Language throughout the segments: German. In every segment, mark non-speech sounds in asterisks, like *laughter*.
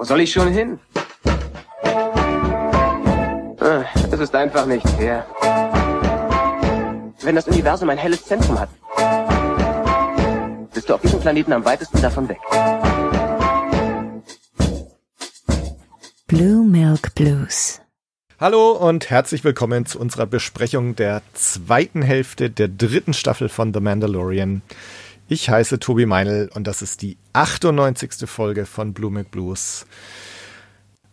Wo soll ich schon hin? Ah, es ist einfach nicht fair. Wenn das Universum ein helles Zentrum hat, bist du auf diesem Planeten am weitesten davon weg. Blue Milk Blues. Hallo und herzlich willkommen zu unserer Besprechung der zweiten Hälfte der dritten Staffel von The Mandalorian. Ich heiße Tobi Meinl und das ist die 98. Folge von Blue Milk Blues.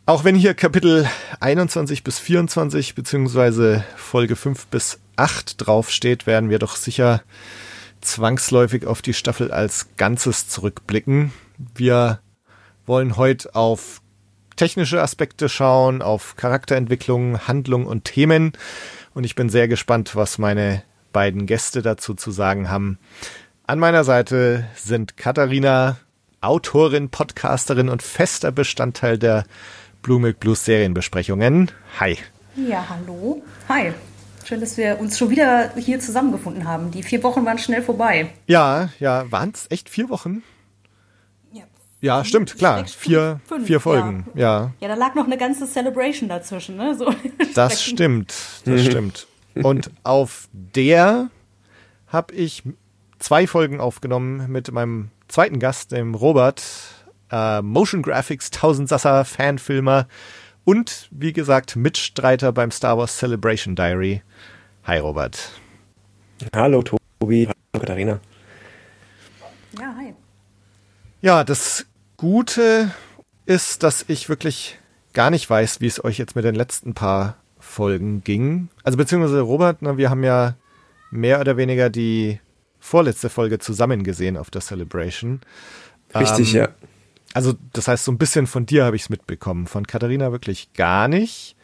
Auch wenn hier Kapitel 21 bis 24 beziehungsweise Folge 5 bis 8 draufsteht, werden wir doch sicher zwangsläufig auf die Staffel als Ganzes zurückblicken. Wir wollen heute auf technische Aspekte schauen, auf Charakterentwicklung, Handlung und Themen. Und ich bin sehr gespannt, was meine beiden Gäste dazu zu sagen haben. An meiner Seite sind Katharina, Autorin, Podcasterin und fester Bestandteil der Blue Milk Blues Serienbesprechungen. Hi. Ja, hallo. Hi. Schön, dass wir uns schon wieder hier zusammengefunden haben. Die vier Wochen waren schnell vorbei. Ja, ja, waren es echt vier Wochen? Ja, ja stimmt, klar. Vier, fünf, vier Folgen, ja. ja. Ja, da lag noch eine ganze Celebration dazwischen, ne? So *laughs* das stimmt, das stimmt. Und auf der habe ich zwei Folgen aufgenommen mit meinem zweiten Gast, dem Robert, äh, Motion Graphics, Tausendsasser, Fanfilmer und wie gesagt Mitstreiter beim Star Wars Celebration Diary. Hi Robert. Hallo Tobi, hallo Katharina. Ja, hi. Ja, das Gute ist, dass ich wirklich gar nicht weiß, wie es euch jetzt mit den letzten paar Folgen ging. Also beziehungsweise Robert, na, wir haben ja mehr oder weniger die vorletzte Folge zusammen gesehen auf der Celebration. Richtig, ähm, ja. Also das heißt, so ein bisschen von dir habe ich es mitbekommen, von Katharina wirklich gar nicht.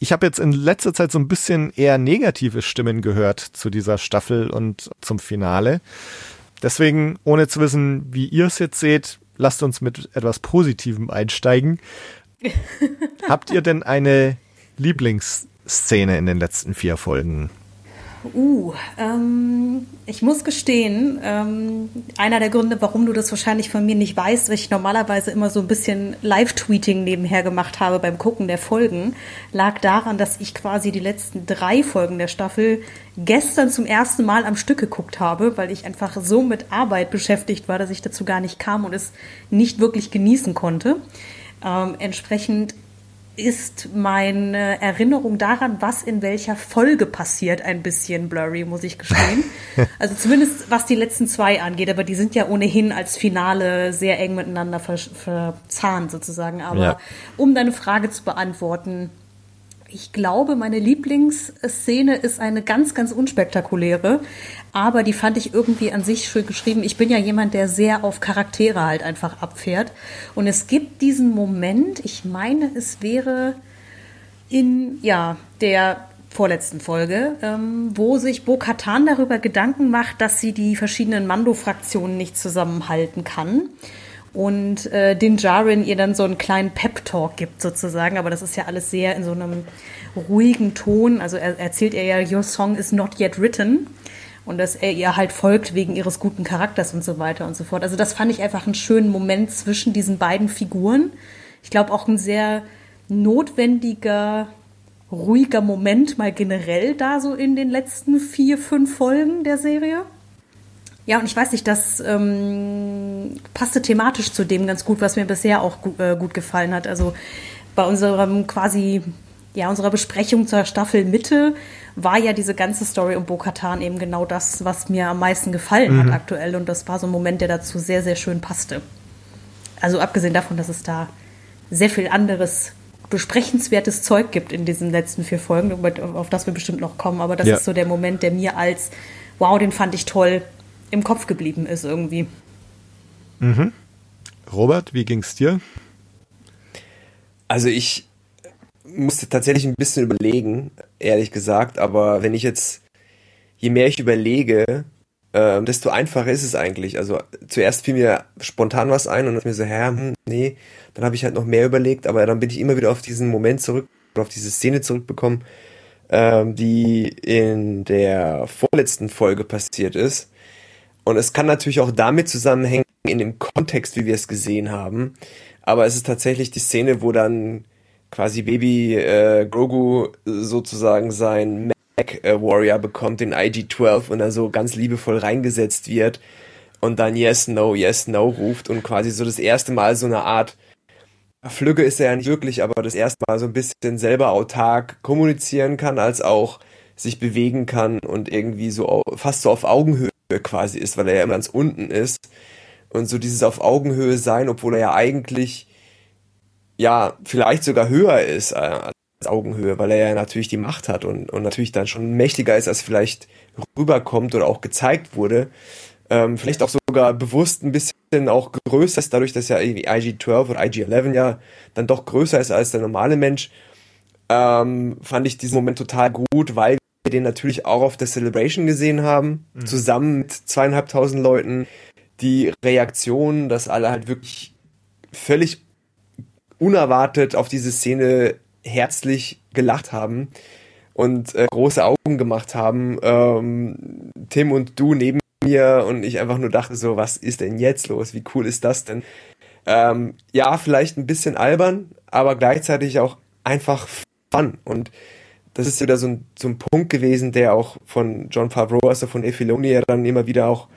Ich habe jetzt in letzter Zeit so ein bisschen eher negative Stimmen gehört zu dieser Staffel und zum Finale. Deswegen, ohne zu wissen, wie ihr es jetzt seht, lasst uns mit etwas Positivem einsteigen. *laughs* Habt ihr denn eine Lieblingsszene in den letzten vier Folgen? Uh, ähm, ich muss gestehen, ähm, einer der Gründe, warum du das wahrscheinlich von mir nicht weißt, weil ich normalerweise immer so ein bisschen Live-Tweeting nebenher gemacht habe beim Gucken der Folgen, lag daran, dass ich quasi die letzten drei Folgen der Staffel gestern zum ersten Mal am Stück geguckt habe, weil ich einfach so mit Arbeit beschäftigt war, dass ich dazu gar nicht kam und es nicht wirklich genießen konnte. Ähm, entsprechend ist meine Erinnerung daran, was in welcher Folge passiert, ein bisschen blurry, muss ich gestehen. *laughs* also zumindest was die letzten zwei angeht, aber die sind ja ohnehin als Finale sehr eng miteinander verzahnt sozusagen. Aber ja. um deine Frage zu beantworten, ich glaube, meine Lieblingsszene ist eine ganz, ganz unspektakuläre, aber die fand ich irgendwie an sich schön geschrieben. Ich bin ja jemand, der sehr auf Charaktere halt einfach abfährt. Und es gibt diesen Moment, ich meine, es wäre in, ja, der vorletzten Folge, ähm, wo sich Bo Katan darüber Gedanken macht, dass sie die verschiedenen Mando-Fraktionen nicht zusammenhalten kann und äh, den Jarin ihr dann so einen kleinen Pep-Talk gibt sozusagen. Aber das ist ja alles sehr in so einem ruhigen Ton. Also er erzählt er ja, Your Song is not yet written. Und dass er ihr halt folgt wegen ihres guten Charakters und so weiter und so fort. Also das fand ich einfach einen schönen Moment zwischen diesen beiden Figuren. Ich glaube auch ein sehr notwendiger, ruhiger Moment mal generell da so in den letzten vier, fünf Folgen der Serie. Ja, und ich weiß nicht, das ähm, passte thematisch zu dem ganz gut, was mir bisher auch gut, äh, gut gefallen hat. Also bei unserem quasi, ja, unserer Besprechung zur Staffel Mitte war ja diese ganze Story um Bo-Katan eben genau das, was mir am meisten gefallen mhm. hat aktuell. Und das war so ein Moment, der dazu sehr, sehr schön passte. Also abgesehen davon, dass es da sehr viel anderes besprechenswertes Zeug gibt in diesen letzten vier Folgen, auf das wir bestimmt noch kommen. Aber das ja. ist so der Moment, der mir als, wow, den fand ich toll, im Kopf geblieben ist irgendwie. Mhm. Robert, wie ging's dir? Also ich musste tatsächlich ein bisschen überlegen, ehrlich gesagt, aber wenn ich jetzt, je mehr ich überlege, äh, desto einfacher ist es eigentlich. Also zuerst fiel mir spontan was ein und dann mir so, hä, hm, nee, dann habe ich halt noch mehr überlegt, aber dann bin ich immer wieder auf diesen Moment zurück, auf diese Szene zurückbekommen, äh, die in der vorletzten Folge passiert ist und es kann natürlich auch damit zusammenhängen, in dem Kontext, wie wir es gesehen haben. aber es ist tatsächlich die Szene, wo dann quasi Baby äh, Grogu sozusagen sein Mac äh, Warrior bekommt, den IG-12 und dann so ganz liebevoll reingesetzt wird und dann Yes, No, Yes, No ruft und quasi so das erste Mal so eine Art Flügge ist er ja nicht wirklich, aber das erste Mal so ein bisschen selber autark kommunizieren kann, als auch sich bewegen kann und irgendwie so fast so auf Augenhöhe quasi ist, weil er ja immer ganz unten ist. Und so dieses auf Augenhöhe sein, obwohl er ja eigentlich ja vielleicht sogar höher ist äh, als Augenhöhe, weil er ja natürlich die Macht hat und, und natürlich dann schon mächtiger ist, als vielleicht rüberkommt oder auch gezeigt wurde ähm, vielleicht auch sogar bewusst ein bisschen auch größer ist, dadurch, dass ja irgendwie IG-12 oder IG-11 ja dann doch größer ist als der normale Mensch, ähm, fand ich diesen Moment total gut, weil wir den natürlich auch auf der Celebration gesehen haben, mhm. zusammen mit zweieinhalbtausend Leuten. Die Reaktion, dass alle halt wirklich völlig unerwartet auf diese Szene herzlich gelacht haben und äh, große Augen gemacht haben. Ähm, Tim und du neben mir und ich einfach nur dachte so, was ist denn jetzt los? Wie cool ist das denn? Ähm, ja, vielleicht ein bisschen albern, aber gleichzeitig auch einfach fun. Und das ist wieder so ein, so ein Punkt gewesen, der auch von John Favreau, also von Efiloni, dann immer wieder auch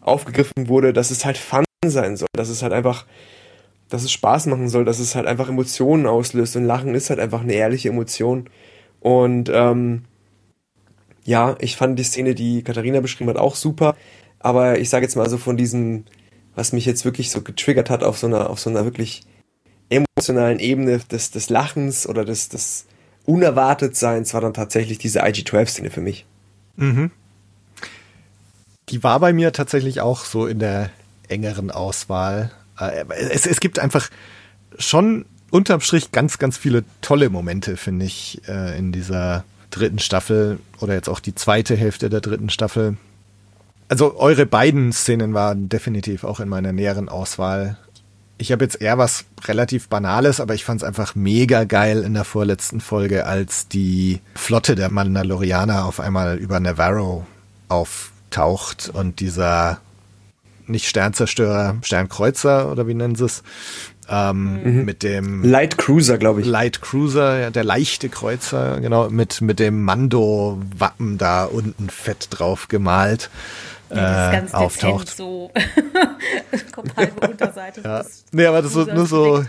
aufgegriffen wurde, dass es halt fun sein soll, dass es halt einfach, dass es Spaß machen soll, dass es halt einfach Emotionen auslöst und Lachen ist halt einfach eine ehrliche Emotion. Und ähm, ja, ich fand die Szene, die Katharina beschrieben hat, auch super. Aber ich sage jetzt mal so von diesem, was mich jetzt wirklich so getriggert hat auf so einer, auf so einer wirklich emotionalen Ebene des, des Lachens oder des, des Unerwartetseins war dann tatsächlich diese IG-12-Szene für mich. Mhm. Die war bei mir tatsächlich auch so in der engeren Auswahl. Äh, es, es gibt einfach schon unterm Strich ganz, ganz viele tolle Momente, finde ich, äh, in dieser dritten Staffel oder jetzt auch die zweite Hälfte der dritten Staffel. Also eure beiden Szenen waren definitiv auch in meiner näheren Auswahl. Ich habe jetzt eher was relativ Banales, aber ich fand es einfach mega geil in der vorletzten Folge, als die Flotte der Mandalorianer auf einmal über Navarro auftaucht und dieser nicht Sternzerstörer, Sternkreuzer oder wie nennen sie es, ähm, mhm. mit dem Light Cruiser, glaube ich. Light Cruiser, der leichte Kreuzer, genau, mit, mit dem Mando-Wappen da unten fett drauf gemalt. Ja, das ist äh, ganz auftaucht. so *laughs* kommt halbe *laughs* Unterseite. ja. Nee, aber das so, nur so.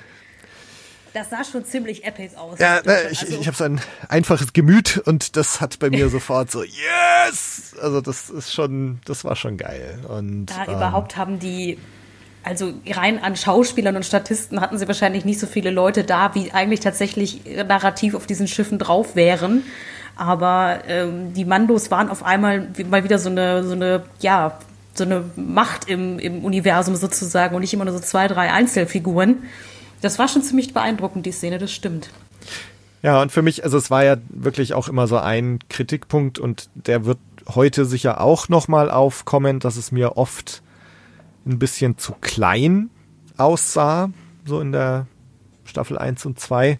Das sah schon ziemlich epic aus. Ja, ne, ich, also, ich habe so ein einfaches Gemüt und das hat bei mir *laughs* sofort so, yes! Also das ist schon, das war schon geil. Und, da ähm, überhaupt haben die also rein an Schauspielern und Statisten hatten sie wahrscheinlich nicht so viele Leute da, wie eigentlich tatsächlich narrativ auf diesen Schiffen drauf wären. Aber ähm, die Mandos waren auf einmal mal wieder so eine, so eine, ja, so eine Macht im, im Universum sozusagen und nicht immer nur so zwei, drei Einzelfiguren. Das war schon ziemlich beeindruckend, die Szene, das stimmt. Ja, und für mich, also es war ja wirklich auch immer so ein Kritikpunkt und der wird heute sicher auch nochmal aufkommen, dass es mir oft ein bisschen zu klein aussah, so in der Staffel 1 und 2.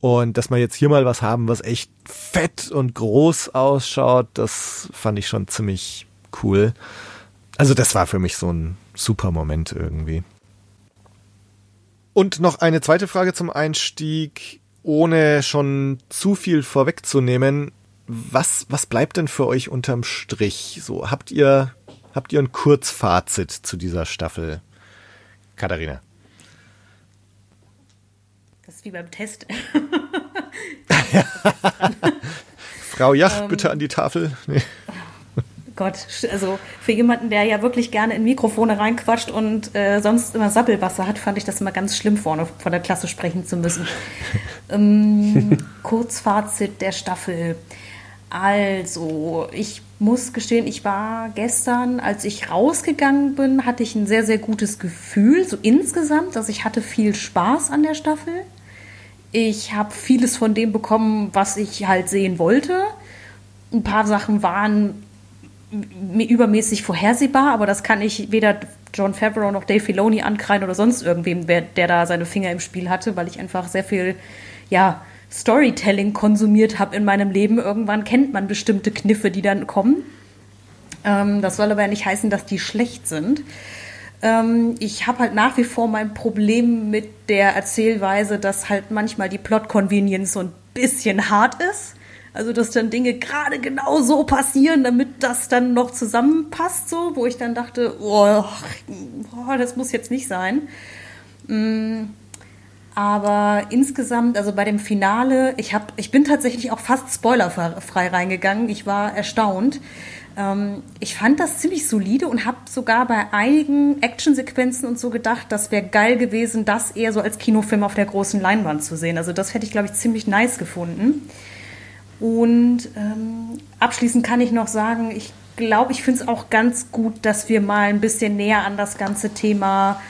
Und dass wir jetzt hier mal was haben, was echt fett und groß ausschaut, das fand ich schon ziemlich cool. Also das war für mich so ein super Moment irgendwie. Und noch eine zweite Frage zum Einstieg, ohne schon zu viel vorwegzunehmen. Was, was bleibt denn für euch unterm Strich? So, habt ihr habt ihr ein Kurzfazit zu dieser Staffel? Katharina. Das ist wie beim Test. *laughs* Frau Jach, ähm, bitte an die Tafel. Nee. Gott, also für jemanden, der ja wirklich gerne in Mikrofone reinquatscht und äh, sonst immer Sappelwasser hat, fand ich das immer ganz schlimm, vorne von der Klasse sprechen zu müssen. *laughs* ähm, Kurzfazit der Staffel. Also, ich muss gestehen, ich war gestern, als ich rausgegangen bin, hatte ich ein sehr, sehr gutes Gefühl, so insgesamt. Also ich hatte viel Spaß an der Staffel. Ich habe vieles von dem bekommen, was ich halt sehen wollte. Ein paar Sachen waren übermäßig vorhersehbar, aber das kann ich weder John Favreau noch Dave Filoni ankreiden oder sonst irgendwem, der da seine Finger im Spiel hatte, weil ich einfach sehr viel, ja, Storytelling konsumiert habe in meinem Leben. Irgendwann kennt man bestimmte Kniffe, die dann kommen. Ähm, das soll aber nicht heißen, dass die schlecht sind. Ähm, ich habe halt nach wie vor mein Problem mit der Erzählweise, dass halt manchmal die Plot-Convenience so ein bisschen hart ist. Also, dass dann Dinge gerade genau so passieren, damit das dann noch zusammenpasst, so, wo ich dann dachte, oh, oh das muss jetzt nicht sein. Mm, aber insgesamt, also bei dem Finale, ich, hab, ich bin tatsächlich auch fast spoilerfrei reingegangen. Ich war erstaunt. Ähm, ich fand das ziemlich solide und habe sogar bei einigen Actionsequenzen und so gedacht, das wäre geil gewesen, das eher so als Kinofilm auf der großen Leinwand zu sehen. Also das hätte ich, glaube ich, ziemlich nice gefunden. Und ähm, abschließend kann ich noch sagen, ich glaube, ich finde es auch ganz gut, dass wir mal ein bisschen näher an das ganze Thema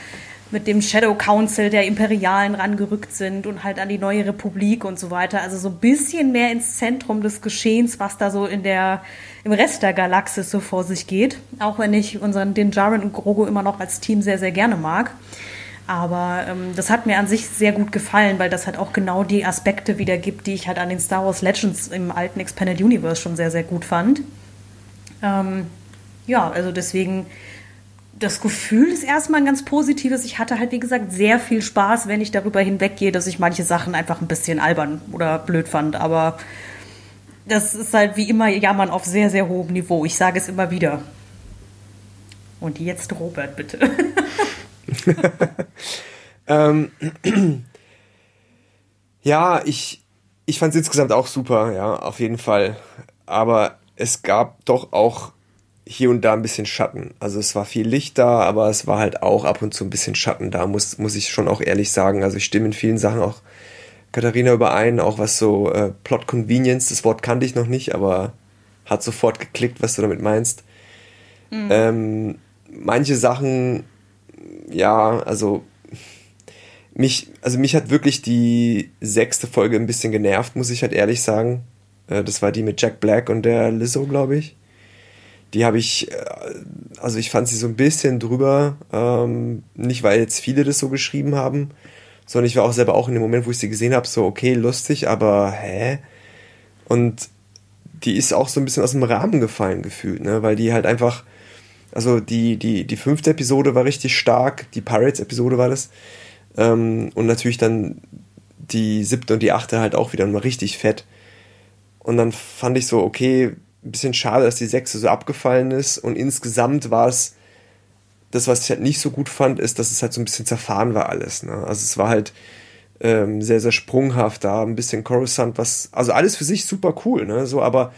mit dem Shadow Council der Imperialen rangerückt sind und halt an die neue Republik und so weiter. Also so ein bisschen mehr ins Zentrum des Geschehens, was da so in der, im Rest der Galaxis so vor sich geht. Auch wenn ich unseren, den Jaren und Grogu immer noch als Team sehr, sehr gerne mag. Aber ähm, das hat mir an sich sehr gut gefallen, weil das halt auch genau die Aspekte wiedergibt, die ich halt an den Star Wars Legends im alten Expanded Universe schon sehr, sehr gut fand. Ähm, ja, also deswegen das Gefühl ist erstmal ein ganz positives. Ich hatte halt, wie gesagt, sehr viel Spaß, wenn ich darüber hinweggehe, dass ich manche Sachen einfach ein bisschen albern oder blöd fand. Aber das ist halt wie immer Jammern auf sehr, sehr hohem Niveau. Ich sage es immer wieder. Und jetzt Robert, bitte. *laughs* ähm, ja, ich, ich fand es insgesamt auch super, ja, auf jeden Fall. Aber es gab doch auch hier und da ein bisschen Schatten. Also es war viel Licht da, aber es war halt auch ab und zu ein bisschen Schatten da, muss, muss ich schon auch ehrlich sagen. Also ich stimme in vielen Sachen auch Katharina überein, auch was so äh, Plot Convenience, das Wort kannte ich noch nicht, aber hat sofort geklickt, was du damit meinst. Mhm. Ähm, manche Sachen, ja, also mich, also mich hat wirklich die sechste Folge ein bisschen genervt, muss ich halt ehrlich sagen. Äh, das war die mit Jack Black und der Lizzo, glaube ich die habe ich, äh, also ich fand sie so ein bisschen drüber, ähm, nicht weil jetzt viele das so geschrieben haben, sondern ich war auch selber auch in dem Moment, wo ich sie gesehen habe, so okay, lustig, aber hä? Und die ist auch so ein bisschen aus dem Rahmen gefallen gefühlt, ne, weil die halt einfach, also die, die, die fünfte Episode war richtig stark, die Pirates-Episode war das, ähm, und natürlich dann die siebte und die achte halt auch wieder mal richtig fett. Und dann fand ich so, okay, ein bisschen schade, dass die sechste so abgefallen ist. Und insgesamt war es, das, was ich halt nicht so gut fand, ist, dass es halt so ein bisschen zerfahren war alles. Ne? Also es war halt ähm, sehr, sehr sprunghaft da, ein bisschen Coruscant, was, also alles für sich super cool, ne? So, aber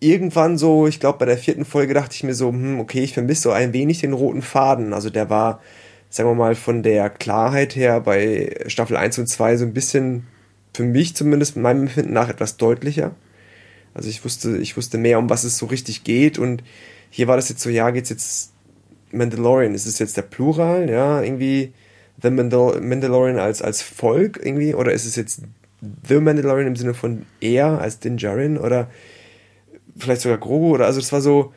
irgendwann so, ich glaube, bei der vierten Folge dachte ich mir so, hm, okay, ich vermisse so ein wenig den roten Faden. Also der war, sagen wir mal, von der Klarheit her bei Staffel 1 und 2 so ein bisschen, für mich zumindest, meinem Empfinden nach etwas deutlicher. Also ich wusste, ich wusste mehr, um was es so richtig geht. Und hier war das jetzt so, ja, geht's jetzt Mandalorian, ist es jetzt der Plural, ja, irgendwie The Mandal Mandalorian als, als Volk irgendwie, oder ist es jetzt The Mandalorian im Sinne von er als Din Djarin oder vielleicht sogar Grogu oder also das war so,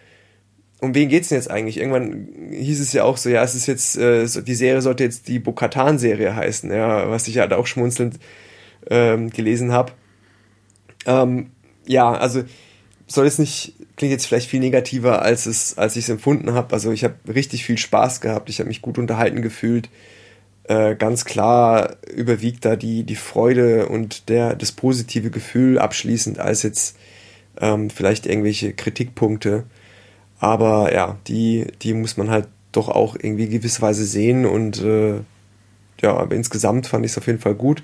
um wen geht's denn jetzt eigentlich? Irgendwann hieß es ja auch so, ja, es ist jetzt, äh, die Serie sollte jetzt die Bo-Katan-Serie heißen, ja, was ich halt auch schmunzelnd ähm, gelesen habe. Ähm, ja, also soll es nicht, klingt jetzt vielleicht viel negativer, als es, als ich es empfunden habe. Also ich habe richtig viel Spaß gehabt, ich habe mich gut unterhalten gefühlt. Äh, ganz klar überwiegt da die, die Freude und der, das positive Gefühl abschließend als jetzt ähm, vielleicht irgendwelche Kritikpunkte. Aber ja, die, die muss man halt doch auch irgendwie gewisserweise sehen und äh, ja, aber insgesamt fand ich es auf jeden Fall gut.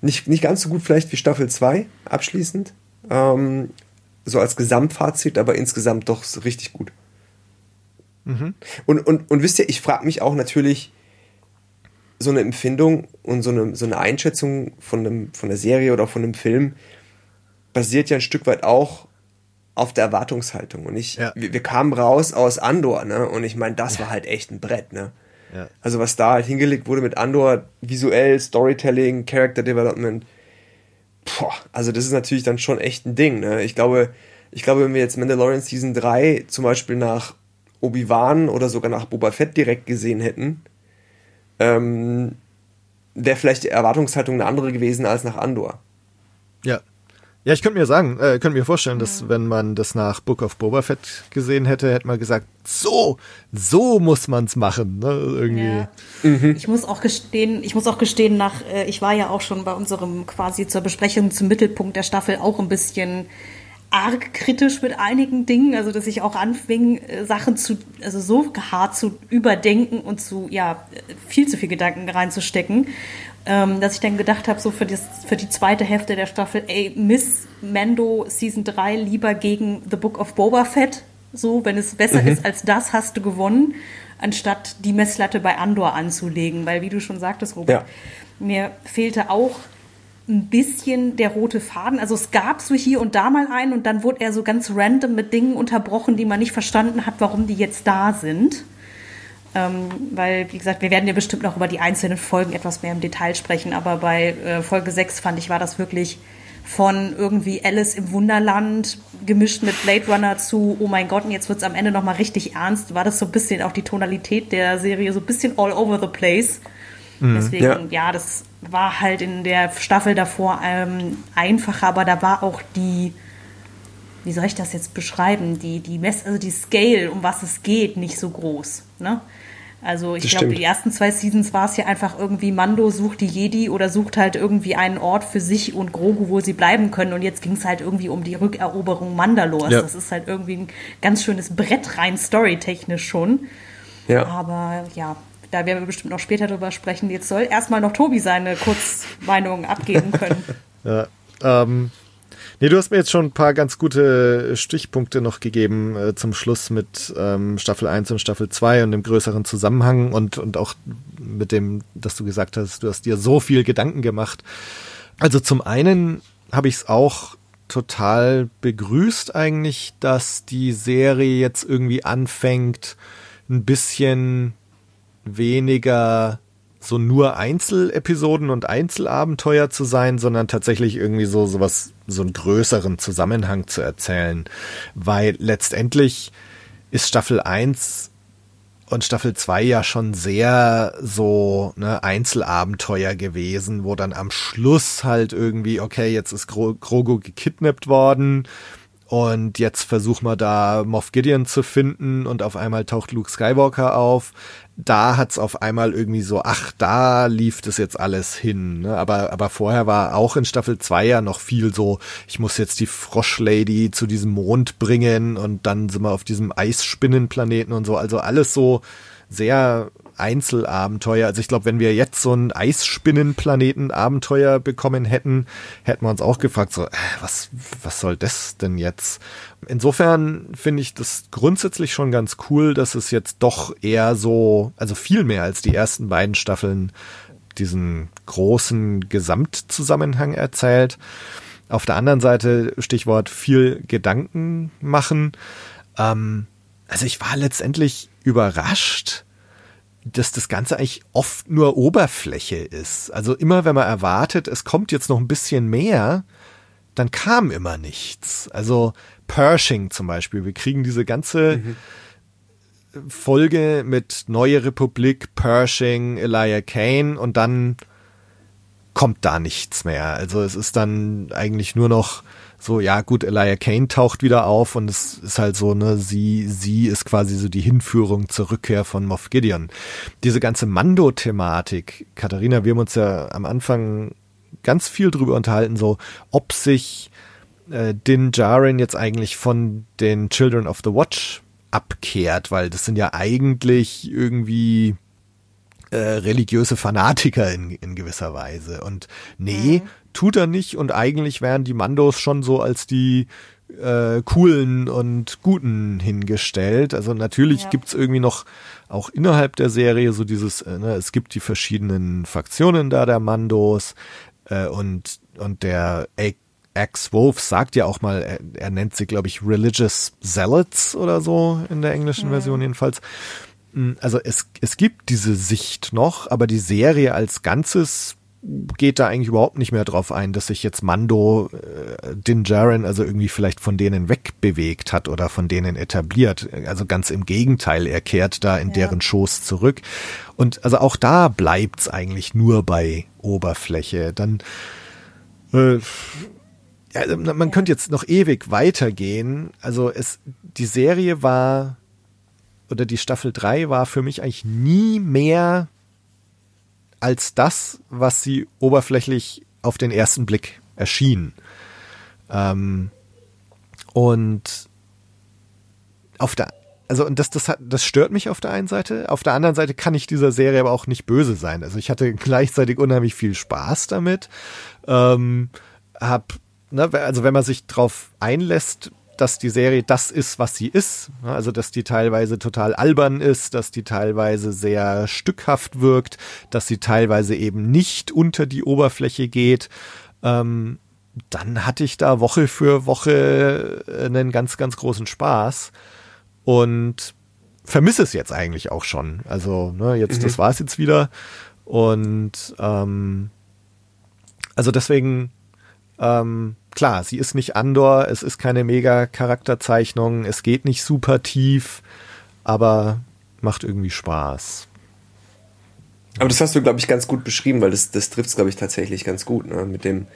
Nicht, nicht ganz so gut vielleicht wie Staffel 2 abschließend, ähm, so als Gesamtfazit, aber insgesamt doch richtig gut. Mhm. Und, und, und wisst ihr, ich frage mich auch natürlich, so eine Empfindung und so eine, so eine Einschätzung von, einem, von der Serie oder von einem Film basiert ja ein Stück weit auch auf der Erwartungshaltung. Und ich, ja. wir, wir, kamen raus aus Andor, ne? Und ich meine, das war halt echt ein Brett, ne? Ja. Also was da halt hingelegt wurde mit Andor, visuell, Storytelling, Character Development, boah, also das ist natürlich dann schon echt ein Ding. Ne? Ich glaube, ich glaube, wenn wir jetzt Mandalorian Season 3 zum Beispiel nach Obi-Wan oder sogar nach Boba Fett direkt gesehen hätten, ähm, wäre vielleicht die Erwartungshaltung eine andere gewesen als nach Andor. Ja. Ja, ich könnte mir sagen, äh, könnte mir vorstellen, dass wenn man das nach Book of Boba Fett gesehen hätte, hätte man gesagt, so, so muss man's machen, ne? Irgendwie. Ja. Ich muss auch gestehen, ich muss auch gestehen, nach, äh, ich war ja auch schon bei unserem quasi zur Besprechung zum Mittelpunkt der Staffel auch ein bisschen arg kritisch mit einigen Dingen, also dass ich auch anfing, äh, Sachen zu, also so hart zu überdenken und zu, ja, viel zu viel Gedanken reinzustecken, ähm, dass ich dann gedacht habe, so für, das, für die zweite Hälfte der Staffel, ey, Miss Mando Season 3 lieber gegen The Book of Boba Fett, so, wenn es besser Mhm. ist als das, hast du gewonnen, anstatt die Messlatte bei Andor anzulegen, weil wie du schon sagtest, Robert, Ja. mir fehlte auch ein bisschen der rote Faden. Also es gab so hier und da mal einen und dann wurde er so ganz random mit Dingen unterbrochen, die man nicht verstanden hat, warum die jetzt da sind. Ähm, weil, wie gesagt, wir werden ja bestimmt noch über die einzelnen Folgen etwas mehr im Detail sprechen, aber bei äh, Folge 6 fand ich, war das wirklich von irgendwie Alice im Wunderland gemischt mit Blade Runner zu, oh mein Gott, und jetzt wird es am Ende nochmal richtig ernst, war das so ein bisschen auch die Tonalität der Serie, so ein bisschen all over the place. Deswegen, Ja. ja. das war halt in der Staffel davor ähm, einfacher, aber da war auch die, wie soll ich das jetzt beschreiben, die, die Mess, also die Scale, um was es geht, nicht so groß. Ne? Also ich glaube, die ersten zwei Seasons war es ja einfach irgendwie, Mando sucht die Jedi oder sucht halt irgendwie einen Ort für sich und Grogu, wo sie bleiben können. Und jetzt ging es halt irgendwie um die Rückeroberung Mandalors. Ja. Das ist halt irgendwie ein ganz schönes Brett rein storytechnisch schon. Ja. Aber ja, da werden wir bestimmt noch später drüber sprechen. Jetzt soll erstmal noch Tobi seine Kurzmeinung abgeben können. *laughs* Ja, ähm, nee, du hast mir jetzt schon ein paar ganz gute Stichpunkte noch gegeben äh, zum Schluss mit ähm, Staffel 1 und Staffel 2 und dem größeren Zusammenhang und, und auch mit dem, dass du gesagt hast, du hast dir so viel Gedanken gemacht. Also zum einen habe ich es auch total begrüßt eigentlich, dass die Serie jetzt irgendwie anfängt, ein bisschen weniger so nur Einzelepisoden und Einzelabenteuer zu sein, sondern tatsächlich irgendwie so sowas, so einen größeren Zusammenhang zu erzählen. Weil letztendlich ist Staffel 1 und Staffel 2 ja schon sehr so ne, Einzelabenteuer gewesen, wo dann am Schluss halt irgendwie, okay, jetzt ist Gro Grogu gekidnappt worden und jetzt versuchen wir da Moff Gideon zu finden und auf einmal taucht Luke Skywalker auf. Da hat's auf einmal irgendwie so, ach, da lief das jetzt alles hin. Ne? Aber, aber vorher war auch in Staffel 2 ja noch viel so, ich muss jetzt die Froschlady zu diesem Mond bringen und dann sind wir auf diesem Eisspinnenplaneten und so. Also alles so sehr Einzelabenteuer. Also ich glaube, wenn wir jetzt so ein Eisspinnenplaneten-Abenteuer bekommen hätten, hätten wir uns auch gefragt, so, äh, was, was soll das denn jetzt? Insofern finde ich das grundsätzlich schon ganz cool, dass es jetzt doch eher so, also viel mehr als die ersten beiden Staffeln diesen großen Gesamtzusammenhang erzählt. Auf der anderen Seite, Stichwort viel Gedanken machen. Ähm, also ich war letztendlich überrascht, dass das Ganze eigentlich oft nur Oberfläche ist. Also immer, wenn man erwartet, es kommt jetzt noch ein bisschen mehr, dann kam immer nichts. Also Pershing zum Beispiel. Wir kriegen diese ganze Folge mit Neue Republik, Pershing, Elijah Kane und dann kommt da nichts mehr. Also es ist dann eigentlich nur noch so, ja gut, Elijah Kane taucht wieder auf und es ist halt so, ne, sie, sie ist quasi so die Hinführung zur Rückkehr von Moff Gideon. Diese ganze Mando-Thematik, Katharina, wir haben uns ja am Anfang ganz viel drüber unterhalten, so, ob sich äh, Din Djarin jetzt eigentlich von den Children of the Watch abkehrt, weil das sind ja eigentlich irgendwie äh, religiöse Fanatiker in, in gewisser Weise. Und nee, tut er nicht. Und eigentlich wären die Mandos schon so als die äh, coolen und guten hingestellt. Also natürlich Ja. gibt's irgendwie noch auch innerhalb der Serie so dieses, äh, ne, es gibt die verschiedenen Fraktionen da der Mandos äh, und, und der Ex-Wolf sagt ja auch mal, er, er nennt sie, glaube ich, Religious Zealots oder so in der englischen Version jedenfalls. Mm, Also es, es gibt diese Sicht noch, aber die Serie als Ganzes geht da eigentlich überhaupt nicht mehr drauf ein, dass sich jetzt Mando äh, Din Djarin also irgendwie vielleicht von denen wegbewegt hat oder von denen etabliert. Also ganz im Gegenteil, er kehrt da in Ja. deren Schoß zurück. Und also auch da bleibt's eigentlich nur bei Oberfläche. Dann äh, also man könnte jetzt noch ewig weitergehen. Also es, die Serie war, oder die Staffel 3 war für mich eigentlich nie mehr als das, was sie oberflächlich auf den ersten Blick erschien. Ähm, und auf der also und das, das, hat, das stört mich auf der einen Seite. Auf der anderen Seite kann ich dieser Serie aber auch nicht böse sein. Also ich hatte gleichzeitig unheimlich viel Spaß damit. Ähm, hab, ne, also wenn man sich drauf einlässt, dass die Serie das ist, was sie ist. Also, dass die teilweise total albern ist, dass die teilweise sehr stückhaft wirkt, dass sie teilweise eben nicht unter die Oberfläche geht. Ähm, dann hatte ich da Woche für Woche einen ganz, ganz großen Spaß und vermisse es jetzt eigentlich auch schon. Also, ne, jetzt, mhm. das war es jetzt wieder. Und ähm, also deswegen, ähm, klar, sie ist nicht Andor, es ist keine mega Charakterzeichnung, es geht nicht super tief, aber macht irgendwie Spaß. Aber das hast du, glaube ich, ganz gut beschrieben, weil das, das trifft es, glaube ich, tatsächlich ganz gut, ne? Mit dem,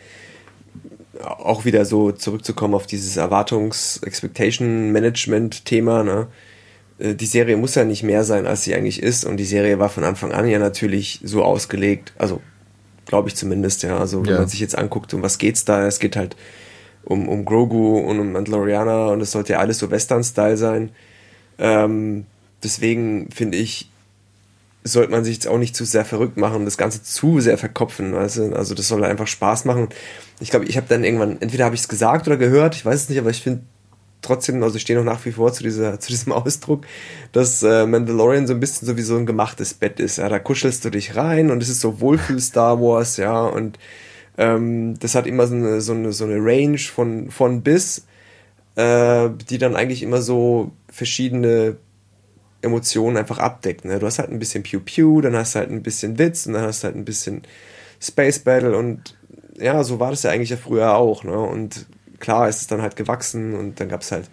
auch wieder so zurückzukommen auf dieses Erwartungs-Expectation-Management-Thema, ne? Äh, die Serie muss ja nicht mehr sein, als sie eigentlich ist. Und die Serie war von Anfang an ja natürlich so ausgelegt, also glaube ich zumindest, ja. Also wenn ja. man sich jetzt anguckt, um was geht's da? Es geht halt um, um Grogu und um Mandalorianer und es sollte ja alles so Western-Style sein. Ähm, deswegen finde ich, sollte man sich jetzt auch nicht zu sehr verrückt machen und das Ganze zu sehr verkopfen. Weißt du? Also das soll einfach Spaß machen. Ich glaube, ich habe dann irgendwann, entweder habe ich es gesagt oder gehört, ich weiß es nicht, aber ich finde trotzdem, also ich stehe noch nach wie vor zu, dieser, *laughs* zu diesem Ausdruck, dass äh, Mandalorian so ein bisschen so wie so ein gemachtes Bett ist. Ja, da kuschelst du dich rein und es ist so Wohlfühl Star Wars, ja, und ähm, das hat immer so eine, so eine, so eine Range von, von bis, äh, die dann eigentlich immer so verschiedene Emotionen einfach abdeckt. Ne? Du hast halt ein bisschen Pew Pew, dann hast du halt ein bisschen Witz und dann hast du halt ein bisschen Space Battle und ja, so war das ja eigentlich ja früher auch. Ne? Und klar ist es dann halt gewachsen und dann gab es halt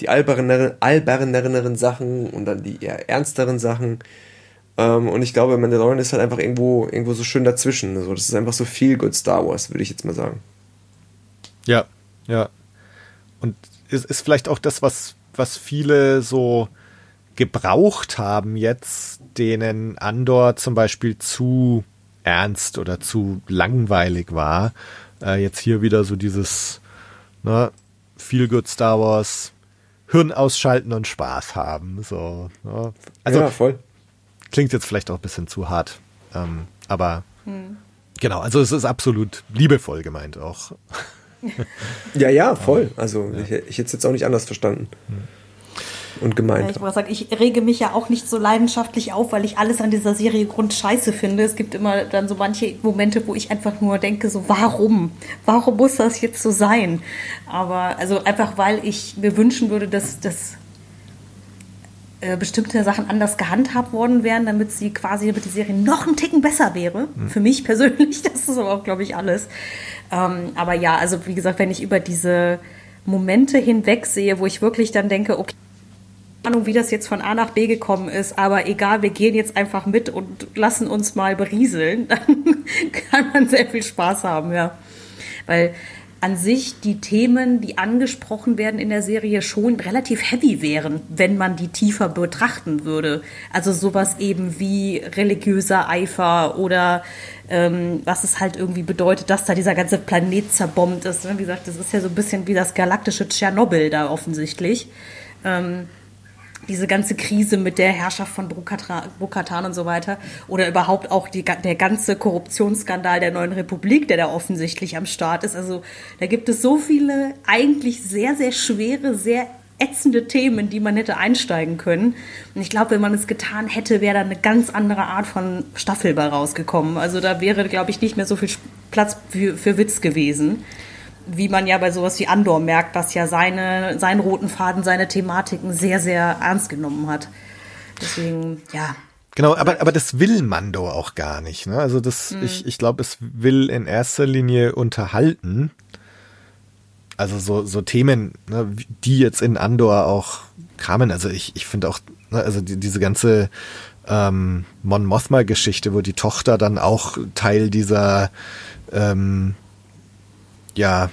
die alberneren, alberneren Sachen und dann die eher ernsteren Sachen. Ähm, und ich glaube, Mandalorian ist halt einfach irgendwo, irgendwo so schön dazwischen. Also das ist einfach so viel Good Star Wars, würde ich jetzt mal sagen. Ja, ja. Und ist, ist vielleicht auch das, was, was viele so gebraucht haben jetzt, denen Andor zum Beispiel zu ernst oder zu langweilig war. Äh, jetzt hier wieder so dieses ne, Feel Good Star Wars, Hirn ausschalten und Spaß haben. So, ne? Also ja, voll. Klingt jetzt vielleicht auch ein bisschen zu hart. Ähm, aber hm. genau, also es ist absolut liebevoll gemeint auch. ja, ja, *laughs* voll. Also ja. Ich, ich hätte es jetzt auch nicht anders verstanden. Hm und gemeint. Ich sagen, ich rege mich ja auch nicht so leidenschaftlich auf, weil ich alles an dieser Serie grundscheiße finde. Es gibt immer dann so manche Momente, wo ich einfach nur denke, so warum? Warum muss das jetzt so sein? Aber also einfach, weil ich mir wünschen würde, dass, dass äh, bestimmte Sachen anders gehandhabt worden wären, damit sie quasi, damit die Serie noch einen Ticken besser wäre. Mhm. Für mich persönlich, *laughs* das ist aber auch, glaube ich, alles. Ähm, aber ja, also wie gesagt, wenn ich über diese Momente hinweg sehe, wo ich wirklich dann denke, okay, Ahnung, wie das jetzt von A nach B gekommen ist, aber egal, wir gehen jetzt einfach mit und lassen uns mal berieseln, *laughs* dann kann man sehr viel Spaß haben, ja. Weil an sich die Themen, die angesprochen werden in der Serie, schon relativ heavy wären, wenn man die tiefer betrachten würde. Also sowas eben wie religiöser Eifer oder ähm, was es halt irgendwie bedeutet, dass da dieser ganze Planet zerbombt ist. Wie gesagt, das ist ja so ein bisschen wie das galaktische Tschernobyl da offensichtlich. Ähm, diese ganze Krise mit der Herrschaft von Bukatan und so weiter oder überhaupt auch die, der ganze Korruptionsskandal der neuen Republik, der da offensichtlich am Start ist. Also da gibt es so viele eigentlich sehr, sehr schwere, sehr ätzende Themen, in die man hätte einsteigen können. Und ich glaube, wenn man es getan hätte, wäre da eine ganz andere Art von Staffel bei rausgekommen. Also da wäre, glaube ich, nicht mehr so viel Platz für, für Witz gewesen wie man ja bei sowas wie Andor merkt, dass ja seine, seinen roten Faden, seine Thematiken sehr, sehr ernst genommen hat. Deswegen, ja. Genau, aber, aber das will Mando auch gar nicht. Ne? Also das, mhm. ich, ich glaube, es will in erster Linie unterhalten. Also so, so Themen, ne, die jetzt in Andor auch kamen. Also ich, ich finde auch, ne, also die, diese ganze ähm, Mon Mothma-Geschichte, wo die Tochter dann auch Teil dieser ähm, ja,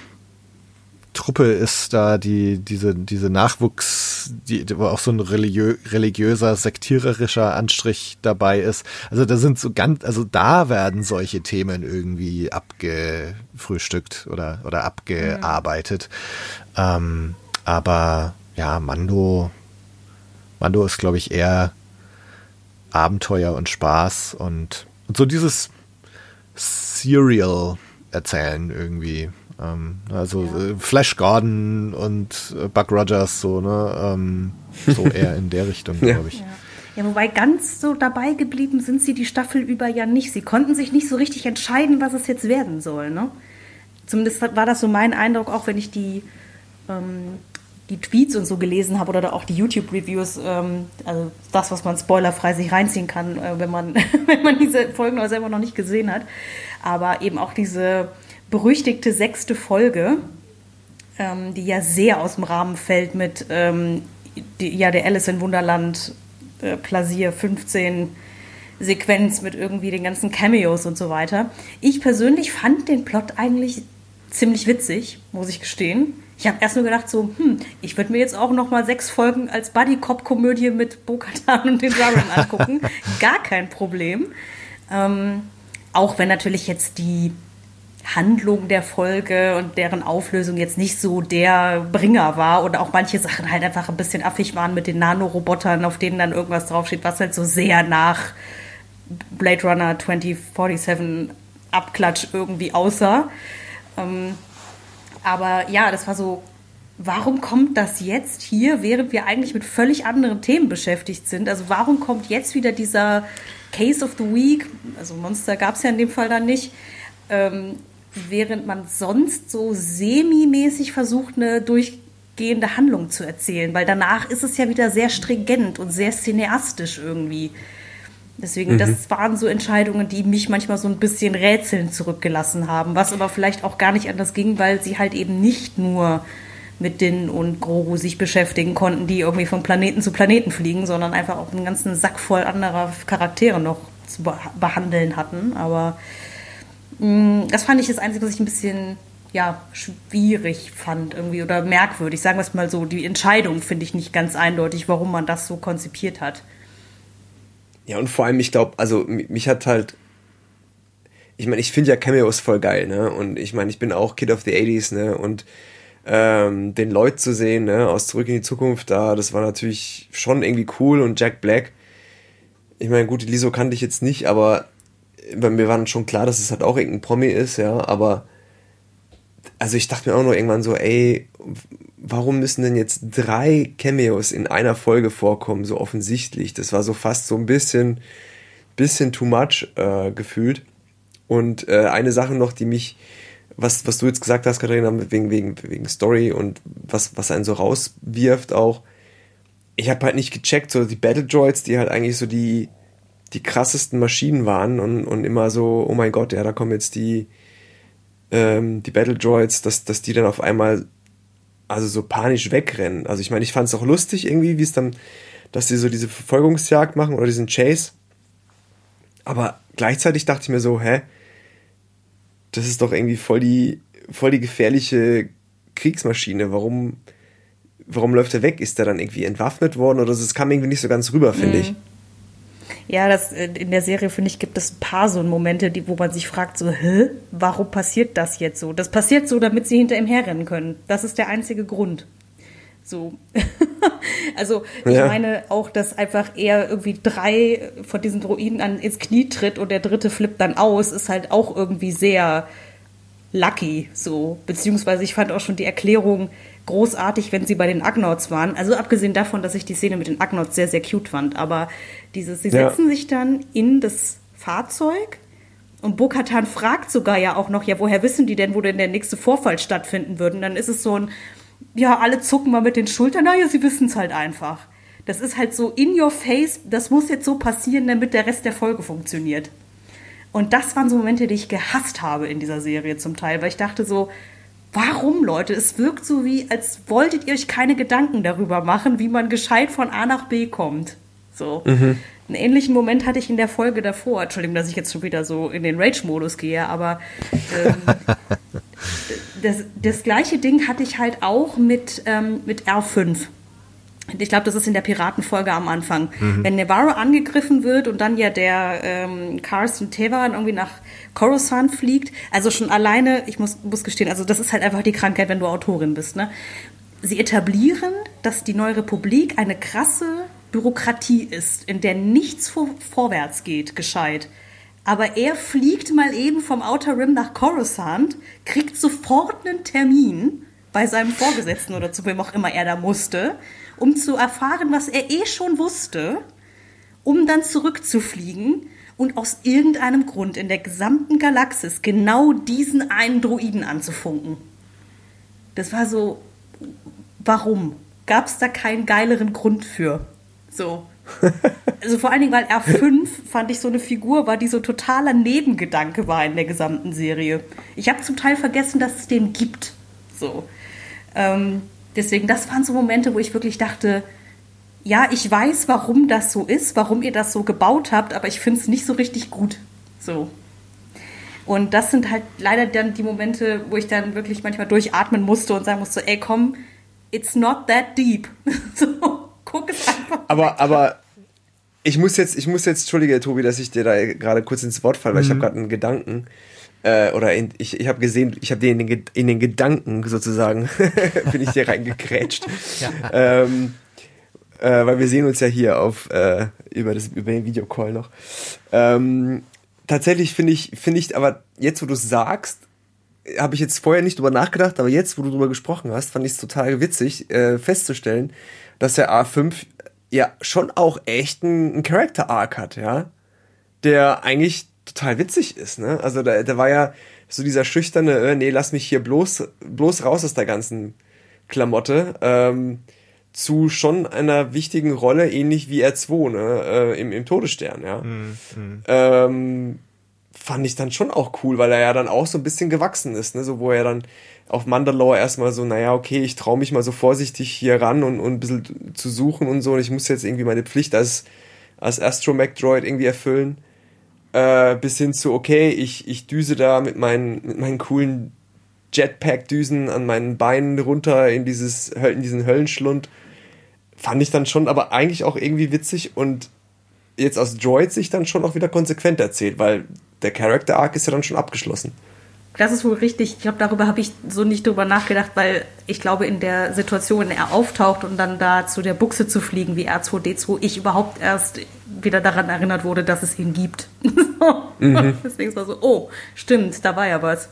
Truppe ist da die, diese, diese Nachwuchs, die, wo auch so ein religiö religiöser, sektiererischer Anstrich dabei ist. Also da sind so ganz, also da werden solche Themen irgendwie abgefrühstückt oder, oder abgearbeitet. Mhm. Ähm, aber ja, Mando, Mando ist, glaube ich, eher Abenteuer und Spaß und, und so dieses Serial erzählen irgendwie. Ähm, also ja. Äh, Flash Gordon und äh, Buck Rogers, so, ne? Ähm, so *laughs* eher in der Richtung, glaube ich. Ja. Ja, wobei ganz so dabei geblieben sind sie die Staffel über ja nicht. Sie konnten sich nicht so richtig entscheiden, was es jetzt werden soll. Ne? Zumindest war das so mein Eindruck, auch wenn ich die ähm, die Tweets und so gelesen habe oder auch die YouTube-Reviews, ähm, also das, was man spoilerfrei sich reinziehen kann, äh, wenn, man, *laughs* wenn man diese Folgen auch selber noch nicht gesehen hat. Aber eben auch diese berüchtigte sechste Folge, ähm, die ja sehr aus dem Rahmen fällt mit ähm, die, ja, der Alice in Wunderland äh, Plasier 15 Sequenz mit irgendwie den ganzen Cameos und so weiter. Ich persönlich fand den Plot eigentlich ziemlich witzig, muss ich gestehen. Ich habe erst nur gedacht, so, hm, ich würde mir jetzt auch noch mal sechs Folgen als Buddy-Cop-Komödie mit Bo-Katan und den Jaren angucken. *laughs* Gar kein Problem. Ähm, auch wenn natürlich jetzt die Handlung der Folge und deren Auflösung jetzt nicht so der Bringer war und auch manche Sachen halt einfach ein bisschen affig waren mit den Nanorobotern, auf denen dann irgendwas draufsteht, was halt so sehr nach Blade Runner 2047 Abklatsch irgendwie aussah. Ähm, aber ja, das war so, warum kommt das jetzt hier, während wir eigentlich mit völlig anderen Themen beschäftigt sind? Also warum kommt jetzt wieder dieser Case of the Week, also Monster gab es ja in dem Fall dann nicht, ähm, während man sonst so semi-mäßig versucht, eine durchgehende Handlung zu erzählen, weil danach ist es ja wieder sehr stringent und sehr cineastisch irgendwie. Deswegen, mhm. das waren so Entscheidungen, die mich manchmal so ein bisschen rätseln zurückgelassen haben, was aber vielleicht auch gar nicht anders ging, weil sie halt eben nicht nur mit Din und Grogu sich beschäftigen konnten, die irgendwie von Planeten zu Planeten fliegen, sondern einfach auch einen ganzen Sack voll anderer Charaktere noch zu behandeln hatten. Aber das fand ich das Einzige, was ich ein bisschen ja, schwierig fand irgendwie oder merkwürdig. Sagen wir es mal so, die Entscheidung finde ich nicht ganz eindeutig, warum man das so konzipiert hat. Ja, und vor allem, ich glaube, also mich hat halt. Ich meine, ich finde ja Cameos voll geil, ne? Und ich meine, ich bin auch Kid of the 80s, ne? Und ähm, den Lloyd zu sehen, ne, aus Zurück in die Zukunft, da, das war natürlich schon irgendwie cool und Jack Black. Ich meine, gut, die Liso kannte ich jetzt nicht, aber bei mir war dann schon klar, dass es halt auch irgendein Promi ist, ja, aber also ich dachte mir auch nur irgendwann so, ey, warum müssen denn jetzt drei Cameos in einer Folge vorkommen, so offensichtlich? Das war so fast so ein bisschen, bisschen too much äh, gefühlt. Und äh, eine Sache noch, die mich was, was du jetzt gesagt hast, Katharina, wegen, wegen, wegen Story und was, was einen so rauswirft auch. Ich habe halt nicht gecheckt, so die Battle Droids, die halt eigentlich so die, die krassesten Maschinen waren und, und immer so, oh mein Gott, ja, da kommen jetzt die, ähm, die Battle Droids, dass, dass die dann auf einmal also so panisch wegrennen. Also ich meine, ich fand es auch lustig irgendwie, wie es dann, dass sie so diese Verfolgungsjagd machen oder diesen Chase. Aber gleichzeitig dachte ich mir so, hä, das ist doch irgendwie voll die, voll die gefährliche Kriegsmaschine. Warum, warum läuft er weg? Ist er dann irgendwie entwaffnet worden oder so? Es kam irgendwie nicht so ganz rüber, finde mhm. ich. Ja, das, äh, in der Serie, finde ich, gibt es ein paar so Momente, die, wo man sich fragt, so, hä, warum passiert das jetzt so? Das passiert so, damit sie hinter ihm herrennen können. Das ist der einzige Grund. So. *laughs* also, ich ja. meine auch, dass einfach er irgendwie drei von diesen Droiden an, ins Knie tritt und der dritte flippt dann aus, ist halt auch irgendwie sehr lucky, so. Beziehungsweise ich fand auch schon die Erklärung großartig, wenn sie bei den Agnauts waren. Also abgesehen davon, dass ich die Szene mit den Agnauts sehr, sehr cute fand. Aber dieses, sie setzen ja. sich dann in das Fahrzeug und Bokatan fragt sogar ja auch noch, ja, woher wissen die denn, wo denn der nächste Vorfall stattfinden würde? Und dann ist es so ein, ja, alle zucken mal mit den Schultern, naja, sie wissen es halt einfach. Das ist halt so in your face, das muss jetzt so passieren, damit der Rest der Folge funktioniert. Und das waren so Momente, die ich gehasst habe in dieser Serie zum Teil, weil ich dachte so, warum Leute? Es wirkt so wie, als wolltet ihr euch keine Gedanken darüber machen, wie man gescheit von A nach B kommt. So. Mhm. Einen ähnlichen Moment hatte ich in der Folge davor. Entschuldigung, dass ich jetzt schon wieder so in den Rage-Modus gehe, aber ähm, *laughs* das, das gleiche Ding hatte ich halt auch mit, ähm, mit R5. Ich glaube, das ist in der Piratenfolge am Anfang. Mhm. Wenn Nevarro angegriffen wird und dann ja der ähm, Carson Tevan irgendwie nach Coruscant fliegt, also schon alleine, ich muss, muss gestehen, also das ist halt einfach die Krankheit, wenn du Autorin bist. Ne? Sie etablieren, dass die Neue Republik eine krasse Bürokratie ist, in der nichts vor, vorwärts geht, gescheit. Aber er fliegt mal eben vom Outer Rim nach Coruscant, kriegt sofort einen Termin bei seinem Vorgesetzten oder zu wem auch immer er da musste, um zu erfahren, was er eh schon wusste, um dann zurückzufliegen und aus irgendeinem Grund in der gesamten Galaxis genau diesen einen Droiden anzufunken. Das war so, warum? Gab es da keinen geileren Grund für? So. Also vor allen Dingen, weil R5 fand ich so eine Figur war, die so totaler Nebengedanke war in der gesamten Serie. Ich habe zum Teil vergessen, dass es den gibt. So. Ähm, deswegen, das waren so Momente, wo ich wirklich dachte, ja, ich weiß, warum das so ist, warum ihr das so gebaut habt, aber ich finde es nicht so richtig gut. So. Und das sind halt leider dann die Momente, wo ich dann wirklich manchmal durchatmen musste und sagen musste, ey, komm, it's not that deep. *laughs* so, guck es einfach. Aber, aber ich muss jetzt, ich muss jetzt, entschuldige, Tobi, dass ich dir da gerade kurz ins Wort falle, weil mhm. ich habe gerade einen Gedanken. Äh, oder in, ich, ich habe gesehen, ich habe dir in den, in den Gedanken sozusagen, *laughs* bin ich dir reingekrätscht. ja. ähm, äh, weil wir sehen uns ja hier auf äh, über das über den Videocall noch. Ähm, tatsächlich finde ich finde ich aber jetzt wo du es sagst habe ich jetzt vorher nicht drüber nachgedacht, aber jetzt, wo du drüber gesprochen hast, fand ich es total witzig äh, festzustellen, dass der A5 ja schon auch echt einen Character Arc hat, ja, der eigentlich total witzig ist, ne? Also da, da war ja so dieser schüchterne, äh, nee, lass mich hier bloß bloß raus aus der ganzen Klamotte, ähm, zu schon einer wichtigen Rolle, ähnlich wie R2, ne, äh, im, im Todesstern, ja. Mhm. Ähm, fand ich dann schon auch cool, weil er ja dann auch so ein bisschen gewachsen ist, ne? So wo er dann auf Mandalore erstmal so, naja, okay, ich traue mich mal so vorsichtig hier ran und, und ein bisschen zu suchen und so. Und ich muss jetzt irgendwie meine Pflicht als, als Astromech-Droid irgendwie erfüllen. Äh, bis hin zu, okay, ich, ich düse da mit meinen, mit meinen coolen Jetpack-Düsen an meinen Beinen runter in dieses, in diesen Höllenschlund. Fand ich dann schon, aber eigentlich auch irgendwie witzig und jetzt aus Droid-Sicht dann schon auch wieder konsequent erzählt, weil der Character Arc ist ja dann schon abgeschlossen. Das ist wohl richtig. Ich glaube, darüber habe ich so nicht drüber nachgedacht, weil ich glaube, in der Situation, wenn er auftaucht und dann da zu der Buchse zu fliegen wie R2D2, ich überhaupt erst wieder daran erinnert wurde, dass es ihn gibt. *laughs* mhm. Deswegen war so, oh, stimmt, da war ja was.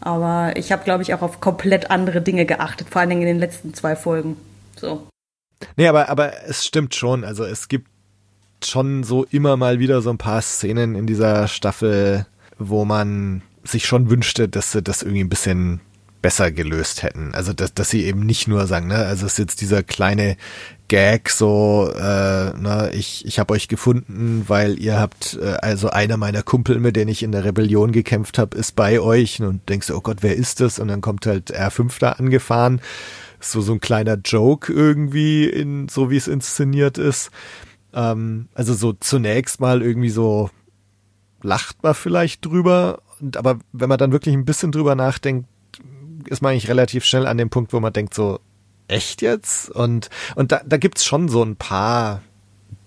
Aber ich habe, glaube ich, auch auf komplett andere Dinge geachtet, vor allen Dingen in den letzten zwei Folgen. So. Nee, aber, aber es stimmt schon. Also es gibt schon so immer mal wieder so ein paar Szenen in dieser Staffel, wo man sich schon wünschte, dass sie das irgendwie ein bisschen besser gelöst hätten. Also dass, dass sie eben nicht nur sagen, ne, also es ist jetzt dieser kleine Gag so, äh, na, ich, ich habe euch gefunden, weil ihr habt, äh, also einer meiner Kumpel, mit denen ich in der Rebellion gekämpft habe, ist bei euch und denkst, oh Gott, wer ist das? Und dann kommt halt R5 da angefahren. So, so ein kleiner Joke irgendwie in, so wie es inszeniert ist. Ähm, also so zunächst mal irgendwie so lacht man vielleicht drüber, und, aber wenn man dann wirklich ein bisschen drüber nachdenkt, ist man eigentlich relativ schnell an dem Punkt, wo man denkt so, echt jetzt? Und, und da, da gibt's schon so ein paar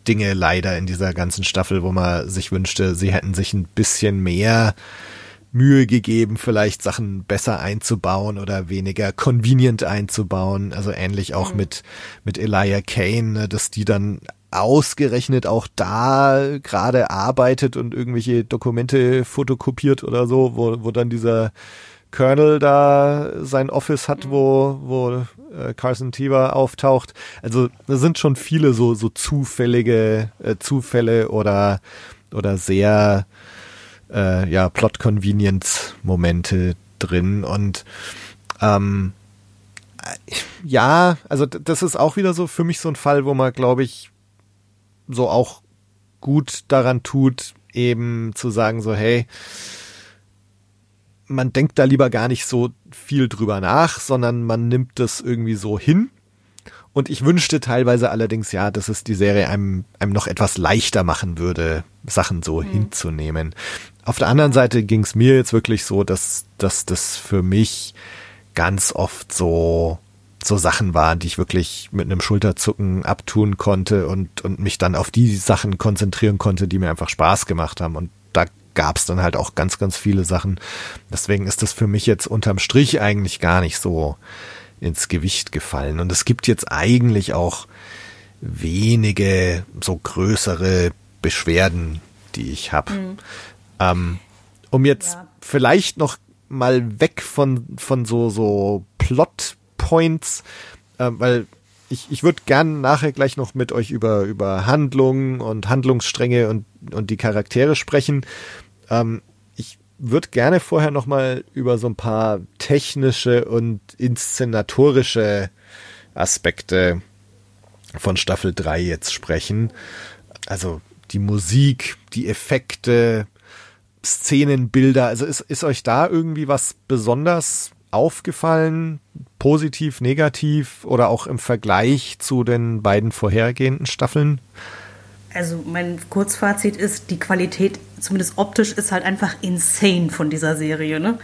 Dinge leider in dieser ganzen Staffel, wo man sich wünschte, sie hätten sich ein bisschen mehr Mühe gegeben, vielleicht Sachen besser einzubauen oder weniger convenient einzubauen. Also ähnlich auch mhm. mit, mit Elijah Kane, ne, dass die dann ausgerechnet auch da gerade arbeitet und irgendwelche Dokumente fotokopiert oder so, wo, wo dann dieser Colonel da sein Office hat, wo, wo äh, Carson Teever auftaucht. Also da sind schon viele so, so zufällige äh, Zufälle oder, oder sehr äh, ja, Plot-Convenience-Momente drin. Und ähm, ja, also das ist auch wieder so für mich so ein Fall, wo man, glaube ich, so auch gut daran tut, eben zu sagen, so, hey, man denkt da lieber gar nicht so viel drüber nach, sondern man nimmt das irgendwie so hin Und ich wünschte teilweise allerdings ja, dass es die Serie einem, einem noch etwas leichter machen würde, Sachen so mhm. hinzunehmen. Auf der anderen Seite ging es mir jetzt wirklich so, dass, dass das für mich ganz oft so so Sachen waren, die ich wirklich mit einem Schulterzucken abtun konnte und, und mich dann auf die Sachen konzentrieren konnte, die mir einfach Spaß gemacht haben. Und da gab es dann halt auch ganz, ganz viele Sachen. Deswegen ist das für mich jetzt unterm Strich eigentlich gar nicht so ins Gewicht gefallen. Und es gibt jetzt eigentlich auch wenige so größere Beschwerden, die ich habe. Mhm. Ähm, um jetzt ja. vielleicht noch mal weg von, von so, so Plot-Points, äh, weil ich, ich würde gern nachher gleich noch mit euch über, über Handlungen und Handlungsstränge und, und die Charaktere sprechen. Ähm, ich würde gerne vorher noch mal über so ein paar technische und inszenatorische Aspekte von Staffel 3 jetzt sprechen. Also die Musik, die Effekte, Szenenbilder. Also ist, ist euch da irgendwie was besonders aufgefallen? Positiv, negativ oder auch im Vergleich zu den beiden vorhergehenden Staffeln? Also mein Kurzfazit ist, die Qualität, zumindest optisch, ist halt einfach insane von dieser Serie. Ne?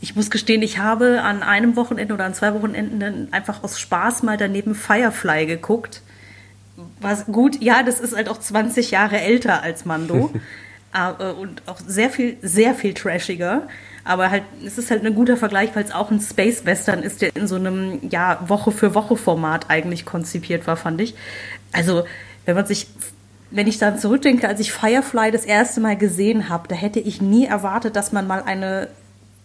Ich muss gestehen, ich habe an einem Wochenende oder an zwei Wochenenden einfach aus Spaß mal daneben Firefly geguckt. Was gut, ja, das ist halt auch 20 Jahre älter als Mando. *laughs* Äh, und auch sehr viel, sehr viel trashiger. Aber halt, es ist halt ein guter Vergleich, weil es auch ein Space Western ist, der in so einem, ja, Woche für Woche Format eigentlich konzipiert war, fand ich. Also, wenn man sich, wenn ich dann zurückdenke, als ich Firefly das erste Mal gesehen habe, da hätte ich nie erwartet, dass man mal eine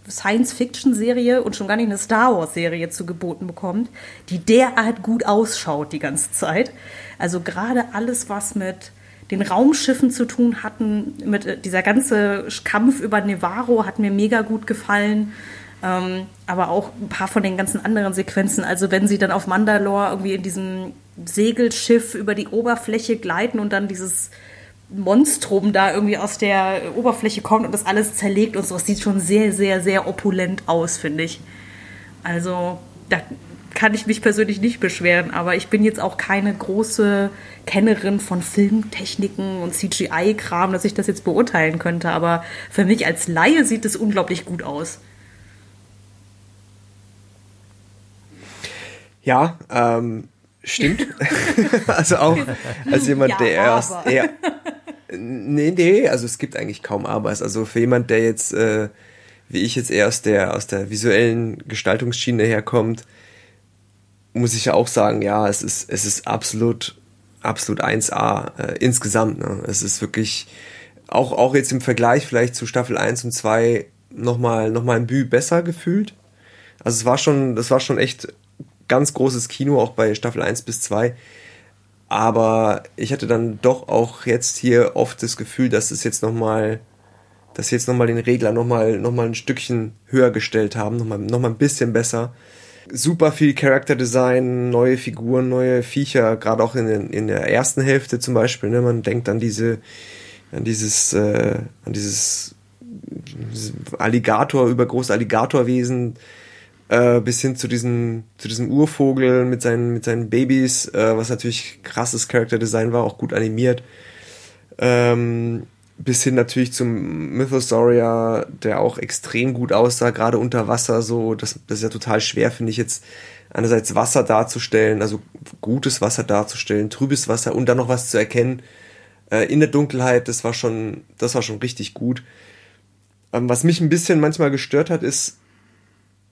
Science-Fiction-Serie und schon gar nicht eine Star Wars-Serie zu geboten bekommt, die derart gut ausschaut die ganze Zeit. Also gerade alles, was mit den Raumschiffen zu tun hatten. Mit äh, dieser ganze Kampf über Nevarro hat mir mega gut gefallen. Ähm, aber auch ein paar von den ganzen anderen Sequenzen. Also wenn sie dann auf Mandalore irgendwie in diesem Segelschiff über die Oberfläche gleiten und dann dieses Monstrum da irgendwie aus der Oberfläche kommt und das alles zerlegt und so. Das sieht schon sehr, sehr, sehr opulent aus, finde ich. Also da kann ich mich persönlich nicht beschweren, aber ich bin jetzt auch keine große Kennerin von Filmtechniken und CGI-Kram, dass ich das jetzt beurteilen könnte. Aber für mich als Laie sieht es unglaublich gut aus. Ja, ähm, stimmt. *laughs* also auch als jemand, ja, der erst eher. Nee, nee, also es gibt eigentlich kaum Arbeit. Also für jemand, der jetzt, äh, wie ich jetzt eher aus der, aus der visuellen Gestaltungsschiene herkommt, muss ich ja auch sagen, ja, es ist, es ist absolut, absolut 1A äh, insgesamt. Ne? Es ist wirklich, auch, auch jetzt im Vergleich vielleicht zu Staffel 1 und 2 nochmal noch mal ein Bü besser gefühlt. Also es war schon, das war schon echt ganz großes Kino, auch bei Staffel 1 bis 2. Aber ich hatte dann doch auch jetzt hier oft das Gefühl, dass es jetzt nochmal, dass sie jetzt nochmal den Regler nochmal noch mal ein Stückchen höher gestellt haben, nochmal noch ein bisschen besser super viel Character Design, neue Figuren, neue Viecher, gerade auch in, in der ersten Hälfte zum Beispiel. Ne? Man denkt an diese, an dieses, äh, an dieses, dieses Alligator, übergroße Alligatorwesen, äh, bis hin zu diesem, zu diesem Urvogel mit seinen, mit seinen Babys, äh, was natürlich krasses Character Design war, auch gut animiert. Ähm, bis hin natürlich zum Mythosaurier, der auch extrem gut aussah, gerade unter Wasser so. Das, das ist ja total schwer, finde ich jetzt einerseits Wasser darzustellen, also gutes Wasser darzustellen, trübes Wasser und dann noch was zu erkennen äh, in der Dunkelheit. Das war schon, das war schon richtig gut. Ähm, was mich ein bisschen manchmal gestört hat, ist,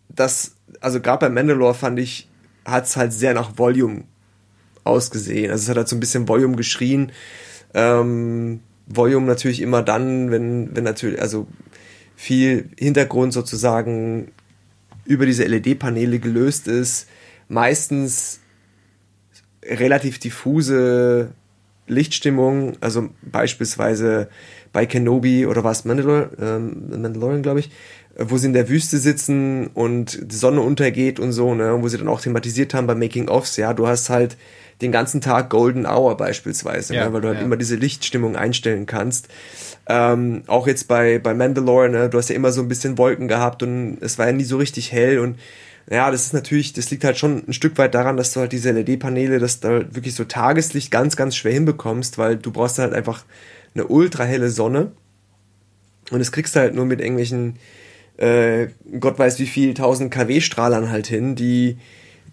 dass, also gerade bei Mandalore fand ich, hat es halt sehr nach Volume ausgesehen. Also es hat halt so ein bisschen Volume geschrien. Ähm, Volume natürlich immer dann, wenn, wenn natürlich, also viel Hintergrund sozusagen über diese LED-Paneele gelöst ist. Meistens relativ diffuse Lichtstimmung, also beispielsweise bei Kenobi oder was Mandalor ähm, Mandalorian, glaube ich, wo sie in der Wüste sitzen und die Sonne untergeht und so, ne, wo sie dann auch thematisiert haben bei Making Offs, ja, du hast halt den ganzen Tag Golden Hour beispielsweise, ja, ne, weil du halt ja. immer diese Lichtstimmung einstellen kannst. Ähm, auch jetzt bei, bei Mandalore, ne, du hast ja immer so ein bisschen Wolken gehabt und es war ja nie so richtig hell und Ja, das ist natürlich, das liegt halt schon ein Stück weit daran, dass du halt diese LED-Paneele, dass da wirklich so Tageslicht ganz, ganz schwer hinbekommst, weil du brauchst halt einfach eine ultra helle Sonne. Und das kriegst du halt nur mit irgendwelchen, äh, Gott weiß wie viel, 1000 kW-Strahlern halt hin, die,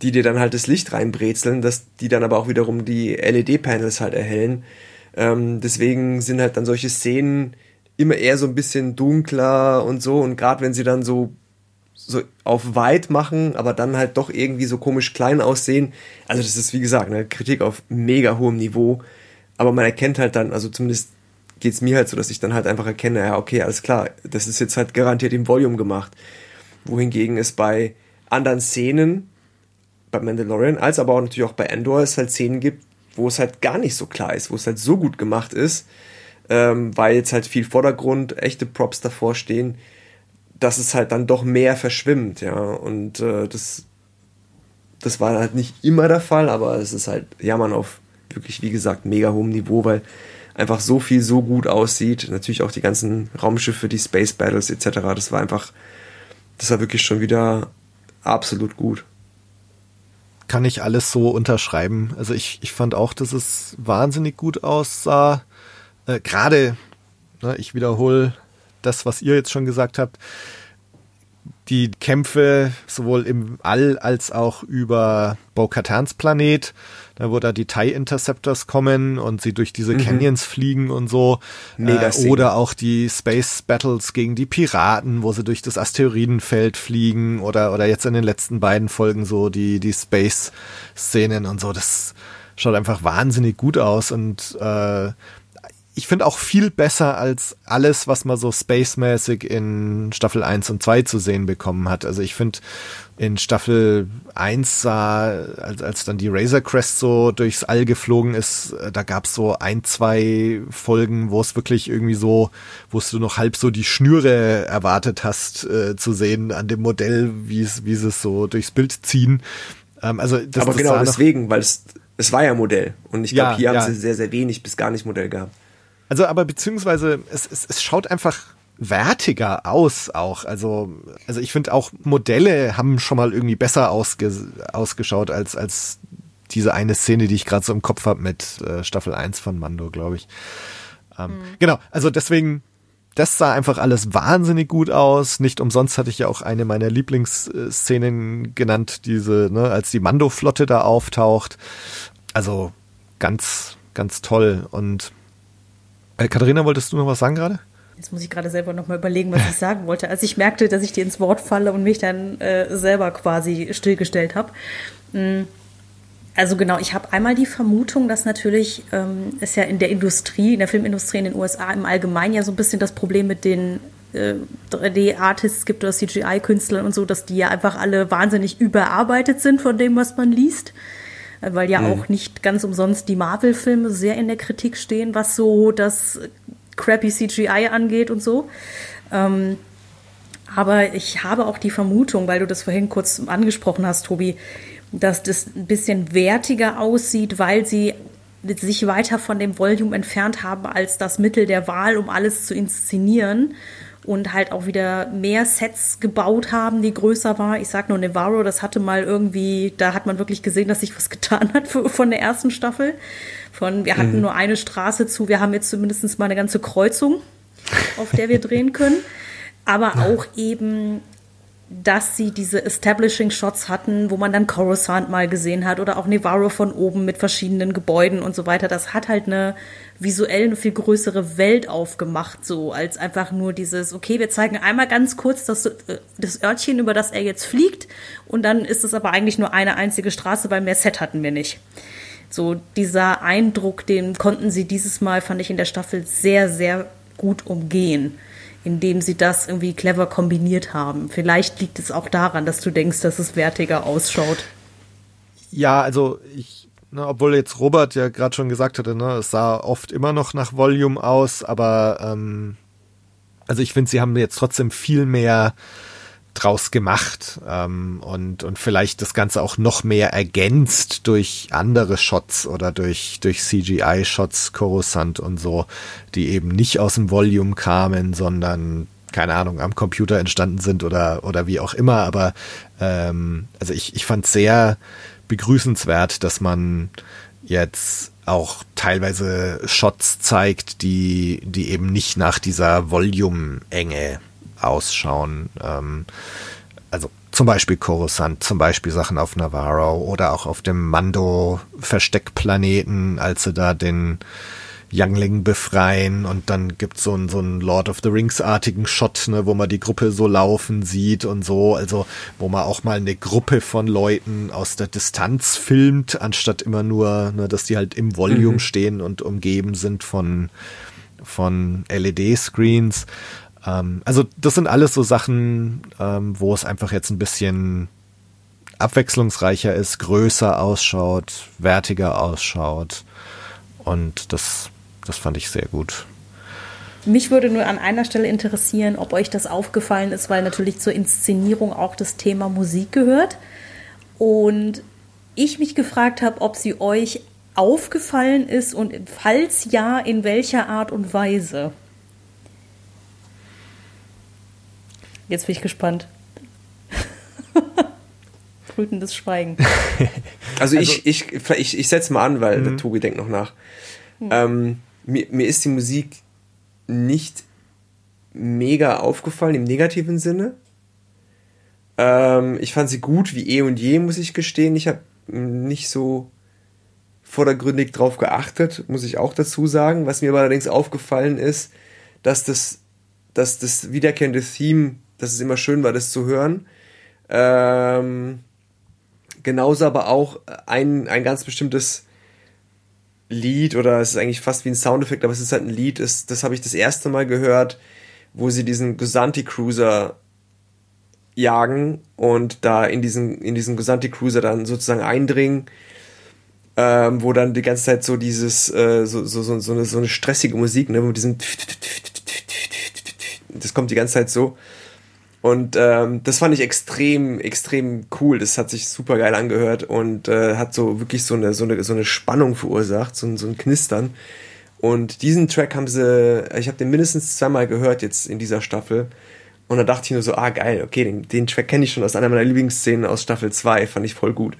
die dir dann halt das Licht reinbrezeln, dass die dann aber auch wiederum die LED-Panels halt erhellen. Ähm, deswegen sind halt dann solche Szenen immer eher so ein bisschen dunkler und so. Und gerade wenn sie dann so so auf weit machen, aber dann halt doch irgendwie so komisch klein aussehen. Also das ist wie gesagt eine Kritik auf mega hohem Niveau, aber man erkennt halt dann, also zumindest geht's mir halt so, dass ich dann halt einfach erkenne, ja okay, alles klar, das ist jetzt halt garantiert im Volume gemacht. Wohingegen es bei anderen Szenen, bei Mandalorian, als aber auch natürlich auch bei Endor es halt Szenen gibt, wo es halt gar nicht so klar ist, wo es halt so gut gemacht ist, ähm, weil jetzt halt viel Vordergrund, echte Props davor stehen, dass es halt dann doch mehr verschwimmt, ja. Und äh, das, das war halt nicht immer der Fall, aber es ist halt Jammern auf wirklich, wie gesagt, mega hohem Niveau, weil einfach so viel so gut aussieht. Natürlich auch die ganzen Raumschiffe, die Space Battles etc. Das war einfach, das war wirklich schon wieder absolut gut. Kann ich alles so unterschreiben. Also ich, ich fand auch, dass es wahnsinnig gut aussah. Äh, Gerade, ne, ich wiederhole das, was ihr jetzt schon gesagt habt, die Kämpfe sowohl im All als auch über Bo-Katans Planet, da wo da die TIE Interceptors kommen und sie durch diese mhm. Canyons fliegen und so. Mega äh, oder auch die Space Battles gegen die Piraten, wo sie durch das Asteroidenfeld fliegen oder, oder jetzt in den letzten beiden Folgen so die, die Space-Szenen und so. Das schaut einfach wahnsinnig gut aus und äh, ich finde auch viel besser als alles, was man so spacemäßig in Staffel 1 und 2 zu sehen bekommen hat. Also ich finde in Staffel 1 sah, als, als dann die Razor Crest so durchs All geflogen ist, äh, da gab's so ein, zwei Folgen, wo es wirklich irgendwie so, wo du noch halb so die Schnüre erwartet hast äh, zu sehen an dem Modell, wie es, wie sie es so durchs Bild ziehen. Ähm, also das, Aber das genau deswegen, weil es, es war ja Modell. Und ich glaube, Ja, hier ja. haben sie sehr, sehr wenig bis gar nicht Modell gehabt. Also, aber beziehungsweise es, es, es schaut einfach wertiger aus auch. Also, also ich finde auch Modelle haben schon mal irgendwie besser ausge, ausgeschaut als, als diese eine Szene, die ich gerade so im Kopf habe mit äh, Staffel 1 von Mando, glaube ich. Ähm, Genau, also deswegen, das sah einfach alles wahnsinnig gut aus. Nicht umsonst hatte ich ja auch eine meiner Lieblingsszenen genannt, diese, ne, als die Mando-Flotte da auftaucht. Also ganz, ganz toll. Und äh, Katharina, wolltest du noch was sagen gerade? Jetzt muss ich gerade selber noch mal überlegen, was ich sagen wollte. Als ich merkte, dass ich dir ins Wort falle und mich dann äh, selber quasi stillgestellt habe. Also genau, ich habe einmal die Vermutung, dass natürlich ähm, es ja in der Industrie, in der Filmindustrie in den USA im Allgemeinen ja so ein bisschen das Problem mit den äh, 3D-Artists gibt oder CGI-Künstlern und so, dass die ja einfach alle wahnsinnig überarbeitet sind von dem, was man liest. Äh, Weil ja auch nicht ganz umsonst die Marvel-Filme sehr in der Kritik stehen, was so das crappy CGI angeht und so. Ähm, aber ich habe auch die Vermutung, weil du das vorhin kurz angesprochen hast, Tobi, dass das ein bisschen wertiger aussieht, weil sie sich weiter von dem Volume entfernt haben als das Mittel der Wahl, um alles zu inszenieren und halt auch wieder mehr Sets gebaut haben, die größer war. Ich sag nur Navarro, das hatte mal irgendwie, da hat man wirklich gesehen, dass sich was *laughs* getan hat von der ersten Staffel. Von wir hatten nur eine Straße zu, wir haben jetzt zumindest mal eine ganze Kreuzung, auf der wir drehen können. Aber auch eben dass sie diese Establishing Shots hatten, wo man dann Coruscant mal gesehen hat oder auch Nevarro von oben mit verschiedenen Gebäuden und so weiter. Das hat halt eine visuell eine viel größere Welt aufgemacht, so als einfach nur dieses, okay, wir zeigen einmal ganz kurz das, äh, das Örtchen, über das er jetzt fliegt und dann ist es aber eigentlich nur eine einzige Straße, weil mehr Set hatten wir nicht. So dieser Eindruck, den konnten sie dieses Mal, fand ich in der Staffel sehr, sehr gut umgehen indem sie das irgendwie clever kombiniert haben. Vielleicht liegt es auch daran, dass du denkst, dass es wertiger ausschaut. Ja, also ich, ne, obwohl jetzt Robert ja gerade schon gesagt hatte, ne, es sah oft immer noch nach Volume aus, aber ähm, also ich finde, sie haben jetzt trotzdem viel mehr draus gemacht ähm, und, und vielleicht das Ganze auch noch mehr ergänzt durch andere Shots oder durch, durch CGI-Shots, Coruscant und so, die eben nicht aus dem Volume kamen, sondern keine Ahnung, am Computer entstanden sind oder, oder wie auch immer. Aber ähm, also ich, ich fand sehr begrüßenswert, dass man jetzt auch teilweise Shots zeigt, die, die eben nicht nach dieser Volume-Enge ausschauen. Ähm, also zum Beispiel Coruscant, zum Beispiel Sachen auf Navarro oder auch auf dem Mando-Versteckplaneten, als sie da den Youngling befreien und dann gibt's so einen so einen Lord of the Rings-artigen Shot, ne, wo man die Gruppe so laufen sieht und so, also wo man auch mal eine Gruppe von Leuten aus der Distanz filmt, anstatt immer nur, ne, dass die halt im Volume mhm. stehen und umgeben sind von, von LED-Screens. Ähm, also das sind alles so Sachen, ähm, wo es einfach jetzt ein bisschen abwechslungsreicher ist, größer ausschaut, wertiger ausschaut. Und das das fand ich sehr gut. Mich würde nur an einer Stelle interessieren, ob euch das aufgefallen ist, weil natürlich zur Inszenierung auch das Thema Musik gehört. Und ich mich gefragt habe, ob sie euch aufgefallen ist und falls ja, in welcher Art und Weise. Jetzt bin ich gespannt. *laughs* Brütendes Schweigen. Also, also ich, ich, ich, ich setze mal an, weil der mhm. Tobi denkt noch nach. Mhm. Ähm, mir, mir ist die Musik nicht mega aufgefallen im negativen Sinne. Ähm, ich fand sie gut wie eh und je, muss ich gestehen. Ich habe nicht so vordergründig drauf geachtet, muss ich auch dazu sagen. Was mir aber allerdings aufgefallen ist, dass das, dass das wiederkehrende Theme, dass es immer schön war, das zu hören. Ähm, genauso aber auch ein, ein ganz bestimmtes Lied oder es ist eigentlich fast wie ein Soundeffekt, aber es ist halt ein Lied, ist, das habe ich das erste Mal gehört, wo sie diesen Gusanti Cruiser jagen und da in diesen, in diesen Gusanti Cruiser dann sozusagen eindringen, ähm, wo dann die ganze Zeit so dieses, äh, so, so, so, so, eine, so eine stressige Musik, ne, mit diesem das kommt die ganze Zeit so. Und ähm, das fand ich extrem, extrem cool. Das hat sich super geil angehört und äh, hat so wirklich so eine, so eine, so eine Spannung verursacht, so, so ein Knistern. Und diesen Track haben sie, ich habe den mindestens zweimal gehört jetzt in dieser Staffel. Und da dachte ich nur so, ah geil, okay, den, den Track kenne ich schon aus einer meiner Lieblingsszenen aus Staffel 2, fand ich voll gut.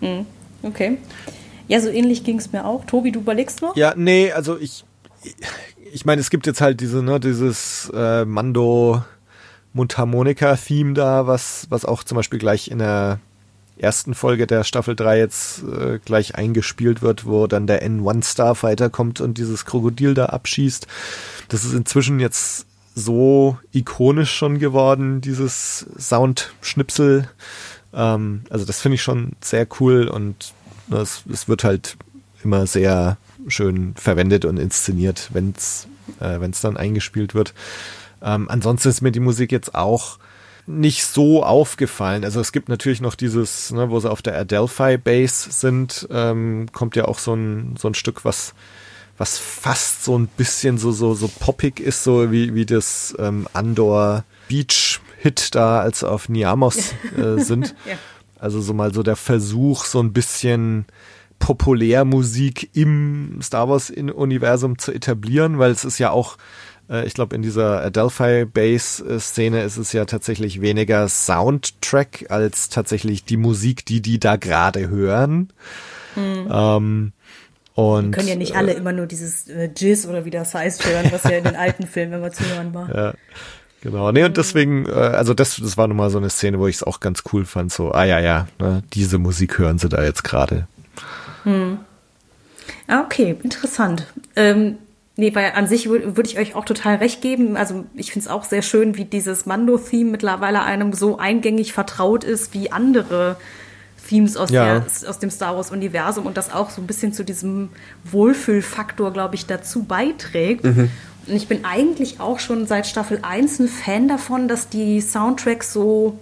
Hm, okay. Ja, so ähnlich ging es mir auch. Tobi, du überlegst noch? Ja, nee, also ich ich meine, es gibt jetzt halt diese, ne, dieses äh, Mando Mundharmonika-Theme da, was, was auch zum Beispiel gleich in der ersten Folge der Staffel 3 jetzt äh, gleich eingespielt wird, wo dann der N1 Starfighter kommt und dieses Krokodil da abschießt. Das ist inzwischen jetzt so ikonisch schon geworden, dieses Soundschnipsel. Ähm, also das finde ich schon sehr cool und ne, es, es wird halt immer sehr schön verwendet und inszeniert, wenn es äh, wenn's dann eingespielt wird. Ähm, ansonsten ist mir die Musik jetzt auch nicht so aufgefallen. Also es gibt natürlich noch dieses, ne, wo sie auf der Adelphi Base sind, ähm, kommt ja auch so ein, so ein Stück, was, was fast so ein bisschen so, so, so poppig ist, so wie, wie das ähm, Andor Beach Hit da, als auf Niamos *laughs* äh, sind. ja. Also so mal so der Versuch, so ein bisschen Populärmusik im Star Wars-Universum zu etablieren, weil es ist ja auch, äh, ich glaube, in dieser Adelphi Bass-Szene ist es ja tatsächlich weniger Soundtrack als tatsächlich die Musik, die die da gerade hören. Mhm. Ähm, und, Wir können ja nicht alle äh, immer nur dieses äh, Jizz oder wie das heißt hören, was ja in den alten Filmen immer zu hören war. Ja. Genau, nee, und deswegen, äh, also das, das war nochmal so eine Szene, wo ich es auch ganz cool fand, so, ah ja, ja, ne, diese Musik hören sie da jetzt gerade. Hm. Ah, okay, interessant. Ähm, nee, weil an sich würde würd ich euch auch total recht geben. Also ich finde es auch sehr schön, wie dieses Mando-Theme mittlerweile einem so eingängig vertraut ist wie andere Themes aus, ja. der, aus dem Star Wars-Universum und das auch so ein bisschen zu diesem Wohlfühlfaktor, glaube ich, dazu beiträgt. Mhm. Und ich bin eigentlich auch schon seit Staffel 1 ein Fan davon, dass die Soundtracks so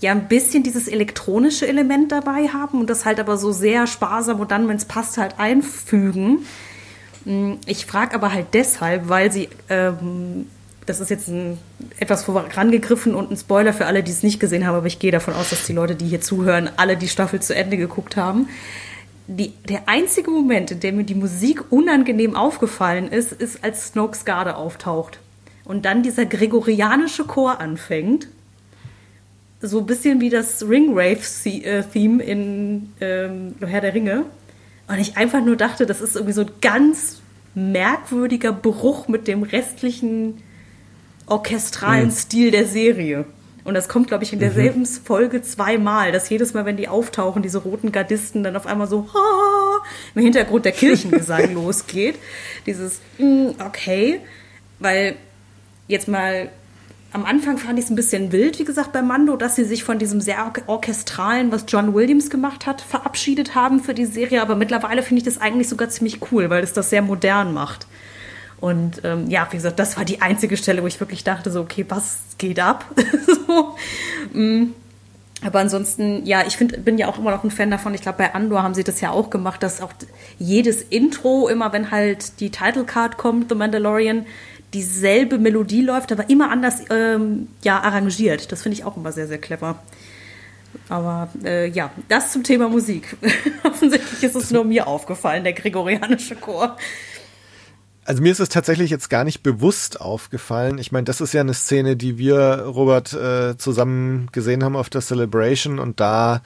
ja ein bisschen dieses elektronische Element dabei haben und das halt aber so sehr sparsam und dann, wenn es passt, halt einfügen. Mm, ich frage aber halt deshalb, weil sie, ähm, das ist jetzt ein, etwas vorangegriffen und ein Spoiler für alle, die es nicht gesehen haben, aber ich gehe davon aus, dass die Leute, die hier zuhören, alle die Staffel zu Ende geguckt haben. die, der einzige Moment, in dem mir die Musik unangenehm aufgefallen ist, ist, als Snokes Garde auftaucht. Und dann dieser gregorianische Chor anfängt. So ein bisschen wie das Ringwraith-Theme in ähm, Herr der Ringe. Und ich einfach nur dachte, das ist irgendwie so ein ganz merkwürdiger Bruch mit dem restlichen orchestralen mhm. Stil der Serie. Und das kommt, glaube ich, in derselben mhm. Folge zweimal, dass jedes Mal, wenn die auftauchen, diese roten Gardisten dann auf einmal so ha, im Hintergrund der Kirchengesang *laughs* losgeht. Dieses, mm, okay, weil jetzt mal am Anfang fand ich es ein bisschen wild, wie gesagt, bei Mando, dass sie sich von diesem sehr or orchestralen, was John Williams gemacht hat, verabschiedet haben für die Serie. Aber mittlerweile finde ich das eigentlich sogar ziemlich cool, weil es das sehr modern macht. Und ähm, ja, wie gesagt, das war die einzige Stelle, wo ich wirklich dachte, so, okay, was geht ab? *laughs* so, mm. Aber ansonsten, ja, ich find, bin ja auch immer noch ein Fan davon. Ich glaube, bei Andor haben sie das ja auch gemacht, dass auch jedes Intro, immer wenn halt die Title Card kommt, The Mandalorian, dieselbe Melodie läuft, aber immer anders ähm, ja, arrangiert. Das finde ich auch immer sehr, sehr clever. Aber äh, ja, das zum Thema Musik. *laughs* Offensichtlich ist es nur mir aufgefallen, der gregorianische Chor. Also mir ist es tatsächlich jetzt gar nicht bewusst aufgefallen. Ich meine, das ist ja eine Szene, die wir, Robert, äh, zusammen gesehen haben auf der Celebration und da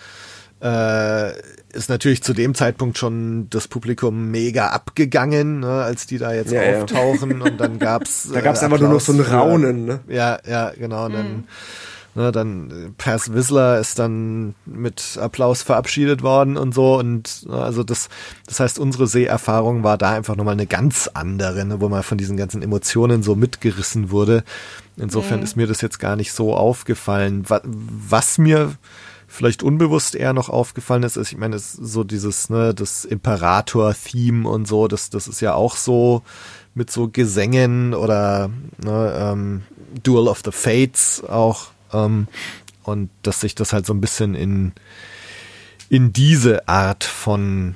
äh, ist natürlich zu dem Zeitpunkt schon das Publikum mega abgegangen, ne, als die da jetzt ja, auftauchen ja. *laughs* und dann gab's da gab's äh, einfach nur noch so ein Raunen, ne? Ja, ja, genau. Und dann mhm. Ne, dann äh, Pass Whistler ist dann mit Applaus verabschiedet worden und so. Und ne, also das, das heißt, unsere Seherfahrung war da einfach nochmal eine ganz andere, ne, wo man von diesen ganzen Emotionen so mitgerissen wurde. Insofern mhm. ist mir das jetzt gar nicht so aufgefallen. Was, was mir vielleicht unbewusst eher noch aufgefallen ist, ist, ich meine, ist so dieses, ne, das Imperator-Theme und so, das, das ist ja auch so mit so Gesängen oder ne, ähm, Duel of the Fates auch ähm, und dass sich das halt so ein bisschen in, in diese Art von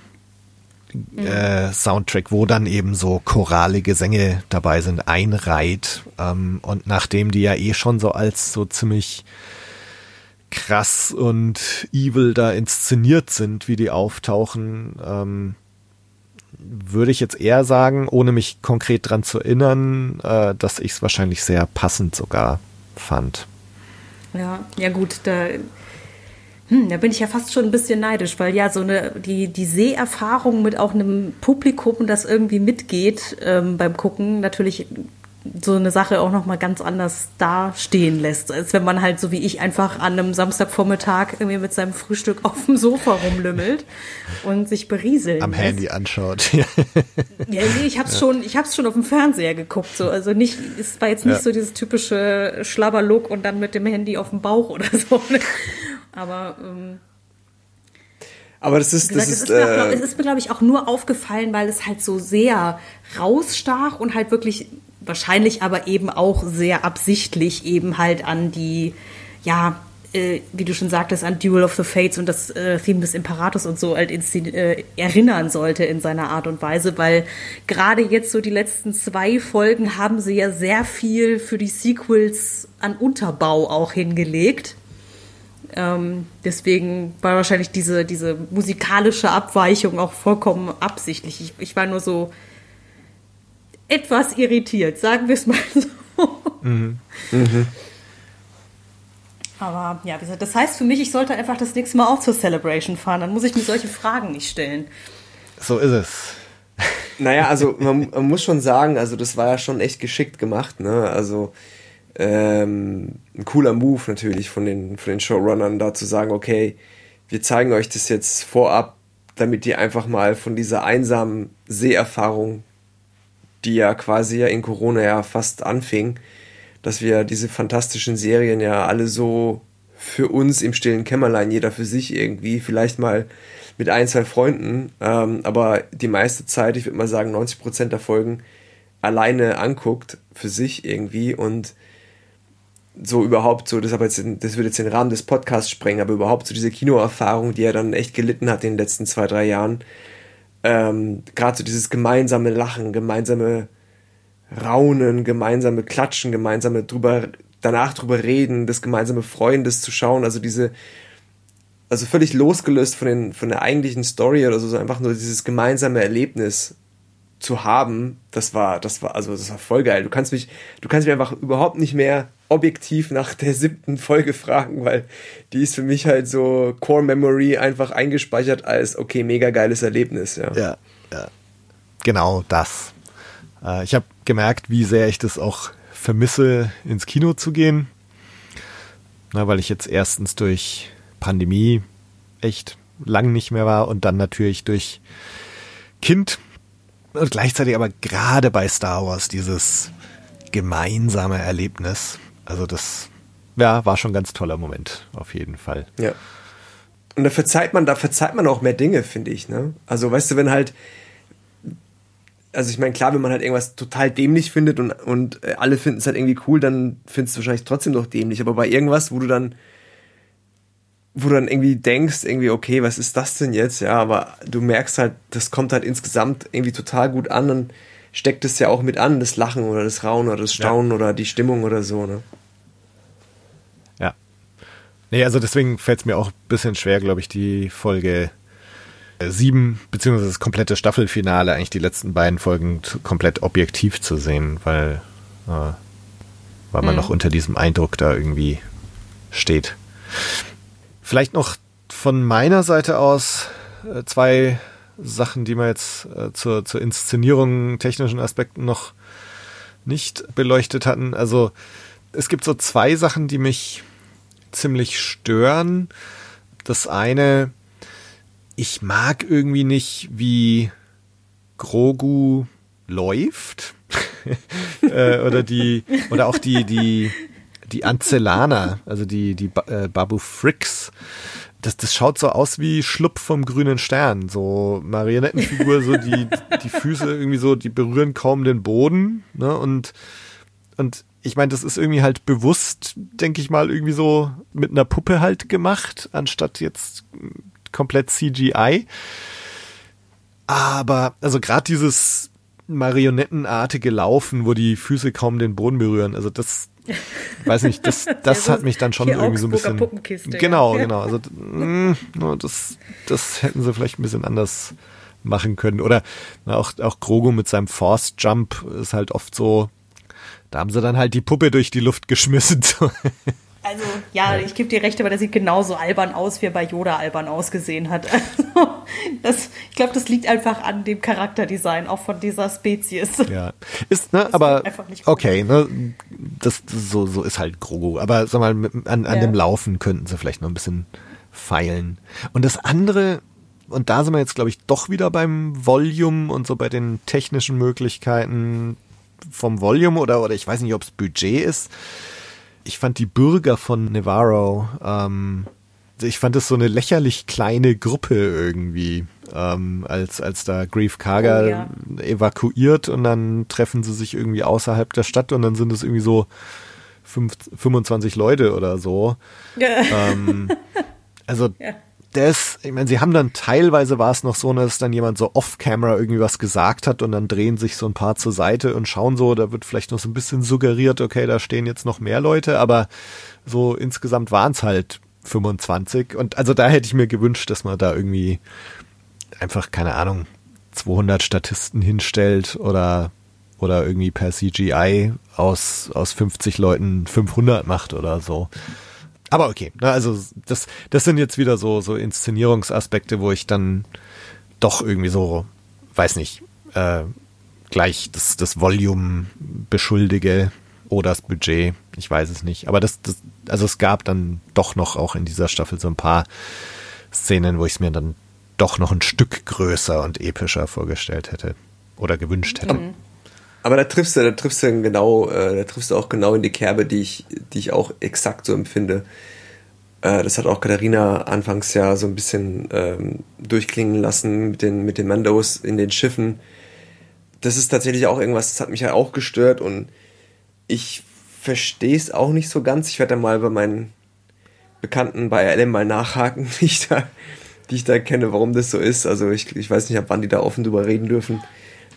äh, Soundtrack, wo dann eben so chorale Gesänge dabei sind, einreiht. Ähm, und nachdem die ja eh schon so als so ziemlich krass und evil da inszeniert sind, wie die auftauchen, ähm, würde ich jetzt eher sagen, ohne mich konkret dran zu erinnern, äh, dass ich es wahrscheinlich sehr passend sogar fand. Ja, ja gut, da, hm, da bin ich ja fast schon ein bisschen neidisch, weil ja so eine die die Seherfahrung mit auch einem Publikum, das irgendwie mitgeht ähm, beim Gucken, natürlich so eine Sache auch noch mal ganz anders dastehen lässt, als wenn man halt so wie ich einfach an einem Samstagvormittag irgendwie mit seinem Frühstück auf dem Sofa rumlümmelt und sich berieseln am lässt. Handy anschaut. *laughs* ja, nee, ich hab's ja. schon, ich hab's schon auf dem Fernseher geguckt, so also nicht, es war jetzt nicht ja. so dieses typische Schlabberlook und dann mit dem Handy auf dem Bauch oder so. Aber ähm, aber das ist, gesagt, das ist, ist, äh, es ist mir, glaube ich, auch nur aufgefallen, weil es halt so sehr rausstach und halt wirklich wahrscheinlich aber eben auch sehr absichtlich eben halt an die, ja, äh, wie du schon sagtest, an Duel of the Fates und das äh, Theme des Imperators und so halt äh, erinnern sollte in seiner Art und Weise, weil gerade jetzt so die letzten zwei Folgen haben sie ja sehr viel für die Sequels an Unterbau auch hingelegt. Ähm, deswegen war wahrscheinlich diese, diese musikalische Abweichung auch vollkommen absichtlich. Ich, ich war nur so, etwas irritiert, sagen wir es mal *laughs* so. Mhm. Mhm. Aber ja, das heißt für mich, ich sollte einfach das nächste Mal auch zur Celebration fahren. Dann muss ich mir solche Fragen nicht stellen. So ist es. Naja, also man, man muss schon sagen, also das war ja schon echt geschickt gemacht, ne? Also ähm, ein cooler Move natürlich von den, von den Showrunnern, da zu sagen, okay, wir zeigen euch das jetzt vorab, damit ihr einfach mal von dieser einsamen Seherfahrung die ja quasi ja in Corona ja fast anfing, dass wir diese fantastischen Serien ja alle so für uns im stillen Kämmerlein, jeder für sich irgendwie, vielleicht mal mit ein, zwei Freunden, ähm, aber die meiste Zeit, ich würde mal sagen 90 Prozent der Folgen, alleine anguckt, für sich irgendwie und so überhaupt so, das, aber jetzt, das würde jetzt den Rahmen des Podcasts sprengen, aber überhaupt so diese Kinoerfahrung, die er dann echt gelitten hat in den letzten zwei, drei Jahren, ähm, gerade so dieses gemeinsame Lachen, gemeinsame Raunen, gemeinsame Klatschen, gemeinsame drüber, danach drüber reden, das gemeinsame Freuen, das zu schauen, also diese, also völlig losgelöst von, den, von der eigentlichen Story oder so, so einfach nur dieses gemeinsame Erlebnis zu haben, das war, das war, also das war voll geil. Du kannst mich, du kannst mich einfach überhaupt nicht mehr objektiv nach der siebten Folge fragen, weil die ist für mich halt so Core Memory einfach eingespeichert als, okay, mega geiles Erlebnis, ja. Ja, ja. Genau das. Äh, ich habe gemerkt, wie sehr ich das auch vermisse, ins Kino zu gehen. Na, weil ich jetzt erstens durch Pandemie echt lang nicht mehr war und dann natürlich durch Kind und gleichzeitig aber gerade bei Star Wars dieses gemeinsame Erlebnis. Also das ja, war schon ein ganz toller Moment, auf jeden Fall. Ja. Und da verzeiht man, da verzeiht man auch mehr Dinge, finde ich, ne? Also, weißt du, wenn halt, also ich meine, klar, wenn man halt irgendwas total dämlich findet und, und äh, alle finden es halt irgendwie cool, dann findest du wahrscheinlich trotzdem noch dämlich. Aber bei irgendwas, wo du dann wo du dann irgendwie denkst, irgendwie, okay, was ist das denn jetzt? Ja, aber du merkst halt, das kommt halt insgesamt irgendwie total gut an und steckt es ja auch mit an, das Lachen oder das Raunen oder das Staunen ja. oder die Stimmung oder so, ne? Ja. Nee, also deswegen fällt es mir auch ein bisschen schwer, glaube ich, die Folge 7, beziehungsweise das komplette Staffelfinale, eigentlich die letzten beiden Folgen komplett objektiv zu sehen, weil, äh, weil man mhm. noch unter diesem Eindruck da irgendwie steht. Vielleicht noch von meiner Seite aus äh, zwei Sachen, die wir jetzt äh, zur, zur Inszenierung, technischen Aspekten noch nicht beleuchtet hatten. Also es gibt so zwei Sachen, die mich ziemlich stören. Das eine, ich mag irgendwie nicht, wie Grogu läuft. *laughs* äh, oder die, oder auch die, die, die Ancellaner, also die, die äh, Babu Fricks, das, das schaut so aus wie Schlupf vom grünen Stern. So Marionettenfigur, so die, die Füße irgendwie so, die berühren kaum den Boden. Ne? Und, und ich meine, das ist irgendwie halt bewusst, denke ich mal, irgendwie so mit einer Puppe halt gemacht, anstatt jetzt komplett CGI. Aber, also gerade dieses marionettenartige Laufen, wo die Füße kaum den Boden berühren, also das, weiß nicht, das, *laughs* das ja, hat mich dann schon irgendwie so ein bisschen. Genau, ja. genau. Also mh, mm, das, das hätten sie vielleicht ein bisschen anders machen können. Oder na, auch, auch Grogu mit seinem Force Jump ist halt oft so, da haben sie dann halt die Puppe durch die Luft geschmissen. *laughs* Also ja, ich gebe dir recht, aber der sieht genauso albern aus, wie er bei Yoda albern ausgesehen hat. Also, *laughs* das, ich glaube, das liegt einfach an dem Charakterdesign, auch von dieser Spezies. Ja, ist, ne, das aber okay, ne, das, so, so ist halt Grogu. Aber sag mal, an, an ja. dem Laufen könnten sie vielleicht noch ein bisschen feilen. Und das andere, und da sind wir jetzt, glaube ich, doch wieder beim Volume und so bei den technischen Möglichkeiten vom Volume oder, oder ich weiß nicht, ob es Budget ist ich fand die Bürger von Navarro, ähm, ich fand es so eine lächerlich kleine Gruppe irgendwie, ähm, als, als da Grief Karga oh, ja. evakuiert und dann treffen sie sich irgendwie außerhalb der Stadt und dann sind es irgendwie so fünf, 25 Leute oder so. ähm, *laughs* also ja das, ich meine, sie haben dann teilweise war es noch so, dass dann jemand so off-camera irgendwie was gesagt hat und dann drehen sich so ein paar zur Seite und schauen so, da wird vielleicht noch so ein bisschen suggeriert, okay, da stehen jetzt noch mehr Leute, aber so insgesamt waren es halt 25 und also da hätte ich mir gewünscht, dass man da irgendwie einfach, keine Ahnung, 200 Statisten hinstellt oder oder irgendwie per CGI aus, aus 50 Leuten 500 macht oder so. Aber okay, ne, also das, das sind jetzt wieder so, so Inszenierungsaspekte, wo ich dann doch irgendwie so, weiß nicht, äh, gleich das, das Volume beschuldige oder das Budget. Ich weiß es nicht. Aber das, das, also es gab dann doch noch auch in dieser Staffel so ein paar Szenen, wo ich es mir dann doch noch ein Stück größer und epischer vorgestellt hätte oder gewünscht hätte. Mhm. Aber da triffst du, da triffst du genau, äh, da triffst du auch genau in die Kerbe, die ich, die ich auch exakt so empfinde. Äh, das hat auch Katharina anfangs ja so ein bisschen ähm, durchklingen lassen mit den, mit den Mandos in den Schiffen. Das ist tatsächlich auch irgendwas, das hat mich ja auch gestört und ich verstehe es auch nicht so ganz. Ich werde da mal bei meinen Bekannten bei LM mal nachhaken, *laughs* die ich da, die ich da kenne, warum das so ist. Also ich, ich weiß nicht, ab wann die da offen drüber reden dürfen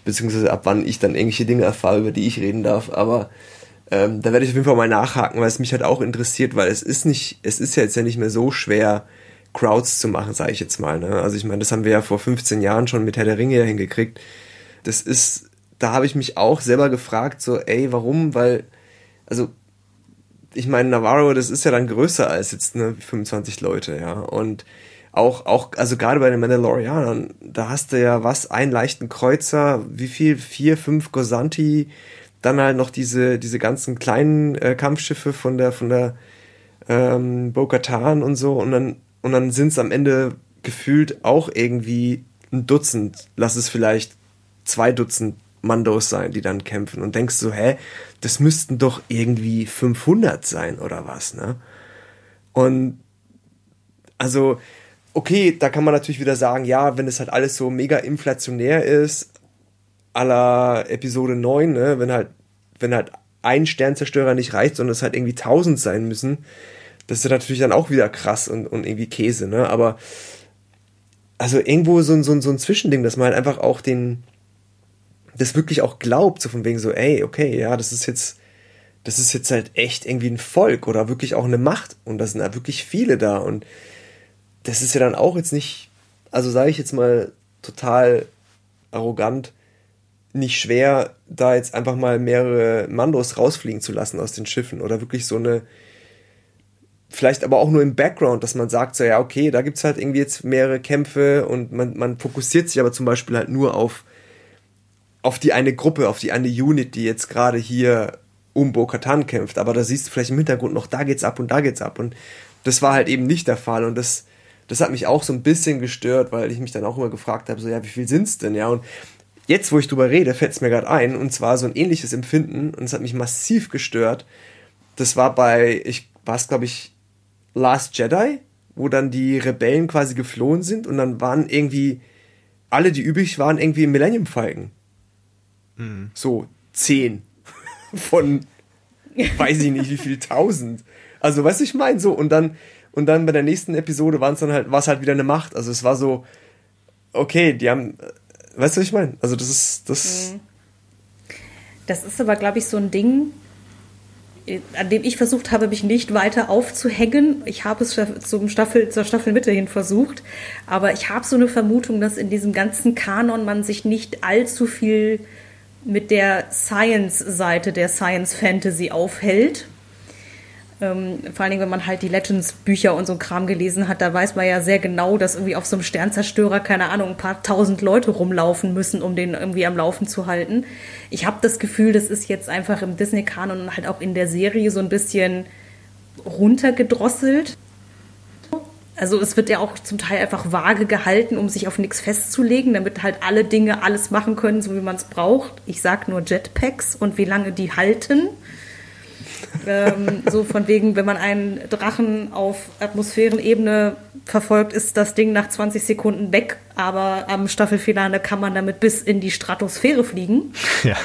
beziehungsweise ab wann ich dann irgendwelche Dinge erfahre, über die ich reden darf. Aber ähm, da werde ich auf jeden Fall mal nachhaken, weil es mich halt auch interessiert, weil es ist nicht, es ist ja jetzt ja nicht mehr so schwer, Crowds zu machen, sage ich jetzt mal. Ne? Also ich meine, das haben wir ja vor 15 Jahren schon mit Herr der Ringe hingekriegt. Das ist, da habe ich mich auch selber gefragt, so, ey, warum? Weil, also ich meine, Navarro, das ist ja dann größer als jetzt ne, 25 Leute, ja. Und auch, auch, also gerade bei den Mandalorianern, da hast du ja was, einen leichten Kreuzer, wie viel? Vier, fünf Gosanti, dann halt noch diese, diese ganzen kleinen äh, Kampfschiffe von der, von der ähm, Bo-Katan und so, und dann, und dann sind es am Ende gefühlt auch irgendwie ein Dutzend, lass es vielleicht zwei Dutzend Mandos sein, die dann kämpfen und denkst so, hä, das müssten doch irgendwie 500 sein oder was, ne? Und also, okay, da kann man natürlich wieder sagen, ja, wenn es halt alles so mega inflationär ist, aller Episode 9, ne, wenn halt, wenn halt ein Sternzerstörer nicht reicht, sondern es halt irgendwie 1000 sein müssen, das ist natürlich dann auch wieder krass und, und irgendwie Käse, ne, aber also irgendwo so, so, so ein Zwischending, dass man halt einfach auch den, das wirklich auch glaubt, so von wegen so, ey, okay, ja, das ist jetzt, das ist jetzt halt echt irgendwie ein Volk oder wirklich auch eine Macht und da sind da wirklich viele da und das ist ja dann auch jetzt nicht, also sage ich jetzt mal total arrogant, nicht schwer, da jetzt einfach mal mehrere Mandos rausfliegen zu lassen aus den Schiffen oder wirklich so eine, vielleicht aber auch nur im Background, dass man sagt, so ja, okay, da gibt's halt irgendwie jetzt mehrere Kämpfe und man, man fokussiert sich aber zum Beispiel halt nur auf auf die eine Gruppe, auf die eine Unit, die jetzt gerade hier um Bo-Katan kämpft, aber da siehst du vielleicht im Hintergrund noch, da geht's ab und da geht's ab. Und das war halt eben nicht der Fall. Und das, das hat mich auch so ein bisschen gestört, weil ich mich dann auch immer gefragt habe, so ja, wie viel sind's denn, ja und jetzt, wo ich drüber rede, fällt es mir gerade ein und zwar so ein ähnliches Empfinden und es hat mich massiv gestört, das war bei, ich war es glaube ich Last Jedi, wo dann die Rebellen quasi geflohen sind und dann waren irgendwie alle, die übrig waren, irgendwie im Millennium Falcon. Mhm. So zehn *laughs* von *laughs* weiß ich nicht wie viel tausend. Also, was ich meine, so und dann und dann bei der nächsten Episode waren es dann halt war halt wieder eine Macht. Also es war so okay, die haben weißt du, was ich meine? Also das ist das mhm. Das ist aber glaube ich so ein Ding, an dem ich versucht habe, mich nicht weiter aufzuhängen. Ich habe es zum Staffel, zur Staffelmitte hin versucht, aber ich habe so eine Vermutung, dass in diesem ganzen Kanon man sich nicht allzu viel mit der Science-Seite der Science Fantasy aufhält. Ähm, vor allen Dingen, wenn man halt die Legends-Bücher und so Kram gelesen hat, da weiß man ja sehr genau, dass irgendwie auf so einem Sternzerstörer, keine Ahnung, ein paar tausend Leute rumlaufen müssen, um den irgendwie am Laufen zu halten. Ich habe das Gefühl, das ist jetzt einfach im Disney-Kanon und halt auch in der Serie so ein bisschen runtergedrosselt. Also es wird ja auch zum Teil einfach vage gehalten, um sich auf nichts festzulegen, damit halt alle Dinge alles machen können, so wie man es braucht. Ich sag nur Jetpacks und wie lange die halten. Ähm, so von wegen, wenn man einen Drachen auf Atmosphärenebene verfolgt, ist das Ding nach 20 Sekunden weg, aber am Staffelfinale kann man damit bis in die Stratosphäre fliegen. *laughs* Ja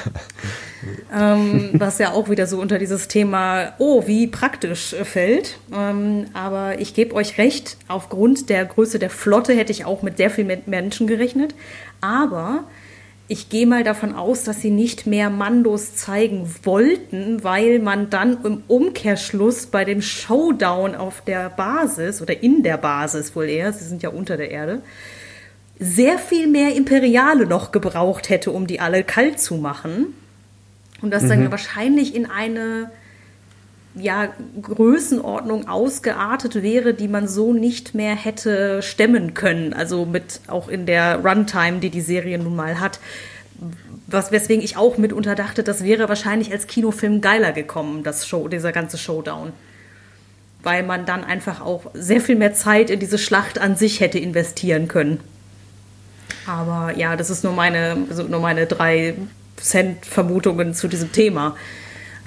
ähm, was ja auch wieder so unter dieses Thema, oh, wie praktisch äh, fällt. Ähm, aber ich gebe euch recht, aufgrund der Größe der Flotte hätte ich auch mit sehr viel Menschen gerechnet. Aber ich gehe mal davon aus, dass sie nicht mehr Mandos zeigen wollten, weil man dann im Umkehrschluss bei dem Showdown auf der Basis oder in der Basis wohl eher, sie sind ja unter der Erde, sehr viel mehr Imperiale noch gebraucht hätte, um die alle kalt zu machen. Und das mhm. dann wahrscheinlich in eine ja, Größenordnung ausgeartet wäre, die man so nicht mehr hätte stemmen können. Also mit auch in der Runtime, die die Serie nun mal hat. Was, weswegen ich auch mitunter dachte, das wäre wahrscheinlich als Kinofilm geiler gekommen, das Show, dieser ganze Showdown. Weil man dann einfach auch sehr viel mehr Zeit in diese Schlacht an sich hätte investieren können. Aber ja, das ist nur meine, also nur meine drei Cent-Vermutungen zu diesem Thema.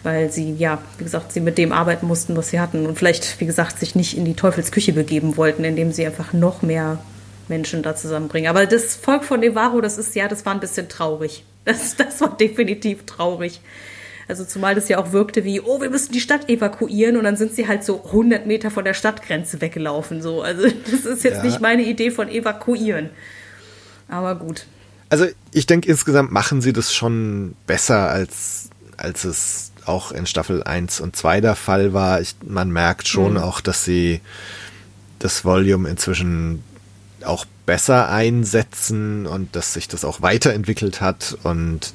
Weil sie, ja, wie gesagt, sie mit dem arbeiten mussten, was sie hatten. Und vielleicht, wie gesagt, sich nicht in die Teufelsküche begeben wollten, indem sie einfach noch mehr Menschen da zusammenbringen. Aber das Volk von Nevaro, das ist, ja, das war ein bisschen traurig. *laughs* Das, das war definitiv traurig. Also zumal das ja auch wirkte wie, oh, wir müssen die Stadt evakuieren und dann sind sie halt so 100 Meter von der Stadtgrenze weggelaufen. So. Also *laughs* das ist jetzt ja. nicht meine Idee von evakuieren. Aber gut. Also ich denke, insgesamt machen sie das schon besser, als, als es auch in Staffel 1 und 2 der Fall war. Ich, man merkt schon mhm. auch, dass sie das Volume inzwischen auch besser einsetzen und dass sich das auch weiterentwickelt hat und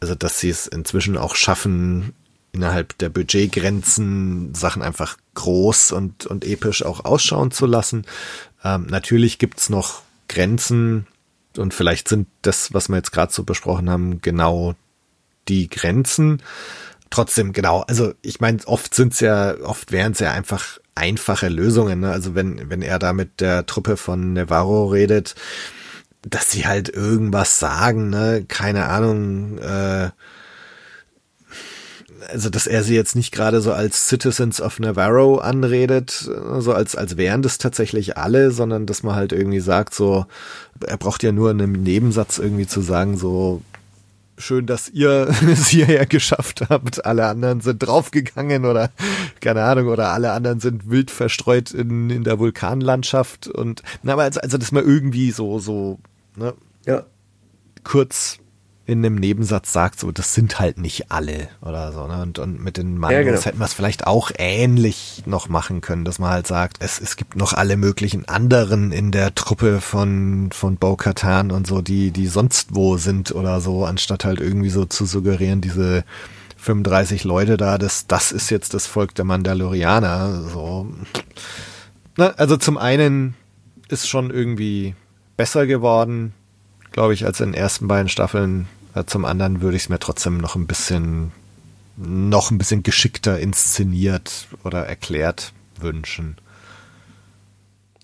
also dass sie es inzwischen auch schaffen, innerhalb der Budgetgrenzen Sachen einfach groß und, und episch auch ausschauen zu lassen. Ähm, natürlich gibt's noch Grenzen und vielleicht sind das, was wir jetzt gerade so besprochen haben, genau die Grenzen. Trotzdem, genau, also ich meine, oft sind's ja, oft wären es ja einfach einfache Lösungen. Ne? Also wenn, wenn er da mit der Truppe von Navarro redet, dass sie halt irgendwas sagen, ne, keine Ahnung, äh, also dass er sie jetzt nicht gerade so als Citizens of Navarro anredet, so als als wären das tatsächlich alle, sondern dass man halt irgendwie sagt, so er braucht ja nur in einem Nebensatz irgendwie zu sagen, so schön, dass ihr *laughs* es hierher geschafft habt. Alle anderen sind draufgegangen oder keine Ahnung oder alle anderen sind wild verstreut in, in der Vulkanlandschaft und na, aber also, also dass man irgendwie so so ne, Ja. kurz in einem Nebensatz sagt, so das sind halt nicht alle oder so. Ne? Und, und mit den Mandos Ja, genau. hätten wir es vielleicht auch ähnlich noch machen können, dass man halt sagt, es, es gibt noch alle möglichen anderen in der Truppe von, von Bo-Katan und so, die, die sonst wo sind oder so, anstatt halt irgendwie so zu suggerieren, diese 35 Leute da, das, das ist jetzt das Volk der Mandalorianer. So. Na, also zum einen ist schon irgendwie besser geworden, glaube ich, als in den ersten beiden Staffeln. Äh, Zum anderen würde ich es mir trotzdem noch ein bisschen, noch ein bisschen geschickter inszeniert oder erklärt wünschen.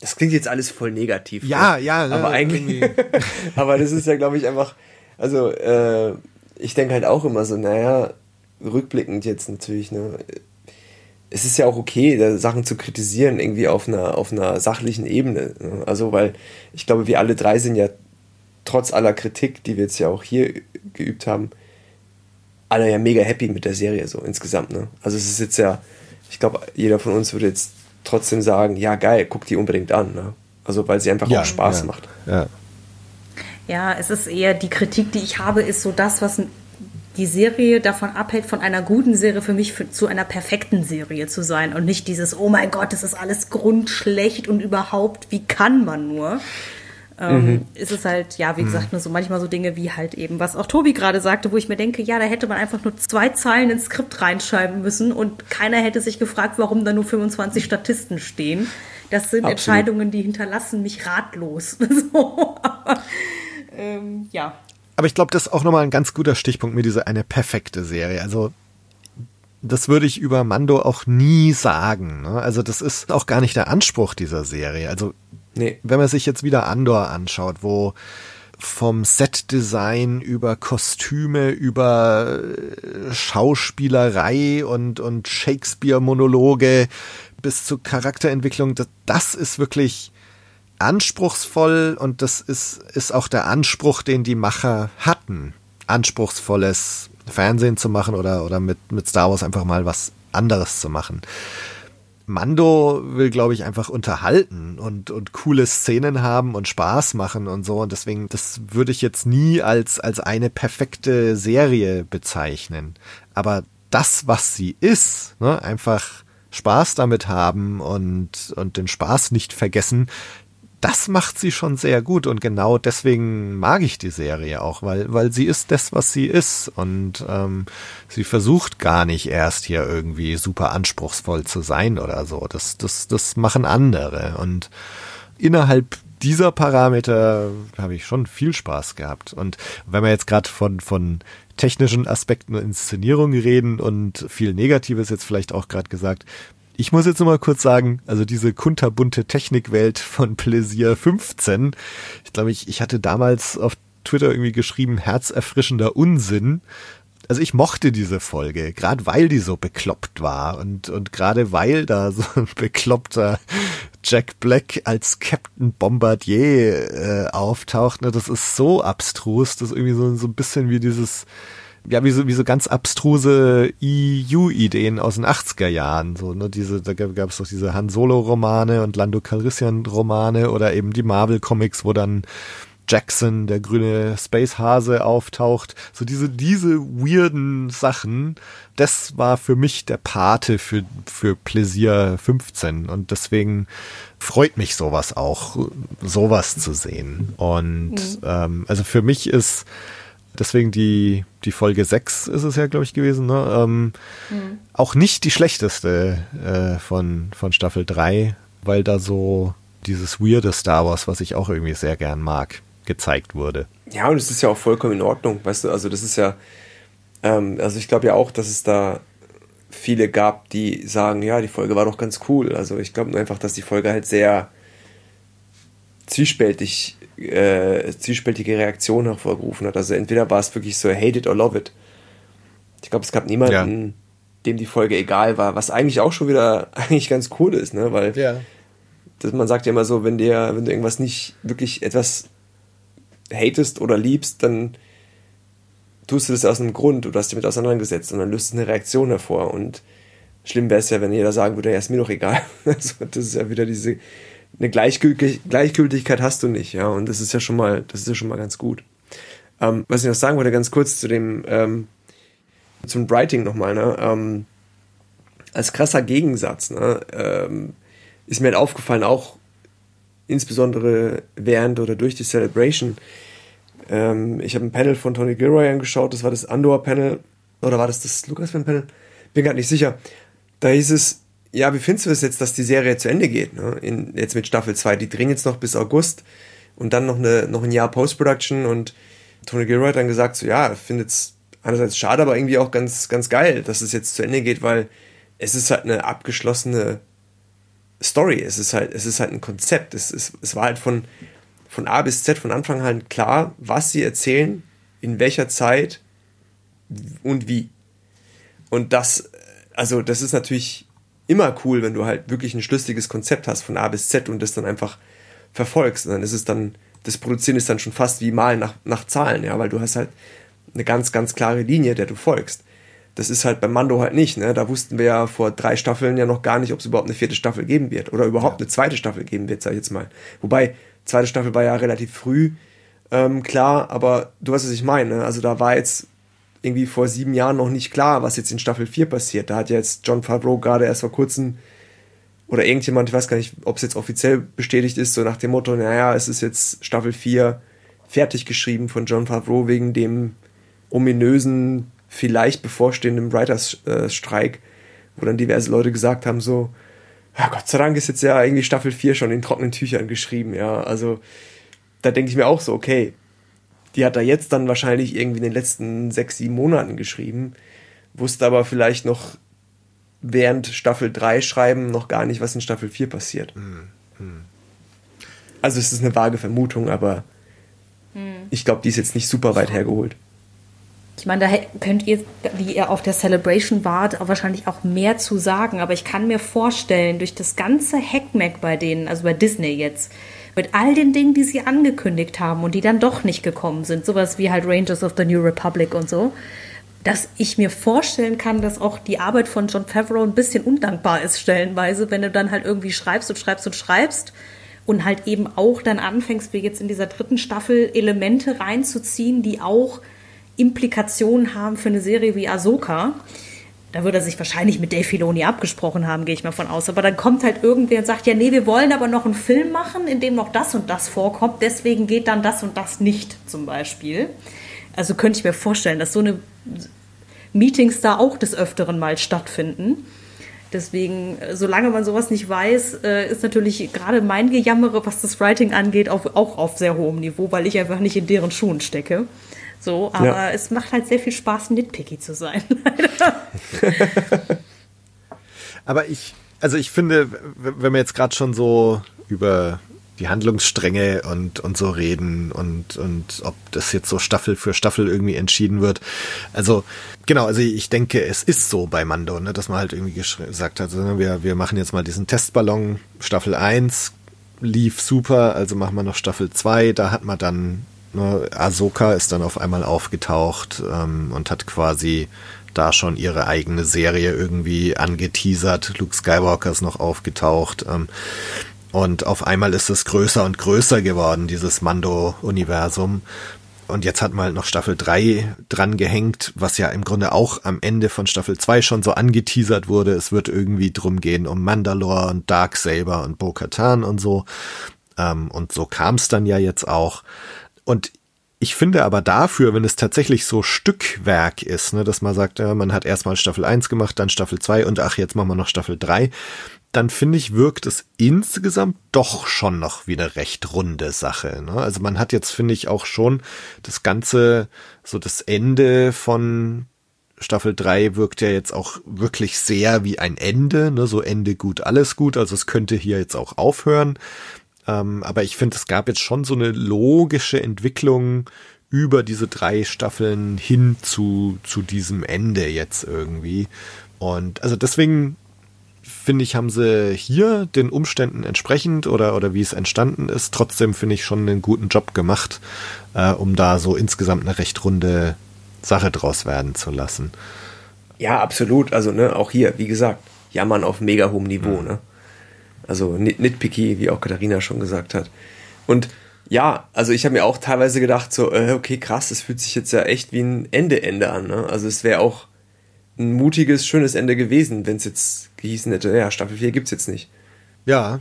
Das klingt jetzt alles voll negativ. Ja, ne? ja, ne, aber eigentlich, irgendwie. *laughs* aber das ist ja, glaube ich, einfach, also äh, ich denke halt auch immer so, naja, rückblickend jetzt natürlich, ne, es ist ja auch okay, da Sachen zu kritisieren, irgendwie auf einer, auf einer sachlichen Ebene. Ne? Also, weil ich glaube, wir alle drei sind ja trotz aller Kritik, die wir jetzt ja auch hier geübt haben, alle ja mega happy mit der Serie so insgesamt. Ne? Also es ist jetzt ja, ich glaube, jeder von uns würde jetzt trotzdem sagen, ja geil, guck die unbedingt an. Ne? Also weil sie einfach auch Spaß ja, macht. Ja. Ja, es ist eher die Kritik, die ich habe, ist so das, was die Serie davon abhält, von einer guten Serie für mich für, zu einer perfekten Serie zu sein und nicht dieses, oh mein Gott, das ist alles grundschlecht und überhaupt, wie kann man nur? Ähm, ist es halt, ja, wie gesagt, nur so manchmal so Dinge wie halt eben, was auch Tobi gerade sagte, wo ich mir denke, ja, da hätte man einfach nur zwei Zeilen ins Skript reinschreiben müssen und keiner hätte sich gefragt, warum da nur 25 Statisten stehen. Das sind Absolut. Entscheidungen, die hinterlassen mich ratlos. *laughs* so, aber, ähm, ja, Aber ich glaube, das ist auch nochmal ein ganz guter Stichpunkt mit dieser eine perfekte Serie. Also das würde ich über Mando auch nie sagen. Ne? Also das ist auch gar nicht der Anspruch dieser Serie. Also Nee. wenn man sich jetzt wieder Andor anschaut, wo vom Setdesign über Kostüme, über äh, Schauspielerei und, und Shakespeare-Monologe bis zur Charakterentwicklung, das, das ist wirklich anspruchsvoll und das ist, ist auch der Anspruch, den die Macher hatten. Anspruchsvolles Fernsehen zu machen oder, oder mit, mit Star Wars einfach mal was anderes zu machen. Mando will, glaube ich, einfach unterhalten und, und coole Szenen haben und Spaß machen und so. Und deswegen, das würde ich jetzt nie als, als eine perfekte Serie bezeichnen. Aber das, was sie ist, ne, einfach Spaß damit haben und, und den Spaß nicht vergessen, das macht sie schon sehr gut und genau deswegen mag ich die Serie auch, weil, weil sie ist das, was sie ist und ähm, sie versucht gar nicht erst hier irgendwie super anspruchsvoll zu sein oder so. Das, das, das machen andere und innerhalb dieser Parameter habe ich schon viel Spaß gehabt. Und wenn wir jetzt gerade von, von technischen Aspekten und Inszenierung reden und viel Negatives jetzt vielleicht auch gerade gesagt, ich muss jetzt noch mal kurz sagen, also diese kunterbunte Technikwelt von Pläsier 15, ich glaube, ich, ich hatte damals auf Twitter irgendwie geschrieben, herzerfrischender Unsinn. Also ich mochte diese Folge, gerade weil die so bekloppt war und, und gerade weil da so ein bekloppter Jack Black als Captain Bombardier äh, auftaucht. Ne, das ist so abstrus, das ist irgendwie so, so ein bisschen wie dieses ja, wie so, wie so ganz abstruse EU-Ideen aus den 80er Jahren. So, ne, diese, da gab es doch diese Han Solo-Romane und Lando Calrissian-Romane oder eben die Marvel-Comics, wo dann Jackson, der grüne Space Hase auftaucht. So diese, diese weirden Sachen, das war für mich der Pate für, für Pläsier 15 und deswegen freut mich sowas auch, sowas zu sehen. Und mhm. ähm, also für mich ist deswegen die, die Folge 6 ist es ja, glaube ich, gewesen, ne? Ähm, mhm. Auch nicht die schlechteste äh, von, von Staffel 3, weil da so dieses weirde Star Wars, was ich auch irgendwie sehr gern mag, gezeigt wurde. Ja, und es ist ja auch vollkommen in Ordnung, weißt du, also das ist ja, ähm, also ich glaube ja auch, dass es da viele gab, die sagen, ja, die Folge war doch ganz cool. Also ich glaube nur einfach, dass die Folge halt sehr zwiespältig, äh, zwiespältige Reaktionen hervorgerufen hat. Also entweder war es wirklich so hate it or love it. Ich glaube, es gab niemanden, ja. dem die Folge egal war, was eigentlich auch schon wieder *laughs* eigentlich ganz cool ist, ne? Weil ja. das, man sagt ja immer so, wenn dir, wenn du irgendwas nicht wirklich etwas hatest oder liebst, dann tust du das aus einem Grund, du hast dich damit auseinandergesetzt und dann löst es eine Reaktion hervor. Und schlimm wäre es ja, wenn jeder sagen würde, ja, ist mir doch egal. *laughs* Also, das ist ja wieder diese, eine Gleichgültig Gleichgültigkeit hast du nicht, ja. Und das ist ja schon mal, das ist ja schon mal ganz gut. Ähm, was ich noch sagen wollte, ganz kurz zu dem, ähm, zum Writing nochmal, ne, ähm, als krasser Gegensatz, ne, ähm, ist mir halt aufgefallen, auch insbesondere während oder durch die Celebration, ähm, ich habe ein Panel von Tony Gilroy angeschaut, das war das Andor-Panel, oder war das das Lucasfilm-Panel? Bin gerade nicht sicher. Da hieß es, ja, wie findest du es jetzt, dass die Serie zu Ende geht? Ne? In, jetzt mit Staffel 2, die drehen jetzt noch bis August und dann noch, eine, noch ein Jahr Post-Production und Tony Gilroy hat dann gesagt, so ja, findet es einerseits schade, aber irgendwie auch ganz, ganz geil, dass es jetzt zu Ende geht, weil es ist halt eine abgeschlossene Story, es ist halt, es ist halt ein Konzept, es, ist, es war halt von, von A bis Z von Anfang an klar, was sie erzählen, in welcher Zeit und wie. Und das, also das ist natürlich immer cool, wenn du halt wirklich ein schlüssiges Konzept hast von A bis Z und das dann einfach verfolgst. Und dann ist es dann, das Produzieren ist dann schon fast wie Malen nach, nach Zahlen, ja, weil du hast halt eine ganz, ganz klare Linie, der du folgst. Das ist halt beim Mando halt nicht, ne? Da wussten wir ja vor drei Staffeln ja noch gar nicht, ob es überhaupt eine vierte Staffel geben wird oder überhaupt ja. eine zweite Staffel geben wird, sag ich jetzt mal. Wobei, Zweite Staffel war ja relativ früh, ähm, klar, aber du weißt, was ich meine. Ne? Also da war jetzt irgendwie vor sieben Jahren noch nicht klar, was jetzt in Staffel 4 passiert. Da hat jetzt John Favreau gerade erst vor kurzem oder irgendjemand, ich weiß gar nicht, ob es jetzt offiziell bestätigt ist, so nach dem Motto, naja, es ist jetzt Staffel 4 fertig geschrieben von John Favreau wegen dem ominösen, vielleicht bevorstehenden Writers-Streik, wo dann diverse Leute gesagt haben, so, ja, Gott sei Dank ist jetzt ja irgendwie Staffel 4 schon in trockenen Tüchern geschrieben, ja. Also da denke ich mir auch so, okay, die hat er jetzt dann wahrscheinlich irgendwie in den letzten sechs, sieben Monaten geschrieben, wusste aber vielleicht noch während Staffel 3 schreiben noch gar nicht, was in Staffel 4 passiert. Mhm. Also es ist eine vage Vermutung, aber mhm. ich glaube, die ist jetzt nicht super weit hergeholt. Ich meine, da könnt ihr, die ihr auf der Celebration wart, auch wahrscheinlich auch mehr zu sagen. Aber ich kann mir vorstellen, durch das ganze Hackmack bei denen, also bei Disney jetzt, mit all den Dingen, die sie angekündigt haben und die dann doch nicht gekommen sind, sowas wie halt Rangers of the New Republic und so, dass ich mir vorstellen kann, dass auch die Arbeit von John Favreau ein bisschen undankbar ist, stellenweise, wenn du dann halt irgendwie schreibst und schreibst und schreibst und halt eben auch dann anfängst, wie jetzt in dieser dritten Staffel, Elemente reinzuziehen, die auch Implikationen haben für eine Serie wie Ahsoka. Da würde er sich wahrscheinlich mit Dave Filoni abgesprochen haben, gehe ich mal von aus. Aber dann kommt halt irgendwer und sagt, ja, nee, wir wollen aber noch einen Film machen, in dem noch das und das vorkommt. Deswegen geht dann das und das nicht, zum Beispiel. Also könnte ich mir vorstellen, dass so eine Meetings da auch des Öfteren mal stattfinden. Deswegen, solange man sowas nicht weiß, äh, ist natürlich gerade mein Gejammere, was das Writing angeht, auch auf sehr hohem Niveau, weil ich einfach nicht in deren Schuhen stecke. So, aber ja. es macht halt sehr viel Spaß, nitpicky zu sein. *laughs* *laughs* aber ich, also ich finde, wenn wir jetzt gerade schon so über die Handlungsstränge und, und so reden und, und ob das jetzt so Staffel für Staffel irgendwie entschieden wird. Also, genau, also ich denke, es ist so bei Mando, ne, dass man halt irgendwie gesagt hat, also wir, wir machen jetzt mal diesen Testballon Staffel 1, lief super, also machen wir noch Staffel 2, da hat man dann Ne, Ahsoka ist dann auf einmal aufgetaucht ähm, und hat quasi da schon ihre eigene Serie irgendwie angeteasert. Luke Skywalker ist noch aufgetaucht. Ähm, Und auf einmal ist es größer und größer geworden, dieses Mando-Universum. Und jetzt hat man halt noch Staffel 3 dran gehängt, was ja im Grunde auch am Ende von Staffel 2 schon so angeteasert wurde. Es wird irgendwie drum gehen um Mandalore und Darksaber und Bo-Katan und so. Ähm, und so kam es dann ja jetzt auch. Und ich finde aber dafür, wenn es tatsächlich so Stückwerk ist, ne, dass man sagt, ja, man hat erstmal Staffel 1 gemacht, dann Staffel 2 und ach, jetzt machen wir noch Staffel 3, dann finde ich, wirkt es insgesamt doch schon noch wie eine recht runde Sache. Ne? Also man hat jetzt, finde ich, auch schon das Ganze, so das Ende von Staffel 3 wirkt ja jetzt auch wirklich sehr wie ein Ende, ne? so Ende gut, alles gut. Also es könnte hier jetzt auch aufhören. Ähm, aber ich finde, es gab jetzt schon so eine logische Entwicklung über diese drei Staffeln hin zu, zu diesem Ende jetzt irgendwie. Und also deswegen finde ich, haben sie hier den Umständen entsprechend oder, oder wie es entstanden ist, trotzdem finde ich schon einen guten Job gemacht, äh, um da so insgesamt eine recht runde Sache draus werden zu lassen. Ja, absolut. Also, ne, auch hier, wie gesagt, jammern auf mega hohem Niveau, mhm. ne? Also nitpicky, wie auch Katharina schon gesagt hat. Und ja, also ich habe mir auch teilweise gedacht, so, äh, okay, krass, das fühlt sich jetzt ja echt wie ein Ende-Ende an. Ne? Also es wäre auch ein mutiges, schönes Ende gewesen, wenn es jetzt gehießen hätte, ja, Staffel 4 gibt's jetzt nicht. Ja.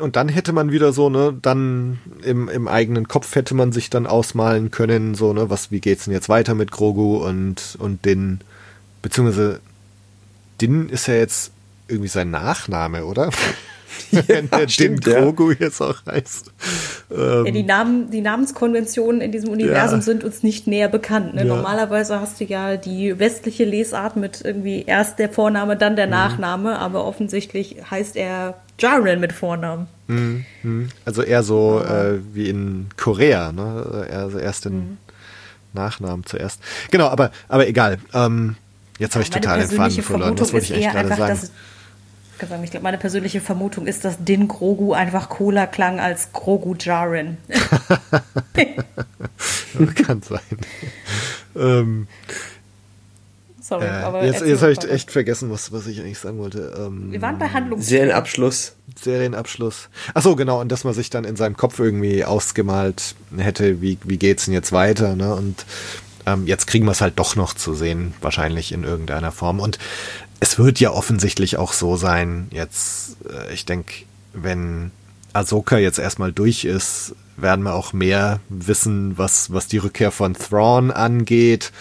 Und dann hätte man wieder so, ne, dann im, im eigenen Kopf hätte man sich dann ausmalen können, so, ne, was, wie geht's denn jetzt weiter mit Grogu und, und Din, beziehungsweise Din ist ja jetzt irgendwie sein Nachname, oder? *laughs* ja, der Din Grogu ja. jetzt auch heißt. Ähm, ja, die, Namen, die Namenskonventionen in diesem Universum ja. sind uns nicht näher bekannt. Ne? Normalerweise hast du ja die westliche Lesart mit irgendwie erst der Vorname, dann der mhm. Nachname, aber offensichtlich heißt er Jaren mit Vornamen. Mhm. mhm. Also eher so äh, wie in Korea, ne? Also erst den mhm. Nachnamen zuerst. Genau, aber, aber egal. Ähm, jetzt habe ich total den Faden verloren. Was wollte ich eigentlich gerade sagen? Sagen, ich glaube, meine persönliche Vermutung ist, dass Din Grogu einfach cooler klang als Grogu Jaren. *laughs* Kann sein. ähm, Sorry, äh, aber jetzt, jetzt habe ich echt vergessen, was, was ich eigentlich sagen wollte. Ähm, Wir waren bei Handlungs Serienabschluss. Serienabschluss. Ach so, genau. Und dass man sich dann in seinem Kopf irgendwie ausgemalt hätte, wie, wie geht's denn jetzt weiter, ne? Und ähm, jetzt kriegen wir es halt doch noch zu sehen, wahrscheinlich in irgendeiner Form. Und es wird ja offensichtlich auch so sein, jetzt, äh, ich denke, wenn Ahsoka jetzt erstmal durch ist, werden wir auch mehr wissen, was, was die Rückkehr von Thrawn angeht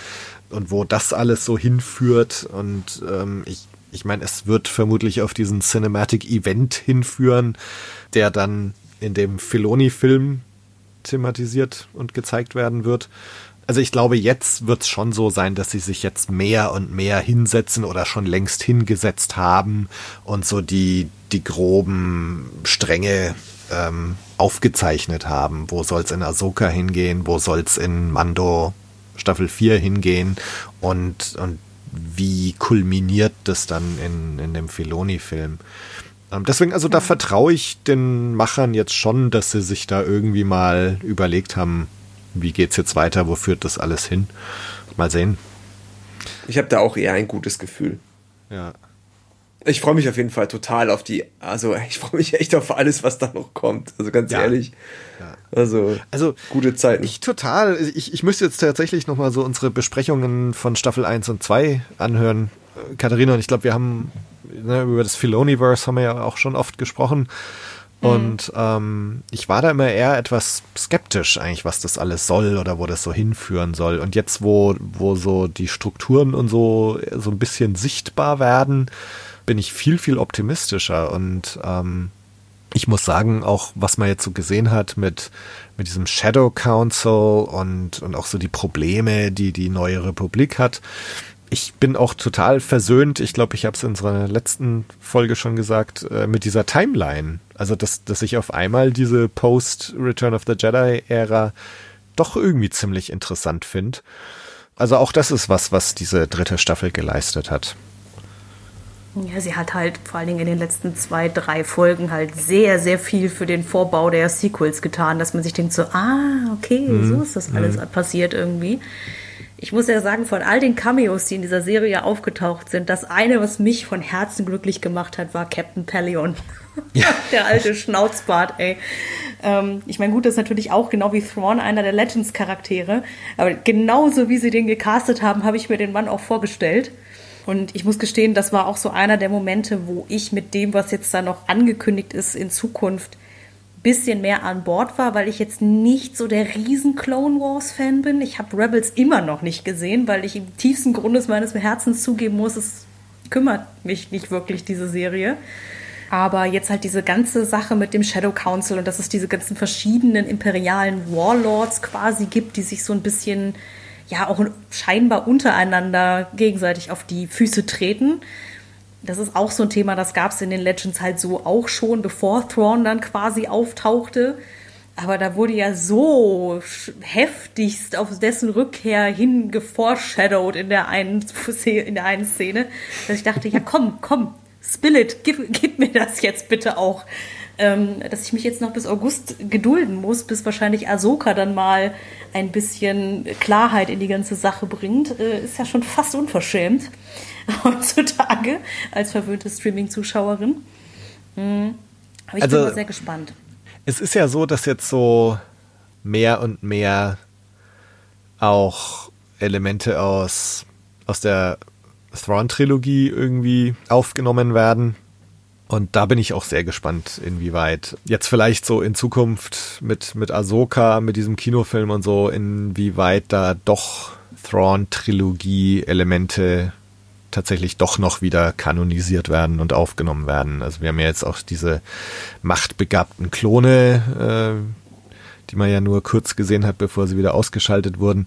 und wo das alles so hinführt. Und ähm, ich, ich meine, es wird vermutlich auf diesen Cinematic Event hinführen, der dann in dem Filoni-Film thematisiert und gezeigt werden wird also ich glaube, jetzt wird es schon so sein, dass sie sich jetzt mehr und mehr hinsetzen oder schon längst hingesetzt haben und so die, die groben Stränge ähm, aufgezeichnet haben. Wo soll es in Ahsoka hingehen? Wo soll es in Mando Staffel 4 hingehen? Und, und wie kulminiert das dann in, in dem Filoni-Film? Ähm, deswegen, also da vertraue ich den Machern jetzt schon, dass sie sich da irgendwie mal überlegt haben, wie geht's jetzt weiter, wo führt das alles hin? Mal sehen. Ich habe da auch eher ein gutes Gefühl. Ja. Ich freue mich auf jeden Fall total auf die, also ich freue mich echt auf alles, was da noch kommt. Also ganz ja. ehrlich. Ja. Also, also gute Zeiten. Ich total. Ich, ich müsste jetzt tatsächlich nochmal so unsere Besprechungen von Staffel 1 und 2 anhören. Katharina und ich glaube, wir haben ne, über das Filoniverse haben wir ja auch schon oft gesprochen. Und ähm, ich war da immer eher etwas skeptisch eigentlich, was das alles soll oder wo das so hinführen soll. Und jetzt, wo, wo so die Strukturen und so so ein bisschen sichtbar werden, bin ich viel, viel optimistischer. Und ähm, ich muss sagen, auch was man jetzt so gesehen hat mit, mit diesem Shadow Council und, und auch so die Probleme, die die neue Republik hat, ich bin auch total versöhnt, ich glaube, ich habe es in unserer letzten Folge schon gesagt, äh, mit dieser Timeline. Also, dass, dass ich auf einmal diese Post-Return of the Jedi-Ära doch irgendwie ziemlich interessant finde. Also auch das ist was, was diese dritte Staffel geleistet hat. Ja, sie hat halt vor allen Dingen in den letzten zwei, drei Folgen halt sehr, sehr viel für den Vorbau der Sequels getan, dass man sich denkt so, ah, okay, mhm. so ist das alles mhm. passiert irgendwie. Ich muss ja sagen, von all den Cameos, die in dieser Serie aufgetaucht sind, das eine, was mich von Herzen glücklich gemacht hat, war Captain Pelion. Ja. *laughs* Der alte Schnauzbart, ey. Ähm, ich meine, gut, das ist natürlich auch genau wie Thrawn einer der Legends-Charaktere. Aber genauso wie sie den gecastet haben, habe ich mir den Mann auch vorgestellt. Und ich muss gestehen, das war auch so einer der Momente, wo ich mit dem, was jetzt da noch angekündigt ist in Zukunft, bisschen mehr an Bord war, weil ich jetzt nicht so der riesen Clone Wars Fan bin. Ich habe Rebels immer noch nicht gesehen, weil ich im tiefsten Grundes meines Herzens zugeben muss, es kümmert mich nicht wirklich diese Serie. Aber jetzt halt diese ganze Sache mit dem Shadow Council und dass es diese ganzen verschiedenen imperialen Warlords quasi gibt, die sich so ein bisschen ja auch scheinbar untereinander gegenseitig auf die Füße treten das ist auch so ein Thema, das gab es in den Legends halt so auch schon, bevor Thrawn dann quasi auftauchte. Aber da wurde ja so heftigst auf dessen Rückkehr hin geforeshadowed in der einen, in der einen Szene, dass ich dachte, ja komm, komm, spill it, gib, gib mir das jetzt bitte auch. Ähm, dass ich mich jetzt noch bis August gedulden muss, bis wahrscheinlich Ahsoka dann mal ein bisschen Klarheit in die ganze Sache bringt, äh, ist ja schon fast unverschämt. *laughs* heutzutage als verwöhnte Streaming-Zuschauerin. Mhm. Aber ich also, bin mal sehr gespannt. Es ist ja so, dass jetzt so mehr und mehr auch Elemente aus, aus der Thrawn-Trilogie irgendwie aufgenommen werden. Und da bin ich auch sehr gespannt, inwieweit jetzt vielleicht so in Zukunft mit, mit Ahsoka, mit diesem Kinofilm und so, inwieweit da doch Thrawn-Trilogie-Elemente tatsächlich doch noch wieder kanonisiert werden und aufgenommen werden. Also wir haben ja jetzt auch diese machtbegabten Klone, äh, die man ja nur kurz gesehen hat, bevor sie wieder ausgeschaltet wurden.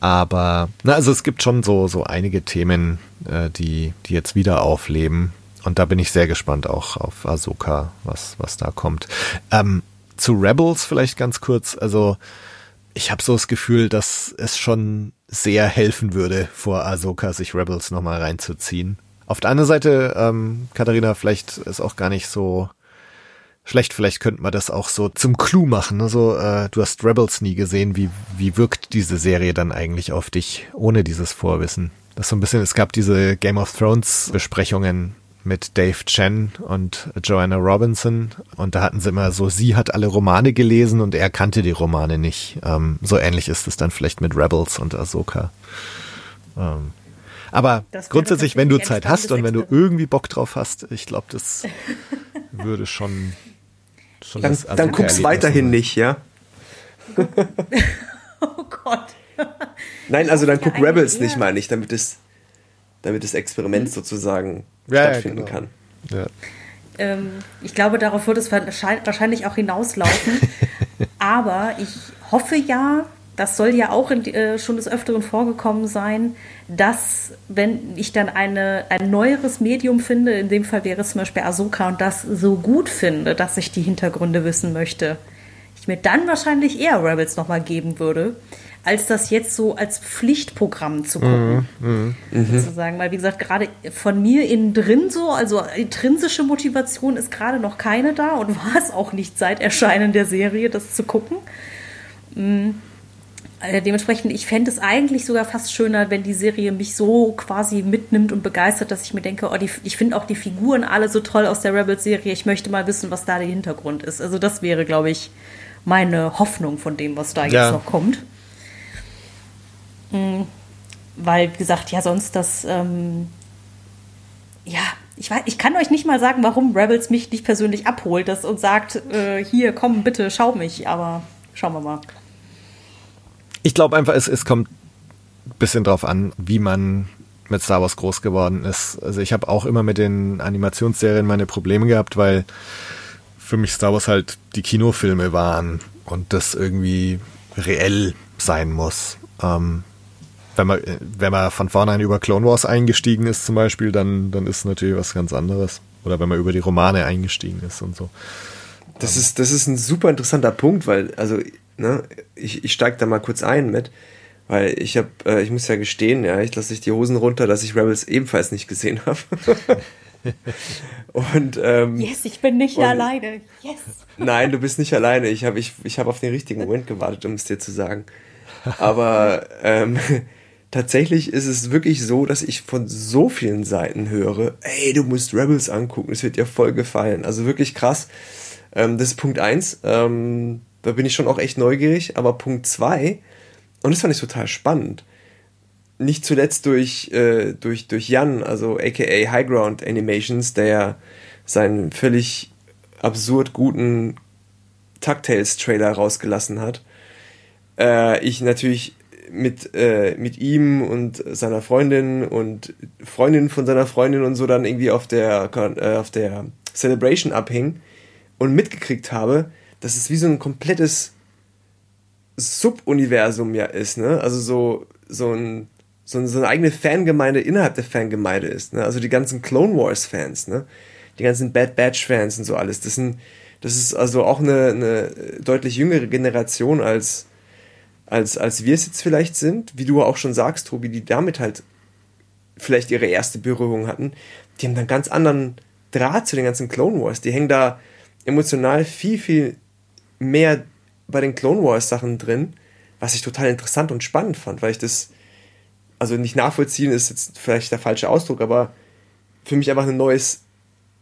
Aber na, also es gibt schon so so einige Themen, äh, die die jetzt wieder aufleben. Und da bin ich sehr gespannt auch auf Ahsoka, was was da kommt. Ähm, zu Rebels vielleicht ganz kurz. Also ich habe so das Gefühl, dass es schon sehr helfen würde, vor Ahsoka sich Rebels nochmal reinzuziehen. Auf der anderen Seite, ähm, Katharina, vielleicht ist auch gar nicht so schlecht, vielleicht könnte man das auch so zum Clou machen. Also, äh, du hast Rebels nie gesehen, wie, wie wirkt diese Serie dann eigentlich auf dich, ohne dieses Vorwissen? Das ist so ein bisschen, es gab diese Game of Thrones Besprechungen mit Dave Chen und Joanna Robinson. Und da hatten sie immer so, sie hat alle Romane gelesen und er kannte die Romane nicht. Ähm, so ähnlich ist es dann vielleicht mit Rebels und Ahsoka. Ähm, aber grundsätzlich, wenn du Zeit hast und wenn du irgendwie Bock drauf hast, ich glaube, das *laughs* würde schon, schon Dann, dann guck's weiterhin nicht, ja? *laughs* oh Gott. Nein, also dann guck Rebels nicht, meine ich, damit es, damit das Experiment sozusagen ja, stattfinden ja, genau. kann. Ja. Ähm, ich glaube, darauf wird es wahrscheinlich auch hinauslaufen. *laughs* Aber ich hoffe ja, das soll ja auch in, äh, schon des Öfteren vorgekommen sein, dass, wenn ich dann eine, ein neueres Medium finde, in dem Fall wäre es zum Beispiel Ahsoka, und das so gut finde, dass ich die Hintergründe wissen möchte, ich mir dann wahrscheinlich eher Rebels nochmal geben würde als das jetzt so als Pflichtprogramm zu gucken. Mhm, mh, sozusagen. Weil, wie gesagt, gerade von mir innen drin so, also intrinsische Motivation ist gerade noch keine da und war es auch nicht seit Erscheinen der Serie, das zu gucken. Mhm. Also dementsprechend, ich fände es eigentlich sogar fast schöner, wenn die Serie mich so quasi mitnimmt und begeistert, dass ich mir denke, oh, die, ich finde auch die Figuren alle so toll aus der Rebels-Serie. Ich möchte mal wissen, was da der Hintergrund ist. Also das wäre, glaube ich, meine Hoffnung von dem, was da ja. jetzt noch kommt. Mhm. Weil, wie gesagt, ja, sonst das, ähm, ja, ich, weiß, ich kann euch nicht mal sagen, warum Rebels mich nicht persönlich abholt das und sagt, äh, hier, komm, bitte, schau mich, aber schauen wir mal. Ich glaube einfach, es, es kommt ein bisschen drauf an, wie man mit Star Wars groß geworden ist. Also ich habe auch immer mit den Animationsserien meine Probleme gehabt, weil für mich Star Wars halt die Kinofilme waren und das irgendwie reell sein muss. Ähm, wenn man, wenn man von vornherein über Clone Wars eingestiegen ist zum Beispiel, dann, dann ist natürlich was ganz anderes. Oder wenn man über die Romane eingestiegen ist und so. Das ist, das ist ein super interessanter Punkt, weil, also, ne, ich, ich steige da mal kurz ein mit, weil ich habe, äh, ich muss ja gestehen, ja, ich lasse sich die Hosen runter, dass ich Rebels ebenfalls nicht gesehen habe. *laughs* und ähm, yes, ich bin nicht und, alleine. Yes. Nein, du bist nicht alleine. Ich habe ich, ich hab auf den richtigen Moment gewartet, um es dir zu sagen. Aber ähm, tatsächlich ist es wirklich so, dass ich von so vielen Seiten höre, ey, du musst Rebels angucken, es wird dir voll gefallen. Also wirklich krass. Ähm, das ist Punkt eins. Ähm, da bin ich schon auch echt neugierig. Aber Punkt zwei, und das fand ich total spannend, nicht zuletzt durch, äh, durch, durch Jan, also aka Highground Animations, der seinen völlig absurd guten Tactales-Trailer rausgelassen hat. Äh, ich natürlich mit, äh, mit ihm und seiner Freundin und Freundin von seiner Freundin und so dann irgendwie auf der, äh, auf der Celebration abhing und mitgekriegt habe, dass es wie so ein komplettes Subuniversum ja ist, ne? Also so, so ein, so, so eine eigene Fangemeinde innerhalb der Fangemeinde ist, ne? Also die ganzen Clone Wars Fans, ne? Die ganzen Bad Batch Fans und so alles. Das sind, das ist also auch eine, eine deutlich jüngere Generation als, als, als wir es jetzt vielleicht sind, wie du auch schon sagst, Tobi, die damit halt vielleicht ihre erste Berührung hatten, die haben dann ganz anderen Draht zu den ganzen Clone Wars. Die hängen da emotional viel, viel mehr bei den Clone Wars Sachen drin, was ich total interessant und spannend fand, weil ich das, also nicht nachvollziehen ist jetzt vielleicht der falsche Ausdruck, aber für mich einfach ein neues,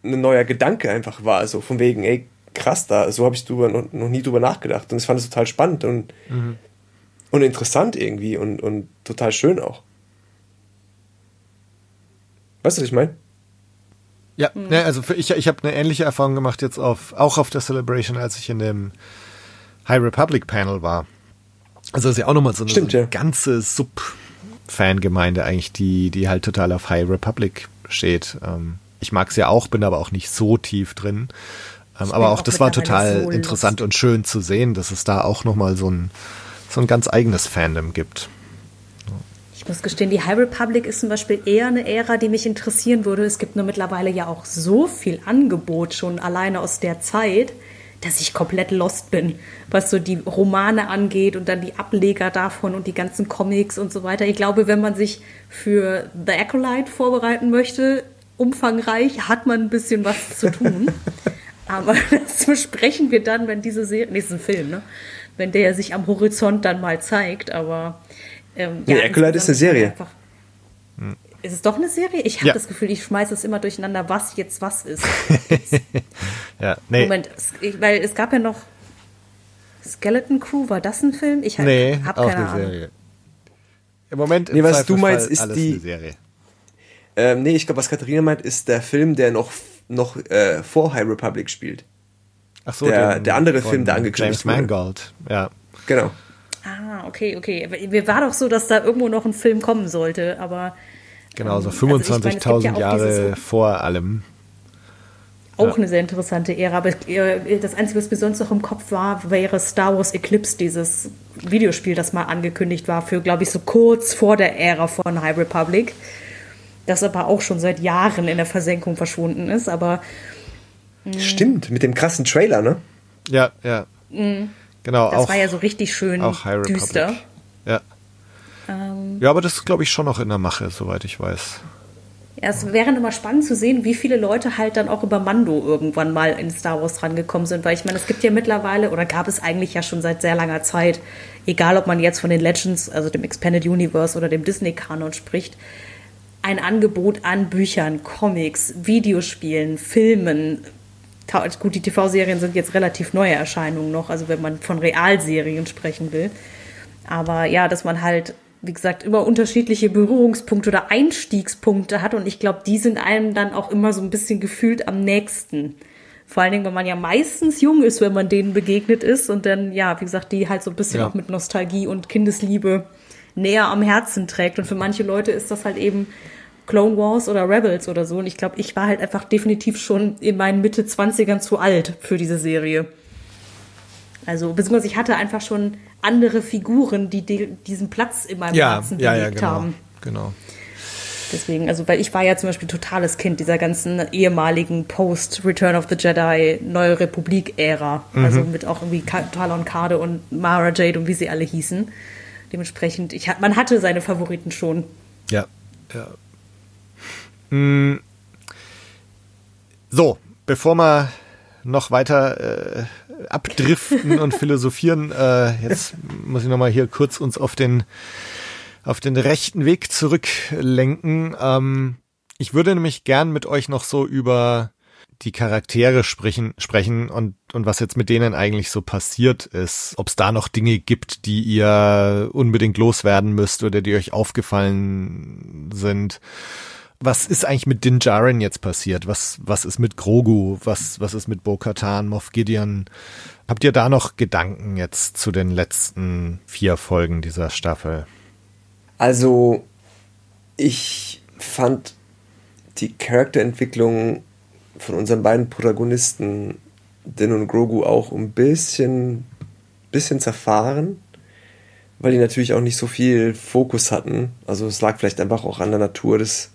ein neuer Gedanke einfach war, so von wegen, ey, krass da, so habe ich drüber noch, noch, nie drüber nachgedacht. Und ich fand es total spannend und mhm und interessant irgendwie und, und total schön auch. Weißt du, was ich meine? Ja, mhm. ne, also für, ich, ich habe eine ähnliche Erfahrung gemacht jetzt auf, auch auf der Celebration, als ich in dem High Republic Panel war. Also das ist ja auch nochmal so eine, Stimmt, so eine ja. ganze Sub-Fangemeinde eigentlich, die, die halt total auf High Republic steht. Ähm, ich mag es ja auch, bin aber auch nicht so tief drin. Ähm, aber auch, auch das war total so interessant und schön zu sehen, dass es da auch nochmal so ein, so ein ganz eigenes Fandom gibt. Ich muss gestehen, die High Republic ist zum Beispiel eher eine Ära, die mich interessieren würde. Es gibt nur mittlerweile ja auch so viel Angebot schon alleine aus der Zeit, dass ich komplett lost bin, was so die Romane angeht und dann die Ableger davon und die ganzen Comics und so weiter. Ich glaube, wenn man sich für The Acolyte vorbereiten möchte, umfangreich, hat man ein bisschen was zu tun. *laughs* Aber *laughs* das besprechen wir dann, wenn diese Serie, nee, ist ein Film, ne? Wenn der sich am Horizont dann mal zeigt. Aber ähm, ja, nee, Acolyte ist eine Serie. Einfach, hm. Ist es doch eine Serie? Ich habe ja. das Gefühl, ich schmeiße es immer durcheinander, was jetzt was ist. *laughs* ja, nee. Moment, es, weil es gab ja noch Skeleton Crew, war das ein Film? Ich hab, nee, hab auch keine eine Ahnung. Serie. Im Moment nee, was du meinst, ist die Serie. Ähm, nee, ich glaube, was Katharina meint, ist der Film, der noch, noch äh, vor High Republic spielt. Ach so, der, der andere Film, der angekündigt James Mangold, ja. Genau. Ah, okay, okay. Mir war doch so, dass da irgendwo noch ein Film kommen sollte, aber. Genau, so 25.000 also ja Jahre vor allem. Auch ja. eine sehr interessante Ära. Aber äh, das Einzige, was mir sonst noch im Kopf war, wäre Star Wars Eclipse, dieses Videospiel, das mal angekündigt war, für, glaube ich, so kurz vor der Ära von High Republic. Das aber auch schon seit Jahren in der Versenkung verschwunden ist. Aber. Stimmt, mit dem krassen Trailer, ne? Ja, ja. Mhm. Genau. Das auch, war ja so richtig schön auch High düster. Ja. Ähm, ja, aber das ist, glaube ich, schon noch in der Mache, soweit ich weiß. Ja, es wäre immer spannend zu sehen, wie viele Leute halt dann auch über Mando irgendwann mal in Star Wars rangekommen sind, weil ich meine, es gibt ja mittlerweile oder gab es eigentlich ja schon seit sehr langer Zeit, egal ob man jetzt von den Legends, also dem Expanded Universe oder dem Disney-Kanon spricht, ein Angebot an Büchern, Comics, Videospielen, Filmen, gut, die TV-Serien sind jetzt relativ neue Erscheinungen noch, also wenn man von Realserien sprechen will. Aber ja, dass man halt, wie gesagt, immer unterschiedliche Berührungspunkte oder Einstiegspunkte hat und ich glaube, die sind einem dann auch immer so ein bisschen gefühlt am nächsten. Vor allen Dingen, wenn man ja meistens jung ist, wenn man denen begegnet ist und dann, ja, wie gesagt, die halt so ein bisschen ja. auch mit Nostalgie und Kindesliebe näher am Herzen trägt. Und für manche Leute ist das halt eben Clone Wars oder Rebels oder so. Und ich glaube, ich war halt einfach definitiv schon in meinen Mitte 20ern zu alt für diese Serie. Also, beziehungsweise ich hatte einfach schon andere Figuren, die diesen Platz in meinem ja, Herzen ja, belegt ja, genau, haben. Genau. Deswegen, also, weil ich war ja zum Beispiel totales Kind dieser ganzen ehemaligen Post-Return of the Jedi, Neue Republik-Ära. Mhm. Also mit auch irgendwie Talon Kade und Mara Jade und wie sie alle hießen. Dementsprechend, ich, man hatte seine Favoriten schon. Ja, ja. So, bevor wir noch weiter äh, abdriften und *laughs* philosophieren, äh, jetzt muss ich noch mal hier kurz uns auf den auf den rechten Weg zurücklenken. Ähm, ich würde nämlich gern mit euch noch so über die Charaktere sprechen, sprechen und, und was jetzt mit denen eigentlich so passiert ist. Ob es da noch Dinge gibt, die ihr unbedingt loswerden müsst oder die euch aufgefallen sind. Was ist eigentlich mit Din Djarin jetzt passiert? Was, was ist mit Grogu? Was, was ist mit Bo-Katan, Moff Gideon? Habt ihr da noch Gedanken jetzt zu den letzten vier Folgen dieser Staffel? Also, ich fand die Charakterentwicklung von unseren beiden Protagonisten, Din und Grogu, auch ein bisschen, bisschen zerfahren, weil die natürlich auch nicht so viel Fokus hatten. Also es lag vielleicht einfach auch an der Natur des,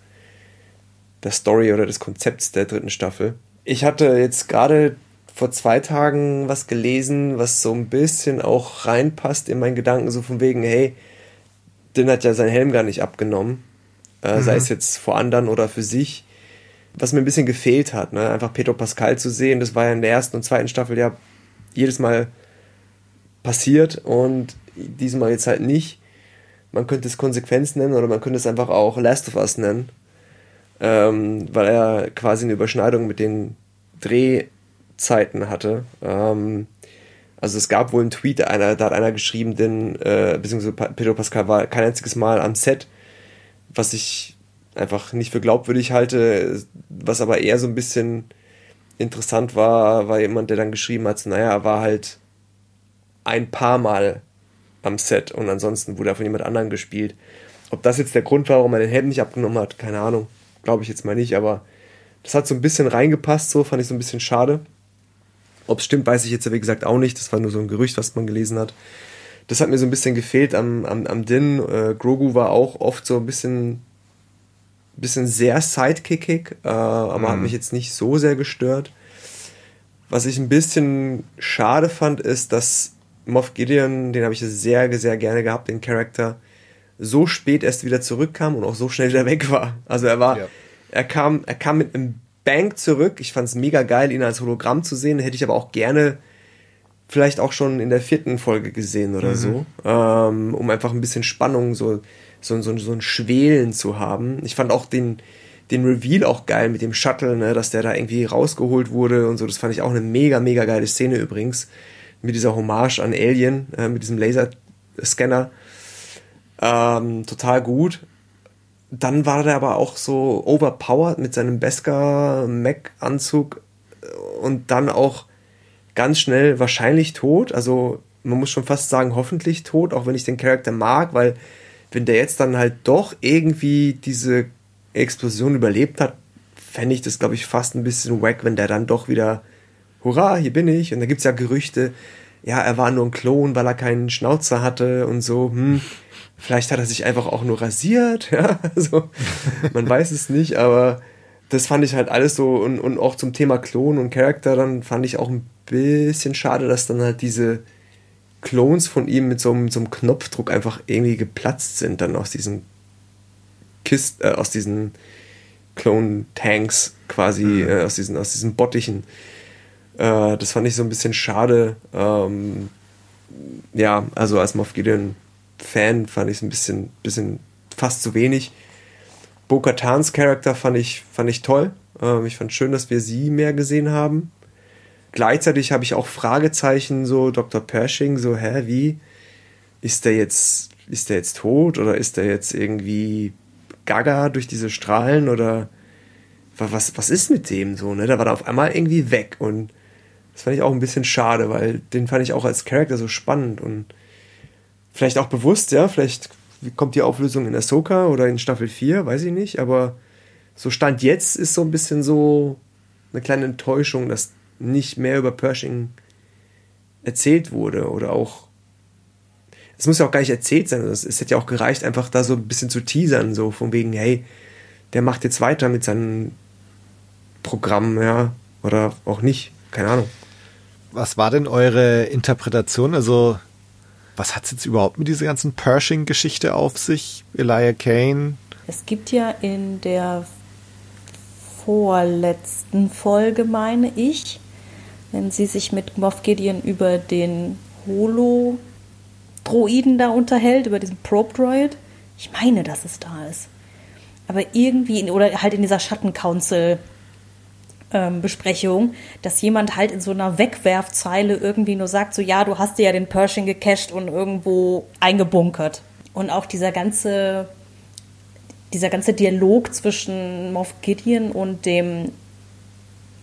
der Story oder des Konzepts der dritten Staffel. Ich hatte jetzt gerade vor zwei Tagen was gelesen, was so ein bisschen auch reinpasst in meinen Gedanken, so von wegen, hey, Din hat ja seinen Helm gar nicht abgenommen, äh, mhm. sei es jetzt vor anderen oder für sich was mir ein bisschen gefehlt hat, ne? einfach Pedro Pascal zu sehen. Das war ja in der ersten und zweiten Staffel ja jedes Mal passiert und diesmal jetzt halt nicht. Man könnte es Konsequenz nennen oder man könnte es einfach auch Last of Us nennen, ähm, weil er quasi eine Überschneidung mit den Drehzeiten hatte. Ähm, also es gab wohl einen Tweet, einer, da hat einer geschrieben, denn, äh, beziehungsweise Pedro Pascal war kein einziges Mal am Set, was ich einfach nicht für glaubwürdig halte. Was aber eher so ein bisschen interessant war, war jemand, der dann geschrieben hat, naja, er war halt ein paar Mal am Set und ansonsten wurde er von jemand anderem gespielt. Ob das jetzt der Grund war, warum er den Helm nicht abgenommen hat, keine Ahnung. Glaube ich jetzt mal nicht, aber das hat so ein bisschen reingepasst, so fand ich so ein bisschen schade. Ob es stimmt, weiß ich jetzt wie gesagt auch nicht. Das war nur so ein Gerücht, was man gelesen hat. Das hat mir so ein bisschen gefehlt am, am, am Din. Äh, Grogu war auch oft so ein bisschen bisschen sehr sidekickig, äh, aber mhm. hat mich jetzt nicht so sehr gestört. Was ich ein bisschen schade fand, ist, dass Moff Gideon, den habe ich sehr, sehr gerne gehabt, den Charakter, so spät erst wieder zurückkam und auch so schnell wieder weg war. Also er war, ja. er kam, er kam mit einem Bank zurück. Ich fand es mega geil, ihn als Hologramm zu sehen. Hätte ich aber auch gerne vielleicht auch schon in der vierten Folge gesehen oder mhm. so, ähm, um einfach ein bisschen Spannung so so, so, so ein Schwelen zu haben. Ich fand auch den, den Reveal auch geil mit dem Shuttle, ne, dass der da irgendwie rausgeholt wurde und so. Das fand ich auch eine mega, mega geile Szene übrigens. Mit dieser Hommage an Alien, äh, mit diesem Laserscanner. Ähm, total gut. Dann war der aber auch so overpowered mit seinem Beskar-Mech-Anzug und dann auch ganz schnell wahrscheinlich tot. Also man muss schon fast sagen, hoffentlich tot, auch wenn ich den Charakter mag, weil wenn der jetzt dann halt doch irgendwie diese Explosion überlebt hat, fände ich das, glaube ich, fast ein bisschen wack, wenn der dann doch wieder, hurra, hier bin ich. Und da gibt es ja Gerüchte, ja, er war nur ein Klon, weil er keinen Schnauzer hatte und so. Hm, vielleicht hat er sich einfach auch nur rasiert, *laughs* ja, also man weiß es nicht, aber das fand ich halt alles so und, und auch zum Thema Klon und Charakter, dann fand ich auch ein bisschen schade, dass dann halt diese Clones von ihm mit so einem, so einem Knopfdruck einfach irgendwie geplatzt sind, dann aus diesen Kist, äh, aus diesen Clone-Tanks quasi, mhm. äh, aus, diesen, aus diesen Bottichen. Äh, das fand ich so ein bisschen schade. Ähm, ja, also als Moff Gideon-Fan fand ich es ein bisschen, bisschen fast zu wenig. Bo-Katans Charakter fand ich, fand ich toll. Ähm, ich fand schön, dass wir sie mehr gesehen haben gleichzeitig habe ich auch Fragezeichen, so Dr. Pershing, so, hä, wie? Ist der jetzt, ist der jetzt tot oder ist der jetzt irgendwie gaga durch diese Strahlen oder was, was ist mit dem so, ne? Da war er auf einmal irgendwie weg und das fand ich auch ein bisschen schade, weil den fand ich auch als Charakter so spannend und vielleicht auch bewusst, ja, vielleicht kommt die Auflösung in Ahsoka oder in Staffel 4, weiß ich nicht, aber so Stand jetzt ist so ein bisschen so eine kleine Enttäuschung, dass nicht mehr über Pershing erzählt wurde oder auch es muss ja auch gar nicht erzählt sein, es, es hätte ja auch gereicht, einfach da so ein bisschen zu teasern, so von wegen, hey, der macht jetzt weiter mit seinem Programm, ja, oder auch nicht, keine Ahnung. Was war denn eure Interpretation? Also, was hat es jetzt überhaupt mit dieser ganzen Pershing-Geschichte auf sich? Elijah Kane? Es gibt ja in der vorletzten Folge, meine ich, wenn sie sich mit Moff Gideon über den Holo-Droiden da unterhält, über diesen Probe-Droid. Ich meine, dass es da ist. Aber irgendwie, in, oder halt in dieser Schatten-Council ähm, Besprechung, dass jemand halt in so einer Wegwerfzeile irgendwie nur sagt, so ja, du hast dir ja den Pershing gecached und irgendwo eingebunkert. Und auch dieser ganze, dieser ganze Dialog zwischen Moff Gideon und dem,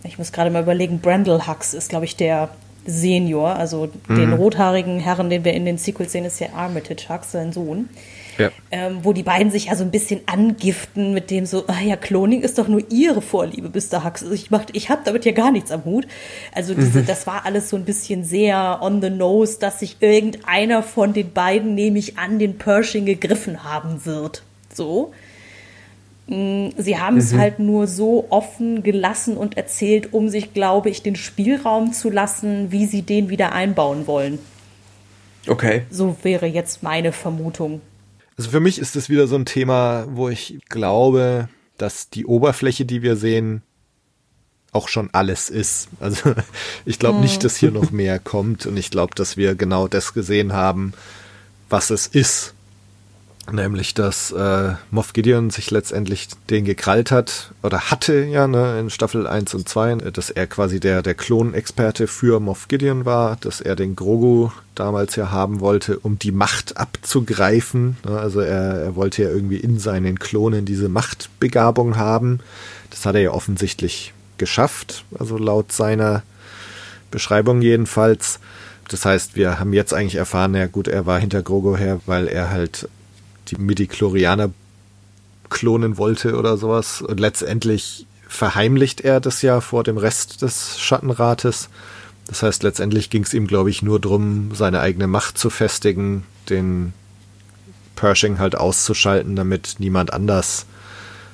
ich muss gerade mal überlegen, Brandle Hux ist, glaube ich, der Senior, also mhm. den rothaarigen Herren, den wir in den Sequels sehen, ist ja Armitage Hux, sein Sohn ja. ähm, wo die beiden sich ja so ein bisschen angiften mit dem so, ah ja, Cloning ist doch nur ihre Vorliebe, Mr. Hux. Also ich, ich habe damit ja gar nichts am Hut. Also diese, mhm. das war alles so ein bisschen sehr on the nose, dass sich irgendeiner von den beiden, nämlich an den Pershing gegriffen haben wird. So. Mm, sie haben mhm. es halt nur so offen gelassen und erzählt, um sich, glaube ich, den Spielraum zu lassen, wie sie den wieder einbauen wollen. Okay. So wäre jetzt meine Vermutung. Also für mich ist das wieder so ein Thema, wo ich glaube, dass die Oberfläche, die wir sehen, auch schon alles ist. Also *laughs* ich glaube nicht, dass hier noch mehr kommt und ich glaube, dass wir genau das gesehen haben, was es ist. Nämlich, dass äh, Moff Gideon sich letztendlich den gekrallt hat oder hatte ja ne, in Staffel 1 und 2, dass er quasi der, der Klonexperte für Moff Gideon war, dass er den Grogu damals ja haben wollte, um die Macht abzugreifen. Ne, also er, er wollte ja irgendwie in seinen Klonen diese Machtbegabung haben. Das hat er ja offensichtlich geschafft, also laut seiner Beschreibung jedenfalls. Das heißt, wir haben jetzt eigentlich erfahren, ja gut, er war hinter Grogu her, weil er halt die Midichlorianer klonen wollte oder sowas. Und letztendlich verheimlicht er das ja vor dem Rest des Schattenrates. Das heißt, letztendlich ging es ihm, glaube ich, nur darum, seine eigene Macht zu festigen, den Pershing halt auszuschalten, damit niemand anders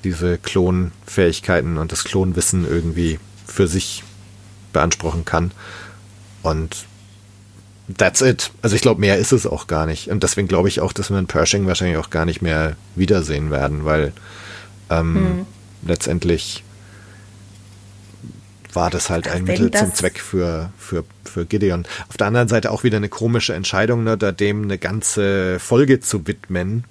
diese Klonfähigkeiten und das Klonwissen irgendwie für sich beanspruchen kann. Und that's it. Also ich glaube, mehr ist es auch gar nicht. Und deswegen glaube ich auch, dass wir einen Pershing wahrscheinlich auch gar nicht mehr wiedersehen werden, weil ähm, hm. letztendlich war das halt ein Mittel zum Zweck für, für, für Gideon. Auf der anderen Seite auch wieder eine komische Entscheidung, ne, da dem eine ganze Folge zu widmen.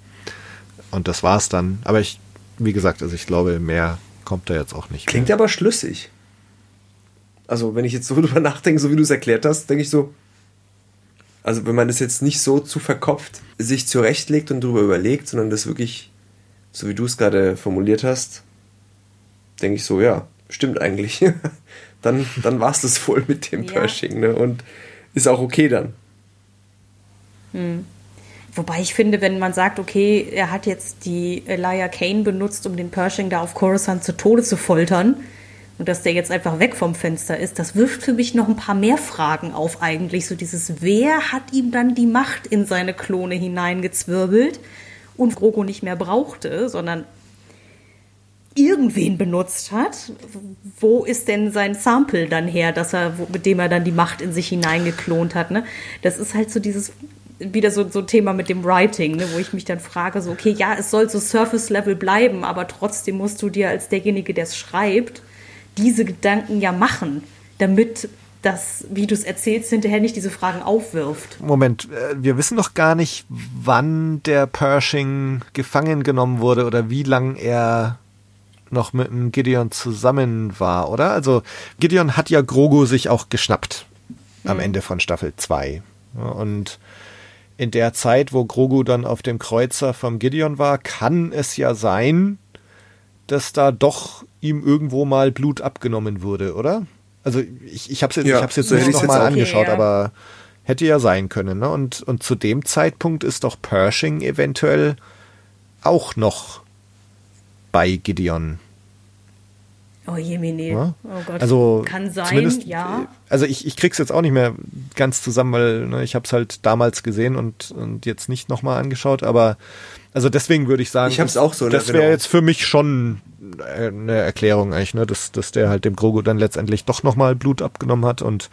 Und das war's dann. Aber ich, wie gesagt, also ich glaube, mehr kommt da jetzt auch nicht. Klingt mehr. aber schlüssig. Also, wenn ich jetzt so *laughs* drüber nachdenke, so wie du es erklärt hast, denke ich so, also wenn man das jetzt nicht so zu verkopft sich zurechtlegt und darüber überlegt, sondern das wirklich, so wie du es gerade formuliert hast, denke ich so, ja, stimmt eigentlich. *laughs* dann dann war es das wohl mit dem ja. Pershing ne? und ist auch okay dann. Hm. Wobei ich finde, wenn man sagt, okay, er hat jetzt die Elijah Kane benutzt, um den Pershing da auf Coruscant zu Tode zu foltern, und dass der jetzt einfach weg vom Fenster ist, das wirft für mich noch ein paar mehr Fragen auf eigentlich. So dieses, wer hat ihm dann die Macht in seine Klone hineingezwirbelt und Grogu nicht mehr brauchte, sondern irgendwen benutzt hat. Wo ist denn sein Sample dann her, dass er, mit dem er dann die Macht in sich hineingeklont hat? Ne? Das ist halt so dieses wieder so, so ein Thema mit dem Writing, ne, wo ich mich dann frage, so, okay, ja, es soll so Surface-Level bleiben, aber trotzdem musst du dir als derjenige, der es schreibt, diese Gedanken ja machen, damit das, wie du es erzählst, hinterher nicht diese Fragen aufwirft. Moment, äh, wir wissen noch gar nicht, wann der Pershing gefangen genommen wurde oder wie lang er noch mit dem Gideon zusammen war, oder? Also Gideon hat ja Grogu sich auch geschnappt mhm. am Ende von Staffel 2. Und in der Zeit, wo Grogu dann auf dem Kreuzer vom Gideon war, kann es ja sein, dass da doch ihm irgendwo mal Blut abgenommen wurde, oder? Also ich, ich habe es jetzt, ja, ich hab's jetzt so nicht nochmal okay, angeschaut, ja. aber hätte ja sein können. Ne? Und, und zu dem Zeitpunkt ist doch Pershing eventuell auch noch bei Gideon. Oh Jemine. Ja? Oh Gott. Also kann sein, ja. Also ich, ich krieg's jetzt auch nicht mehr ganz zusammen, weil ne, ich habe es halt damals gesehen und, und jetzt nicht nochmal angeschaut, aber also deswegen würde ich sagen, ich hab's auch so das wäre jetzt für mich schon eine Erklärung eigentlich, ne, dass, dass der halt dem Grogu dann letztendlich doch nochmal Blut abgenommen hat und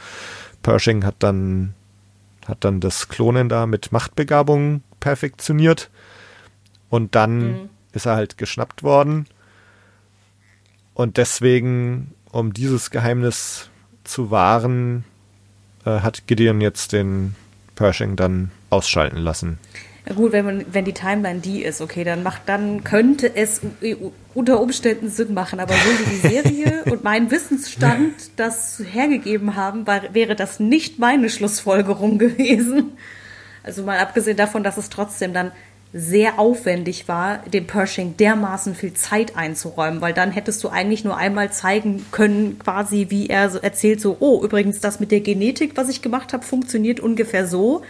Pershing hat dann hat dann das Klonen da mit Machtbegabung perfektioniert und dann mhm. ist er halt geschnappt worden und deswegen, um dieses Geheimnis zu wahren, äh, hat Gideon jetzt den Pershing dann ausschalten lassen. Ja gut, wenn, man, wenn die Timeline die ist, okay, dann macht, dann könnte es unter Umständen Sinn machen. Aber so wie die Serie *laughs* und mein Wissensstand das hergegeben haben, war, wäre das nicht meine Schlussfolgerung gewesen. Also mal abgesehen davon, dass es trotzdem dann sehr aufwendig war, dem Pershing dermaßen viel Zeit einzuräumen, weil dann hättest du eigentlich nur einmal zeigen können, quasi wie er so erzählt, so, oh, übrigens, das mit der Genetik, was ich gemacht habe, funktioniert ungefähr so.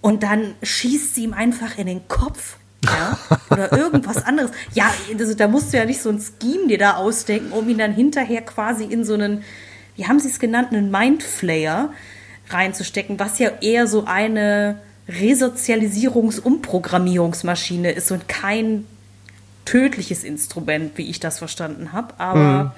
Und dann schießt sie ihm einfach in den Kopf. Ja, oder *laughs* irgendwas anderes. Ja, also, da musst du ja nicht so ein Scheme dir da ausdenken, um ihn dann hinterher quasi in so einen, wie haben sie es genannt, einen Mindflayer reinzustecken, was ja eher so eine Resozialisierungs-Umprogrammierungsmaschine ist und kein tödliches Instrument, wie ich das verstanden habe. Aber mhm.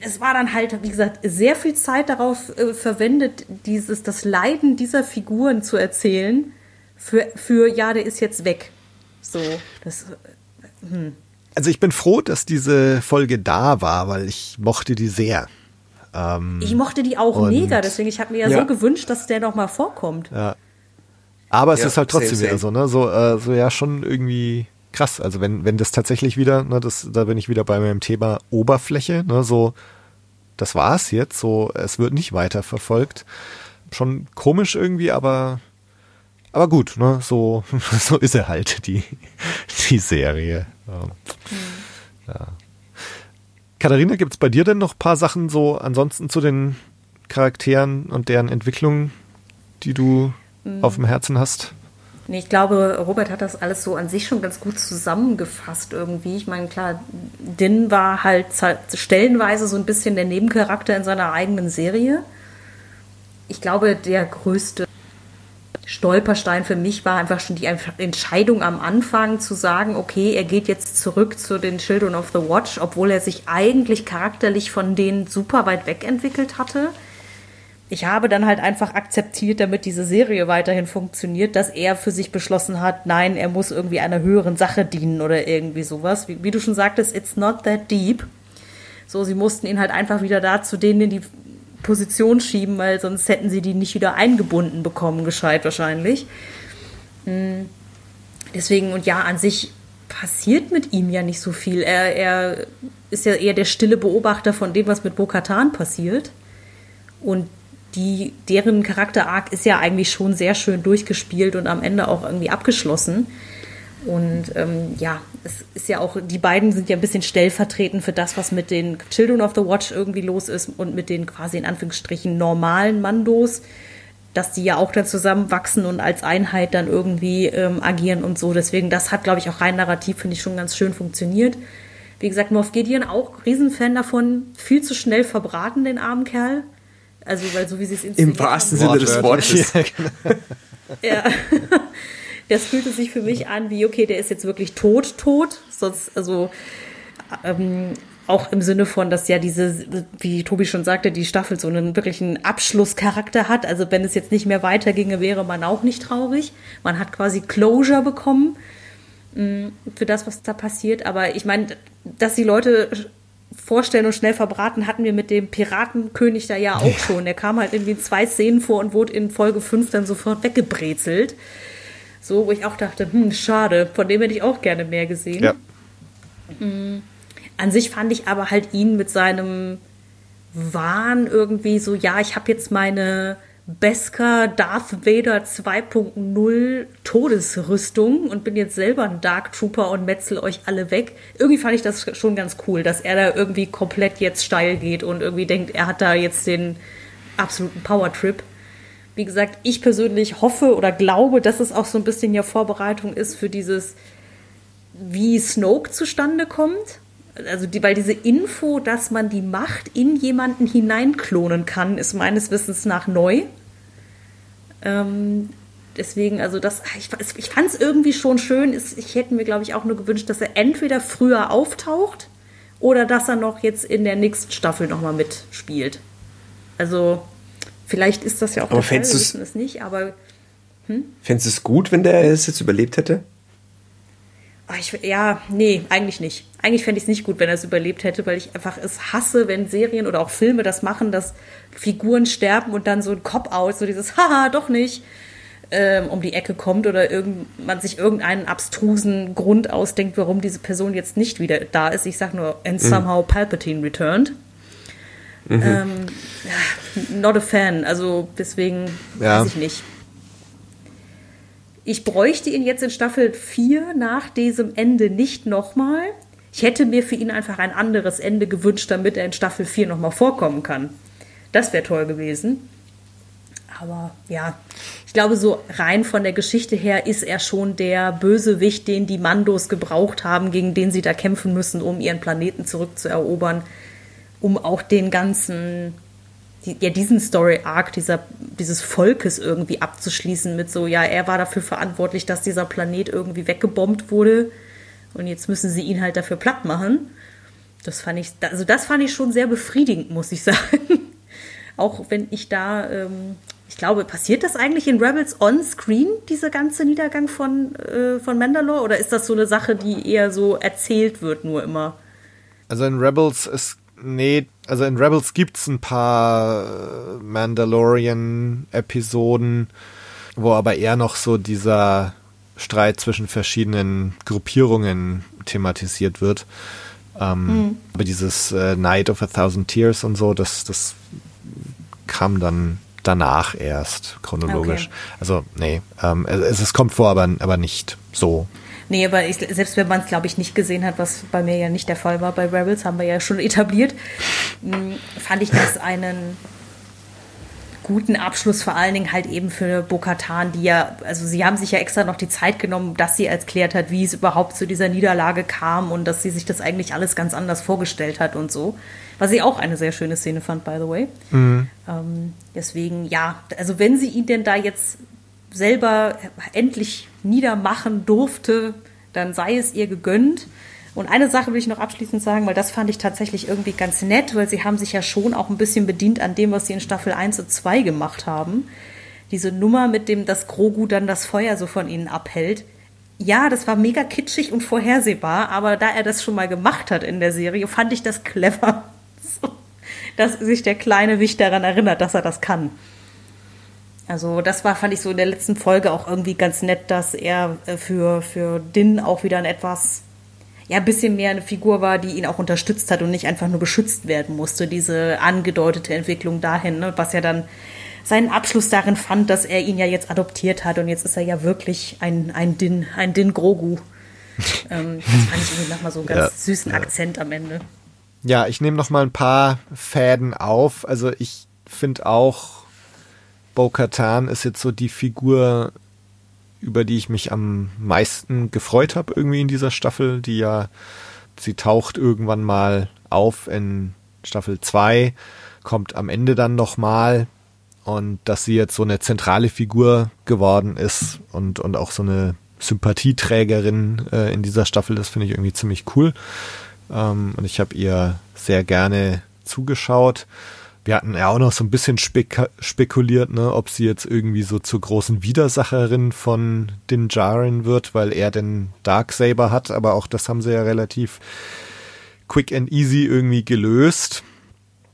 Es war dann halt, wie gesagt, sehr viel Zeit darauf äh, verwendet, dieses, das Leiden dieser Figuren zu erzählen. Für, für ja, der ist jetzt weg. So, das. Äh, hm. Also ich bin froh, dass diese Folge da war, weil ich mochte die sehr. Ähm, ich mochte die auch mega, deswegen ich habe mir ja, ja, so gewünscht, dass der noch mal vorkommt. Ja. Aber es ja, ist halt trotzdem same, wieder so, ne? So, äh, so ja schon irgendwie krass. Also wenn, wenn das tatsächlich wieder, ne, das, da bin ich wieder bei meinem Thema Oberfläche, ne, so, das war's jetzt, so, es wird nicht weiter verfolgt. Schon komisch irgendwie, aber, aber gut, ne, so, *laughs* so ist er halt, die, die Serie. Ja. Mhm. ja. Katharina, gibt's bei dir denn noch paar Sachen so ansonsten zu den Charakteren und deren Entwicklung, die du mhm. auf dem Herzen hast? Nee, ich glaube, Robert hat das alles so an sich schon ganz gut zusammengefasst irgendwie. Ich meine, klar, Din war halt stellenweise so ein bisschen der Nebencharakter in seiner eigenen Serie. Ich glaube, der größte Stolperstein für mich war einfach schon die Entscheidung am Anfang zu sagen, okay, er geht jetzt zurück zu den Children of the Watch, obwohl er sich eigentlich charakterlich von denen super weit weg entwickelt hatte ich habe dann halt einfach akzeptiert, damit diese Serie weiterhin funktioniert, dass er für sich beschlossen hat, nein, er muss irgendwie einer höheren Sache dienen oder irgendwie sowas. Wie, wie du schon sagtest, it's not that deep. So, sie mussten ihn halt einfach wieder da zu denen in die Position schieben, weil sonst hätten sie die nicht wieder eingebunden bekommen, gescheit wahrscheinlich. Hm. Deswegen, und ja, an sich passiert mit ihm ja nicht so viel. Er, er ist ja eher der stille Beobachter von dem, was mit Bo-Katan passiert. Und die, deren Charakter-Arc ist ja eigentlich schon sehr schön durchgespielt und am Ende auch irgendwie abgeschlossen. Und ähm, ja, es ist ja auch, die beiden sind ja ein bisschen stellvertretend für das, was mit den Children of the Watch irgendwie los ist und mit den quasi in Anführungsstrichen normalen Mandos, dass die ja auch dann zusammenwachsen und als Einheit dann irgendwie ähm, agieren und so. Deswegen, das hat, glaube ich, auch rein narrativ, finde ich, schon ganz schön funktioniert. Wie gesagt, Moff Gideon auch Riesenfan davon, viel zu schnell verbraten, den armen Kerl. Also, weil so wie sie es Im wahrsten Sinne des Wortes. *laughs* Ja, genau. ja. Das fühlte sich für mich an wie, okay, der ist jetzt wirklich tot, tot. Sonst, also, ähm, auch im Sinne von, dass ja diese, wie Tobi schon sagte, die Staffel so einen wirklichen Abschlusscharakter hat. Also wenn es jetzt nicht mehr weiterginge, wäre man auch nicht traurig. Man hat quasi Closure bekommen mm, für das, was da passiert. Aber ich meine, dass die Leute vorstellen und schnell verbraten hatten wir mit dem Piratenkönig da ja auch schon. Der kam halt irgendwie in zwei Szenen vor und wurde in Folge 5 dann sofort weggebrezelt. So, wo ich auch dachte, hm, schade, von dem hätte ich auch gerne mehr gesehen. Ja. Mhm. An sich fand ich aber halt ihn mit seinem Wahn irgendwie so, ja, ich habe jetzt meine Beskar Darth Vader 2.0 Todesrüstung und bin jetzt selber ein Dark Trooper und metzel euch alle weg. Irgendwie fand ich das schon ganz cool, dass er da irgendwie komplett jetzt steil geht und irgendwie denkt, er hat da jetzt den absoluten Power Trip. Wie gesagt, ich persönlich hoffe oder glaube, dass es auch so ein bisschen ja Vorbereitung ist für dieses, wie Snoke zustande kommt. Also die, weil diese Info, dass man die Macht in jemanden hineinklonen kann, ist meines Wissens nach neu. Ähm, deswegen, also das, ich, ich fand es irgendwie schon schön. Ich hätte mir, glaube ich, auch nur gewünscht, dass er entweder früher auftaucht oder dass er noch jetzt in der nächsten Staffel nochmal mitspielt. Also, vielleicht ist das ja auch aber der Fall, wir wissen es nicht, aber. Hm? Fändest du es gut, wenn der es jetzt überlebt hätte? Ah, ich, ja, nee, eigentlich nicht. Eigentlich fände ich es nicht gut, wenn er es überlebt hätte, weil ich einfach es hasse, wenn Serien oder auch Filme das machen, dass Figuren sterben und dann so ein Cop-out, so dieses Haha, doch nicht. ähm, um die Ecke kommt oder irgend, man sich irgendeinen abstrusen Grund ausdenkt, warum diese Person jetzt nicht wieder da ist. Ich sag nur, and somehow Palpatine returned. Ähm, ja, not a fan, also deswegen Ja. weiß ich nicht. Ich bräuchte ihn jetzt in Staffel 4 nach diesem Ende nicht nochmal. Ich hätte mir für ihn einfach ein anderes Ende gewünscht, damit er in Staffel 4 nochmal vorkommen kann. Das wäre toll gewesen. Aber ja, ich glaube, so rein von der Geschichte her ist er schon der Bösewicht, den die Mandos gebraucht haben, gegen den sie da kämpfen müssen, um ihren Planeten zurückzuerobern, um auch den ganzen, die, ja, diesen Story-Arc dieser, dieses Volkes irgendwie abzuschließen mit so, ja, er war dafür verantwortlich, dass dieser Planet irgendwie weggebombt wurde und jetzt müssen sie ihn halt dafür platt machen. Das fand ich, also das fand ich schon sehr befriedigend, muss ich *laughs* sagen. Auch wenn ich da, ähm, ich glaube, passiert das eigentlich in Rebels on Screen, dieser ganze Niedergang von, äh, von Mandalore? Oder ist das so eine Sache, die eher so erzählt wird, nur immer? Also in Rebels ist, nee, also in Rebels gibt's ein paar äh, Mandalorian-Episoden, wo aber eher noch so dieser Streit zwischen verschiedenen Gruppierungen thematisiert wird. Ähm, Aber dieses äh, Night of a Thousand Tears und so, das, das kam dann danach erst chronologisch. Okay. Also nee, ähm, es, es kommt vor, aber, aber nicht so. Nee, aber ich, selbst wenn man es, glaube ich, nicht gesehen hat, was bei mir ja nicht der Fall war bei Rebels, haben wir ja schon *laughs* etabliert, mh, fand ich das einen guten Abschluss, vor allen Dingen halt eben für Bo-Katan, die ja, also sie haben sich ja extra noch die Zeit genommen, dass sie erklärt hat, wie es überhaupt zu dieser Niederlage kam und dass sie sich das eigentlich alles ganz anders vorgestellt hat und so. Was ich auch eine sehr schöne Szene fand, by the way. Ähm, deswegen, ja, also wenn sie ihn denn da jetzt selber endlich niedermachen durfte, dann sei es ihr gegönnt. Und eine Sache will ich noch abschließend sagen, weil das fand ich tatsächlich irgendwie ganz nett, weil sie haben sich ja schon auch ein bisschen bedient an dem, was sie in Staffel 1 und 2 gemacht haben. Diese Nummer mit dem, dass Grogu dann das Feuer so von ihnen abhält. Ja, das war mega kitschig und vorhersehbar, aber da er das schon mal gemacht hat in der Serie, fand ich das clever. *laughs* Dass sich der kleine Wicht daran erinnert, dass er das kann. Also das war, fand ich so in der letzten Folge auch irgendwie ganz nett, dass er äh, für, für Din auch wieder ein etwas, ja, ein bisschen mehr eine Figur war, die ihn auch unterstützt hat und nicht einfach nur beschützt werden musste. Diese angedeutete Entwicklung dahin, ne, was ja dann seinen Abschluss darin fand, dass er ihn ja jetzt adoptiert hat und jetzt ist er ja wirklich ein, ein Din, ein Din Grogu. *laughs* ähm, das fand ich irgendwie nochmal so einen ganz Ja. süßen Akzent am Ende. Ja, ich nehme noch mal ein paar Fäden auf. Also ich finde auch, Bo-Katan ist jetzt so die Figur, über die ich mich am meisten gefreut habe irgendwie in dieser Staffel, die ja, sie taucht irgendwann mal auf in Staffel 2, kommt am Ende dann noch mal und dass sie jetzt so eine zentrale Figur geworden ist und, und auch so eine Sympathieträgerin äh, in dieser Staffel, das finde ich irgendwie ziemlich cool. Ähm, und ich habe ihr sehr gerne zugeschaut. Wir hatten ja auch noch so ein bisschen spek spekuliert, ne, ob sie jetzt irgendwie so zur großen Widersacherin von Din Djarin wird, weil er den Darksaber hat, aber auch das haben sie ja relativ quick and easy irgendwie gelöst.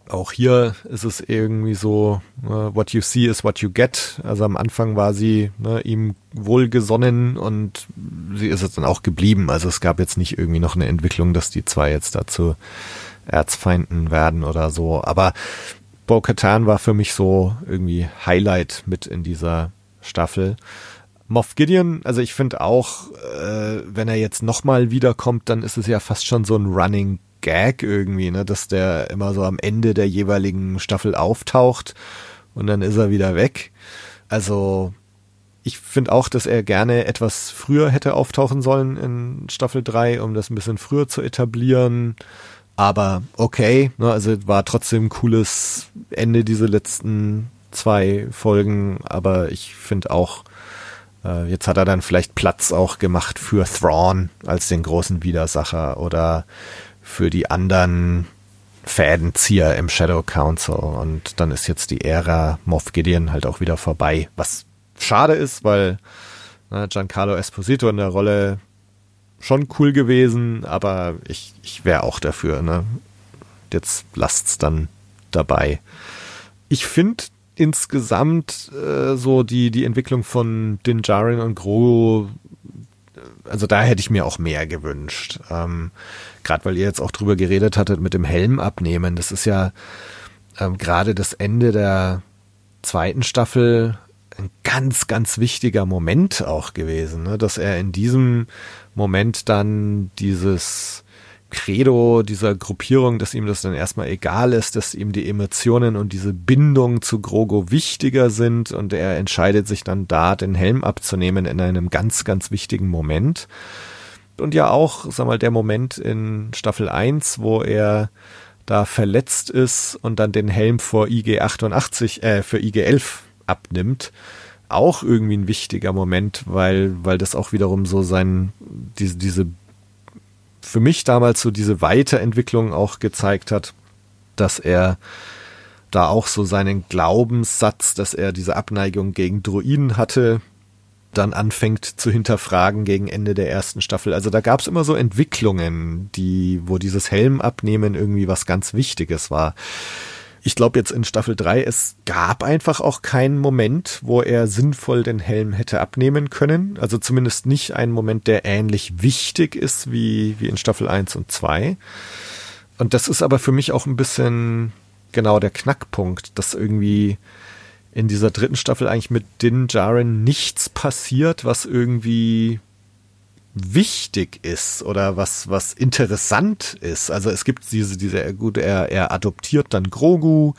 Auch hier ist es irgendwie so, äh, what you see is what you get. Also am Anfang war sie ne, ihm wohlgesonnen und sie ist es dann auch geblieben. Also es gab jetzt nicht irgendwie noch eine Entwicklung, dass die zwei jetzt dazu Erzfeinden werden oder so. Aber Bo-Katan war für mich so irgendwie Highlight mit in dieser Staffel. Moff Gideon, also ich finde auch, äh, wenn er jetzt nochmal wiederkommt, dann ist es ja fast schon so ein Running Gag irgendwie, ne, dass der immer so am Ende der jeweiligen Staffel auftaucht und dann ist er wieder weg. Also ich finde auch, dass er gerne etwas früher hätte auftauchen sollen in Staffel 3, um das ein bisschen früher zu etablieren. Aber okay, ne, also war trotzdem ein cooles Ende diese letzten zwei Folgen, aber ich finde auch, äh, jetzt hat er dann vielleicht Platz auch gemacht für Thrawn als den großen Widersacher oder für die anderen Fädenzieher im Shadow Council. Und dann ist jetzt die Ära Moff Gideon halt auch wieder vorbei, was schade ist, weil ne, Giancarlo Esposito in der Rolle schon cool gewesen, aber ich, ich wäre auch dafür, ne? Jetzt lasst's dann dabei. Ich finde insgesamt äh, so die, die Entwicklung von Din Djarin und Grogu, also da hätte ich mir auch mehr gewünscht. Ähm, Gerade weil ihr jetzt auch drüber geredet hattet mit dem Helm abnehmen. Das ist ja ähm, gerade das Ende der zweiten Staffel ein ganz, ganz wichtiger Moment auch gewesen, ne? dass er in diesem Moment dann dieses Credo dieser Gruppierung, dass ihm das dann erstmal egal ist, dass ihm die Emotionen und diese Bindung zu Grogo wichtiger sind und er entscheidet sich dann da, den Helm abzunehmen in einem ganz, ganz wichtigen Moment. Und ja auch, sag mal, der Moment in Staffel 1, wo er da verletzt ist und dann den Helm vor IG 88, äh, für IG 11 abnimmt, auch irgendwie ein wichtiger Moment, weil, weil das auch wiederum so sein, diese, diese, für mich damals so diese Weiterentwicklung auch gezeigt hat, dass er da auch so seinen Glaubenssatz, dass er diese Abneigung gegen Druiden hatte, dann anfängt zu hinterfragen gegen Ende der ersten Staffel. Also da gab es immer so Entwicklungen, die, wo dieses Helm abnehmen irgendwie was ganz Wichtiges war. Ich glaube jetzt in Staffel 3, es gab einfach auch keinen Moment, wo er sinnvoll den Helm hätte abnehmen können. Also zumindest nicht einen Moment, der ähnlich wichtig ist wie, wie in Staffel 1 und 2. Und das ist aber für mich auch ein bisschen genau der Knackpunkt, dass irgendwie in dieser dritten Staffel eigentlich mit Din Djarin nichts passiert, was irgendwie wichtig ist oder was, was interessant ist. Also es gibt diese, diese, gut, er, er adoptiert dann Grogu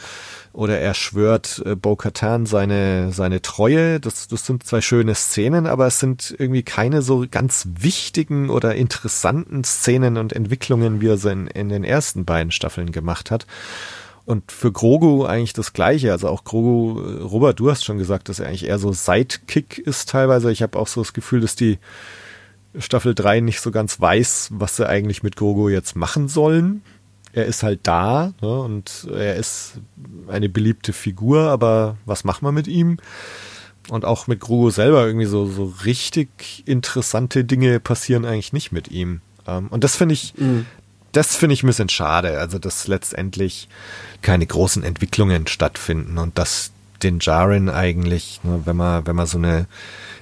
oder er schwört äh, Bo-Katan seine, seine Treue. Das, das sind zwei schöne Szenen, aber es sind irgendwie keine so ganz wichtigen oder interessanten Szenen und Entwicklungen, wie er sie in, in den ersten beiden Staffeln gemacht hat. Und für Grogu eigentlich das Gleiche. Also auch Grogu, äh, Robert, du hast schon gesagt, dass er eigentlich eher so Sidekick ist teilweise. Ich habe auch so das Gefühl, dass die Staffel 3 nicht so ganz weiß, was sie eigentlich mit Grogu jetzt machen sollen. Er ist halt da ne, und er ist eine beliebte Figur, aber was macht man mit ihm? Und auch mit Grogu selber irgendwie so, so richtig interessante Dinge passieren eigentlich nicht mit ihm. Ähm, und das finde ich, mhm. das finde ich ein bisschen schade. Also, dass letztendlich keine großen Entwicklungen stattfinden und dass den Jaren eigentlich, ne, wenn man, wenn man so eine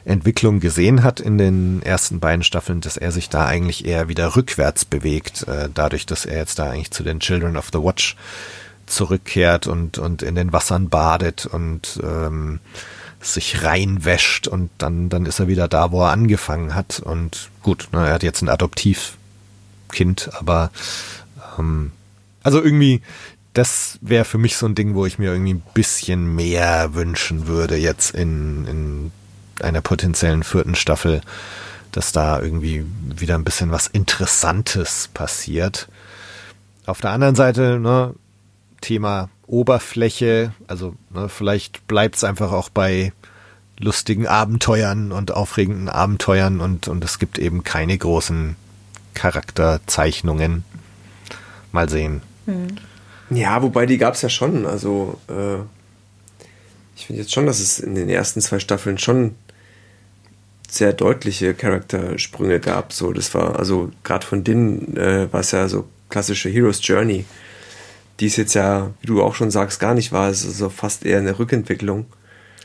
Entwicklung gesehen hat in den ersten beiden Staffeln, dass er sich da eigentlich eher wieder rückwärts bewegt, äh, dadurch, dass er jetzt da eigentlich zu den Children of the Watch zurückkehrt und, und in den Wassern badet und ähm, sich reinwäscht und dann, dann ist er wieder da, wo er angefangen hat. Und gut, ne, er hat jetzt ein Adoptivkind, aber ähm, also irgendwie, das wäre für mich so ein Ding, wo ich mir irgendwie ein bisschen mehr wünschen würde jetzt in, in einer potenziellen vierten Staffel, dass da irgendwie wieder ein bisschen was Interessantes passiert. Auf der anderen Seite, ne, Thema Oberfläche, also ne, vielleicht bleibt es einfach auch bei lustigen Abenteuern und aufregenden Abenteuern und, und es gibt eben keine großen Charakterzeichnungen. Mal sehen. Hm. Ja, wobei die gab es ja schon. Also äh, ich finde jetzt schon, dass es in den ersten zwei Staffeln schon sehr deutliche Charaktersprünge gab. So, das war, also gerade von Din äh, war es ja so klassische Hero's Journey, die ist jetzt ja, wie du auch schon sagst, gar nicht war. Es ist so fast eher eine Rückentwicklung.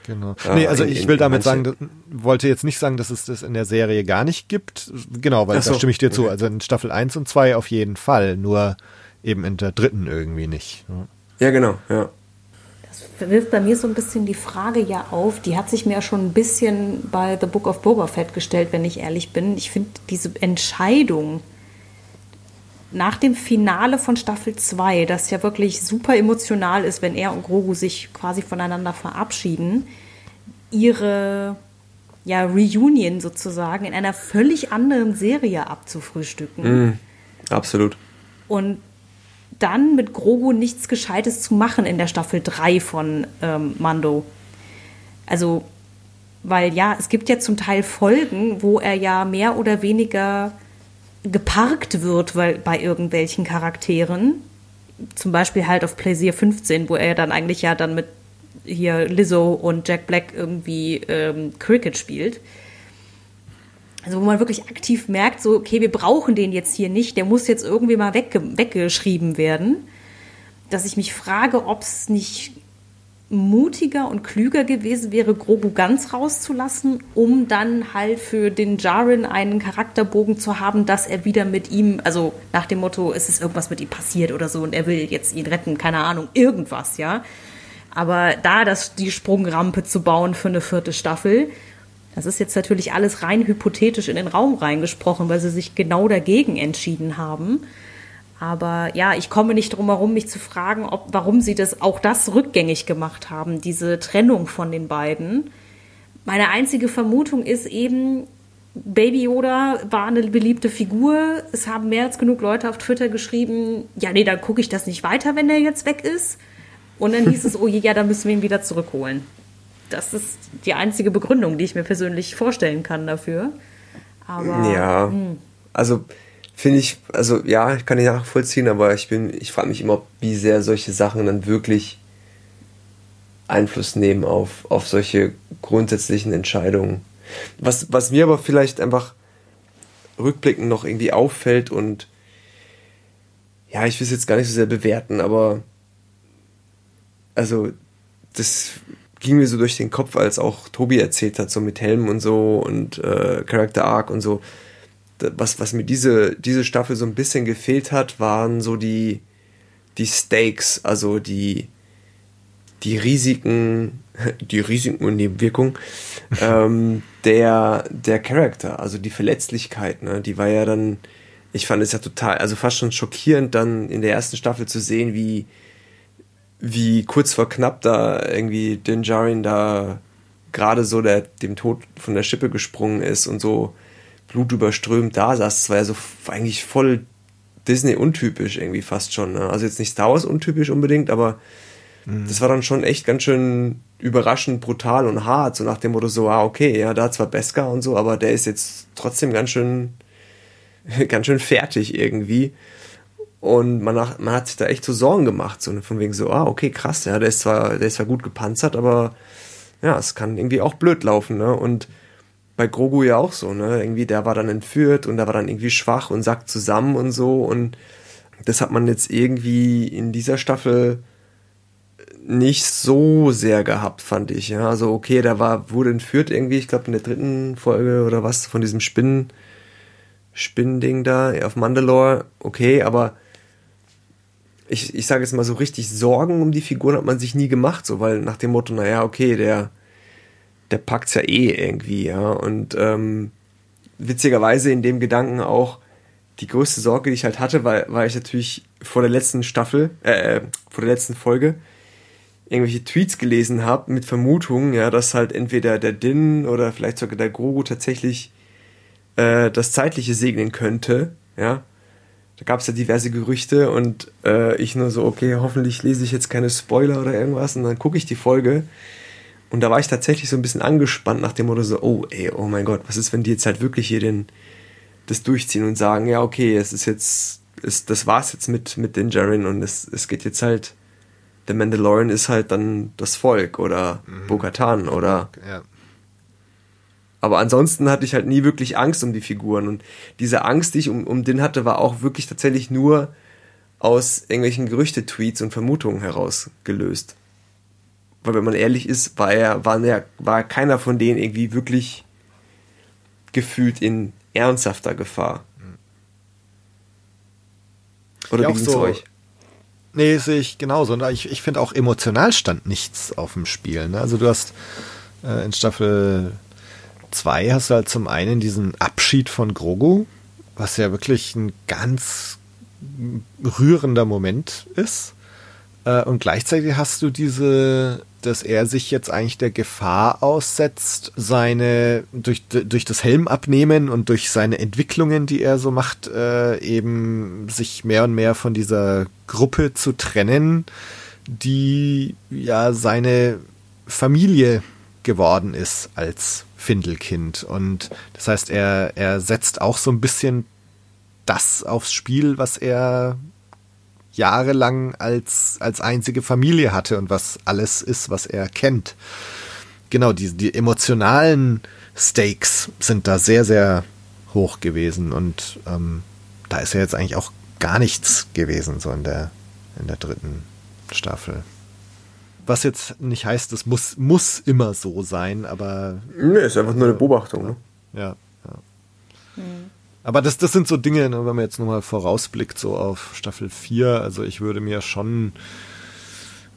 Genau. Äh, nee, also ich will damit sagen, das, wollte jetzt nicht sagen, dass es das in der Serie gar nicht gibt. Genau, weil so, da stimme ich dir okay. zu. Also in Staffel 1 und 2 auf jeden Fall, nur eben in der dritten irgendwie nicht. Ja, genau, ja wirft bei mir so ein bisschen die Frage ja auf, die hat sich mir ja schon ein bisschen bei The Book of Boba Fett gestellt, wenn ich ehrlich bin. Ich finde diese Entscheidung nach dem Finale von Staffel 2, das ja wirklich super emotional ist, wenn er und Grogu sich quasi voneinander verabschieden, ihre ja, Reunion sozusagen in einer völlig anderen Serie abzufrühstücken. Mm, absolut. Und dann mit Grogu nichts Gescheites zu machen in der Staffel 3 von ähm, Mando. Also, weil ja, es gibt ja zum Teil Folgen, wo er ja mehr oder weniger geparkt wird weil, bei irgendwelchen Charakteren. Zum Beispiel halt auf Plaisir 15, wo er dann eigentlich ja dann mit hier Lizzo und Jack Black irgendwie ähm, Cricket spielt. Also wo man wirklich aktiv merkt, so, okay, wir brauchen den jetzt hier nicht, der muss jetzt irgendwie mal wegge weggeschrieben werden. Dass ich mich frage, ob es nicht mutiger und klüger gewesen wäre, Grogu ganz rauszulassen, um dann halt für den Jaren einen Charakterbogen zu haben, dass er wieder mit ihm, also nach dem Motto, es ist irgendwas mit ihm passiert oder so und er will jetzt ihn retten, keine Ahnung, irgendwas, ja. Aber da das, die Sprungrampe zu bauen für eine vierte Staffel, das ist jetzt natürlich alles rein hypothetisch in den Raum reingesprochen, weil sie sich genau dagegen entschieden haben. Aber ja, ich komme nicht drum herum, mich zu fragen, ob, warum sie das auch das rückgängig gemacht haben, diese Trennung von den beiden. Meine einzige Vermutung ist eben, Baby Yoda war eine beliebte Figur. Es haben mehr als genug Leute auf Twitter geschrieben, ja, nee, dann gucke ich das nicht weiter, wenn der jetzt weg ist. Und dann hieß es, oh je, ja, dann müssen wir ihn wieder zurückholen. Das ist die einzige Begründung, die ich mir persönlich vorstellen kann dafür. Aber, ja, mh. Hm. also finde ich, also ja, ich kann die nachvollziehen, aber ich bin, ich frage mich immer, wie sehr solche Sachen dann wirklich Einfluss nehmen auf, auf solche grundsätzlichen Entscheidungen. Was, was mir aber vielleicht einfach rückblickend noch irgendwie auffällt und ja, ich will es jetzt gar nicht so sehr bewerten, aber also das ging mir so durch den Kopf, als auch Tobi erzählt hat, so mit Helm und so und äh, Character Arc und so. Was, was mir diese, diese Staffel so ein bisschen gefehlt hat, waren so die, die Stakes, also die, die Risiken, *laughs* die Risiken und Nebenwirkungen *laughs* ähm, der, der Charakter, also die Verletzlichkeit, ne, die war ja dann, ich fand es ja total, also fast schon schockierend, dann in der ersten Staffel zu sehen, wie, wie kurz vor knapp da irgendwie Din Djarin da gerade so der, dem Tod von der Schippe gesprungen ist und so blutüberströmt da saß. Das war ja so eigentlich voll Disney-untypisch irgendwie fast schon. Ne? Also jetzt nicht Star Wars untypisch unbedingt, aber mhm. das war dann schon echt ganz schön überraschend brutal und hart. So nach dem Motto so, ah, okay, ja, da zwar Beskar und so, aber der ist jetzt trotzdem ganz schön, *laughs* ganz schön fertig irgendwie. Und man, man hat sich da echt so Sorgen gemacht, so von wegen so, ah, okay, krass, ja, der ist zwar, der ist zwar gut gepanzert, aber ja, es kann irgendwie auch blöd laufen, ne? Und bei Grogu ja auch so, ne? Irgendwie, der war dann entführt und der war dann irgendwie schwach und sackt zusammen und so. Und das hat man jetzt irgendwie in dieser Staffel nicht so sehr gehabt, fand ich. Ja, also okay, der war, wurde entführt irgendwie, ich glaube in der dritten Folge oder was, von diesem Spinnen, Spinnending da auf Mandalore. Okay, aber ich, ich sage jetzt mal so richtig Sorgen um die Figuren hat man sich nie gemacht, so, weil nach dem Motto, naja, okay, der, der packt's ja eh irgendwie, ja. Und ähm, witzigerweise in dem Gedanken auch die größte Sorge, die ich halt hatte, weil, weil ich natürlich vor der letzten Staffel, äh, äh vor der letzten Folge irgendwelche Tweets gelesen habe mit Vermutungen, ja, dass halt entweder der Din oder vielleicht sogar der Grogu tatsächlich äh, das Zeitliche segnen könnte, ja. Da gab es ja diverse Gerüchte und äh, ich nur so, okay, hoffentlich lese ich jetzt keine Spoiler oder irgendwas und dann gucke ich die Folge und da war ich tatsächlich so ein bisschen angespannt nach dem Motto so, oh ey, oh mein Gott, was ist, wenn die jetzt halt wirklich hier den, das durchziehen und sagen, ja, okay, es ist jetzt, es, das war's jetzt mit, mit den Jaren und es, es geht jetzt halt, der Mandalorian ist halt dann das Volk oder mhm. Bo-Katan oder, ja. Aber ansonsten hatte ich halt nie wirklich Angst um die Figuren und diese Angst, die ich um, um den hatte, war auch wirklich tatsächlich nur aus irgendwelchen Gerüchte-Tweets und Vermutungen herausgelöst weil wenn man ehrlich ist, war er, war, er, war keiner von denen irgendwie wirklich gefühlt in ernsthafter Gefahr. Oder ja, wie so, euch? Nee, sehe ich genauso. Ich, ich finde auch emotional stand nichts auf dem Spiel. Ne? Also du hast äh, in Staffel 2 hast du halt zum einen diesen Abschied von Grogu, was ja wirklich ein ganz rührender Moment ist. Äh, und gleichzeitig hast du diese dass er sich jetzt eigentlich der Gefahr aussetzt, seine durch, durch das Helm abnehmen und durch seine Entwicklungen, die er so macht, äh, eben sich mehr und mehr von dieser Gruppe zu trennen, die ja seine Familie geworden ist als Findelkind. Und das heißt, er, er setzt auch so ein bisschen das aufs Spiel, was er jahrelang als, als einzige Familie hatte und was alles ist, was er kennt. Genau, die, die emotionalen Stakes sind da sehr, sehr hoch gewesen und ähm, da ist ja jetzt eigentlich auch gar nichts gewesen, so in der, in der dritten Staffel. Was jetzt nicht heißt, es muss, muss immer so sein, aber. Nee, ist einfach nur eine Beobachtung, ne? Ja, ja. Mhm. Aber das, das sind so Dinge, ne, wenn man jetzt nochmal vorausblickt, so auf Staffel 4, also ich würde mir schon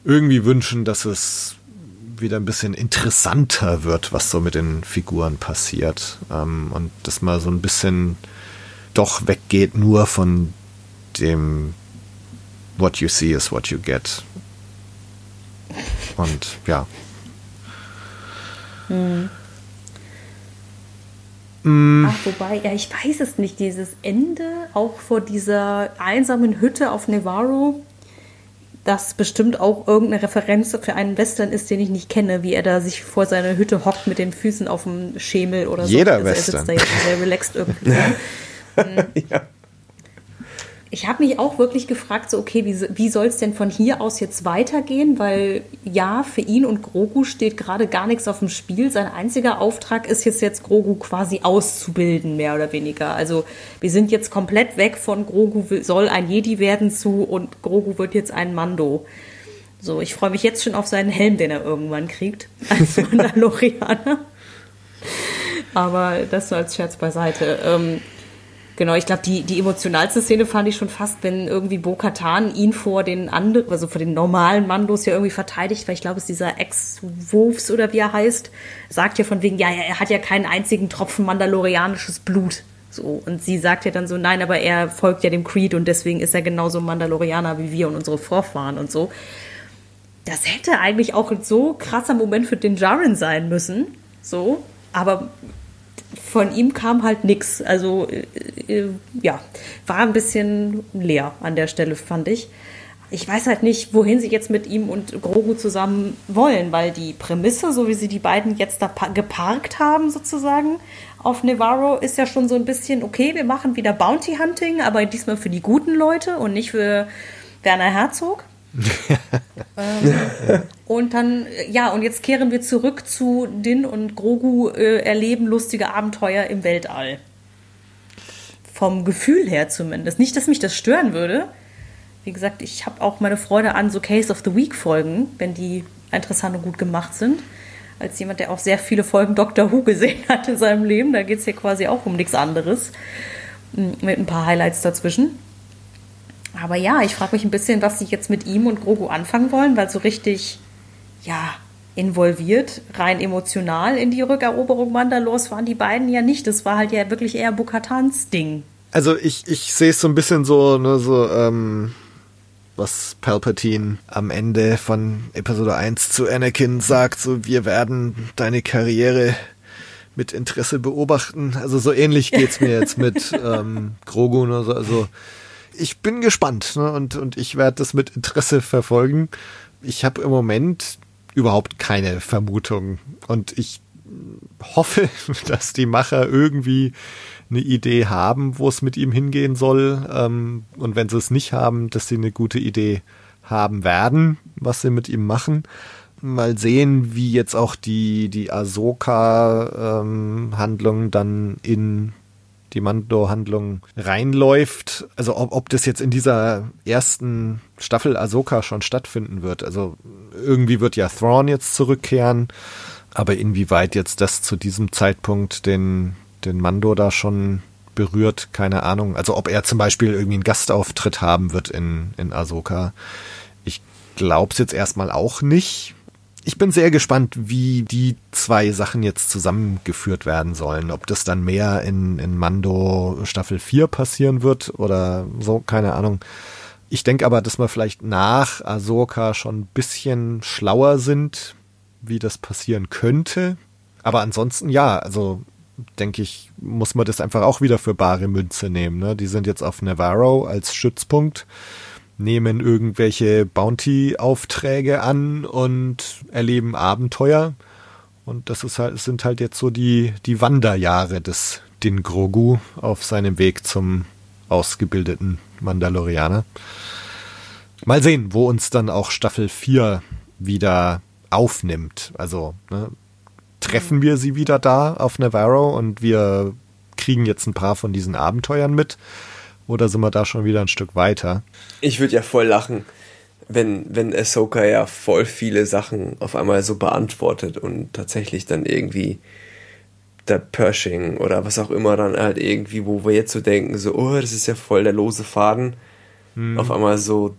irgendwie wünschen, dass es wieder ein bisschen interessanter wird, was so mit den Figuren passiert. Ähm, und dass man so ein bisschen doch weggeht nur von dem What you see is what you get. Und ja. Hm. Mm. Ach, wobei, ja, ich weiß es nicht, dieses Ende, auch vor dieser einsamen Hütte auf Nevarro, das bestimmt auch irgendeine Referenz für einen Western ist, den ich nicht kenne, wie er da sich vor seiner Hütte hockt mit den Füßen auf dem Schemel oder so. Jeder also Western. Er sitzt da jetzt sehr relaxed irgendwie. *laughs* ja ich habe mich auch wirklich gefragt, so okay, wie, wie soll es denn von hier aus jetzt weitergehen? Weil ja, für ihn und Grogu steht gerade gar nichts auf dem Spiel. Sein einziger Auftrag ist jetzt, jetzt Grogu quasi auszubilden, mehr oder weniger. Also wir sind jetzt komplett weg von Grogu soll ein Jedi werden zu und Grogu wird jetzt ein Mando. So, ich freue mich jetzt schon auf seinen Helm, den er irgendwann kriegt, *laughs* als Mandalorianer. Aber das so als Scherz beiseite. Ähm, Genau, ich glaube, die, die emotionalste Szene fand ich schon fast, wenn irgendwie Bo-Katan ihn vor den anderen, also vor den normalen Mandos ja irgendwie verteidigt, weil ich glaube, es ist dieser Ex-Wolfs oder wie er heißt, sagt ja von wegen, ja, er hat ja keinen einzigen Tropfen mandalorianisches Blut. So, und sie sagt ja dann so, nein, aber er folgt ja dem Creed und deswegen ist er genauso Mandalorianer wie wir und unsere Vorfahren und so. Das hätte eigentlich auch ein so krasser Moment für den Jaren sein müssen. So, aber von ihm kam halt nichts. Also äh, äh, ja, war ein bisschen leer an der Stelle, fand ich. Ich weiß halt nicht, wohin sie jetzt mit ihm und Grogu zusammen wollen, weil die Prämisse, so wie sie die beiden jetzt da geparkt haben, sozusagen, auf Nevarro, ist ja schon so ein bisschen, okay, wir machen wieder Bounty Hunting, aber diesmal für die guten Leute und nicht für Werner Herzog. *laughs* ähm, und dann, ja, und jetzt kehren wir zurück zu Din und Grogu äh, erleben lustige Abenteuer im Weltall. Vom Gefühl her zumindest. Nicht, dass mich das stören würde. Wie gesagt, ich habe auch meine Freude an so Case of the Week Folgen, wenn die interessant und gut gemacht sind. Als jemand, der auch sehr viele Folgen Doctor Who gesehen hat in seinem Leben, da geht es hier quasi auch um nichts anderes. Mit ein paar Highlights dazwischen. Aber ja, ich frage mich ein bisschen, was sie jetzt mit ihm und Grogu anfangen wollen, weil so richtig, ja, involviert, rein emotional in die Rückeroberung Mandalors waren die beiden ja nicht. Das war halt ja wirklich eher Bukatans Ding. Also ich, ich sehe es so ein bisschen so, ne, so, ähm, was Palpatine am Ende von Episode 1 zu Anakin sagt, so wir werden deine Karriere mit Interesse beobachten. Also so ähnlich geht's mir jetzt mit *laughs* ähm, Grogu oder so. Also ich bin gespannt ne? und, und ich werde das mit Interesse verfolgen. Ich habe im Moment überhaupt keine Vermutung und ich hoffe, *laughs* dass die Macher irgendwie eine Idee haben, wo es mit ihm hingehen soll. Ähm, und wenn sie es nicht haben, dass sie eine gute Idee haben werden, was sie mit ihm machen. Mal sehen, wie jetzt auch die, die Ahsoka-Handlung ähm, dann in die Mando-Handlung reinläuft. Also ob, ob das jetzt in dieser ersten Staffel Ahsoka schon stattfinden wird. Also irgendwie wird ja Thrawn jetzt zurückkehren, aber inwieweit jetzt das zu diesem Zeitpunkt den, den Mando da schon berührt, keine Ahnung. Also ob er zum Beispiel irgendwie einen Gastauftritt haben wird in, in Ahsoka. Ich glaube es jetzt erstmal auch nicht ich bin sehr gespannt, wie die zwei Sachen jetzt zusammengeführt werden sollen. Ob das dann mehr in, in Mando Staffel 4 passieren wird oder so, keine Ahnung. Ich denke aber, dass wir vielleicht nach Ahsoka schon ein bisschen schlauer sind, wie das passieren könnte. Aber ansonsten ja, also denke ich, muss man das einfach auch wieder für bare Münze nehmen. Ne? Die sind jetzt auf Navarro als Stützpunkt nehmen irgendwelche Bounty-Aufträge an und erleben Abenteuer. Und das ist halt, sind halt jetzt so die, die Wanderjahre des Din Grogu auf seinem Weg zum ausgebildeten Mandalorianer. Mal sehen, wo uns dann auch Staffel 4 wieder aufnimmt. Also ne, treffen wir sie wieder da auf Navarro und wir kriegen jetzt ein paar von diesen Abenteuern mit oder sind wir da schon wieder ein Stück weiter? Ich würde ja voll lachen, wenn, wenn Ahsoka ja voll viele Sachen auf einmal so beantwortet und tatsächlich dann irgendwie der Pershing oder was auch immer dann halt irgendwie, wo wir jetzt so denken, so, oh, das ist ja voll der lose Faden, hm. auf einmal so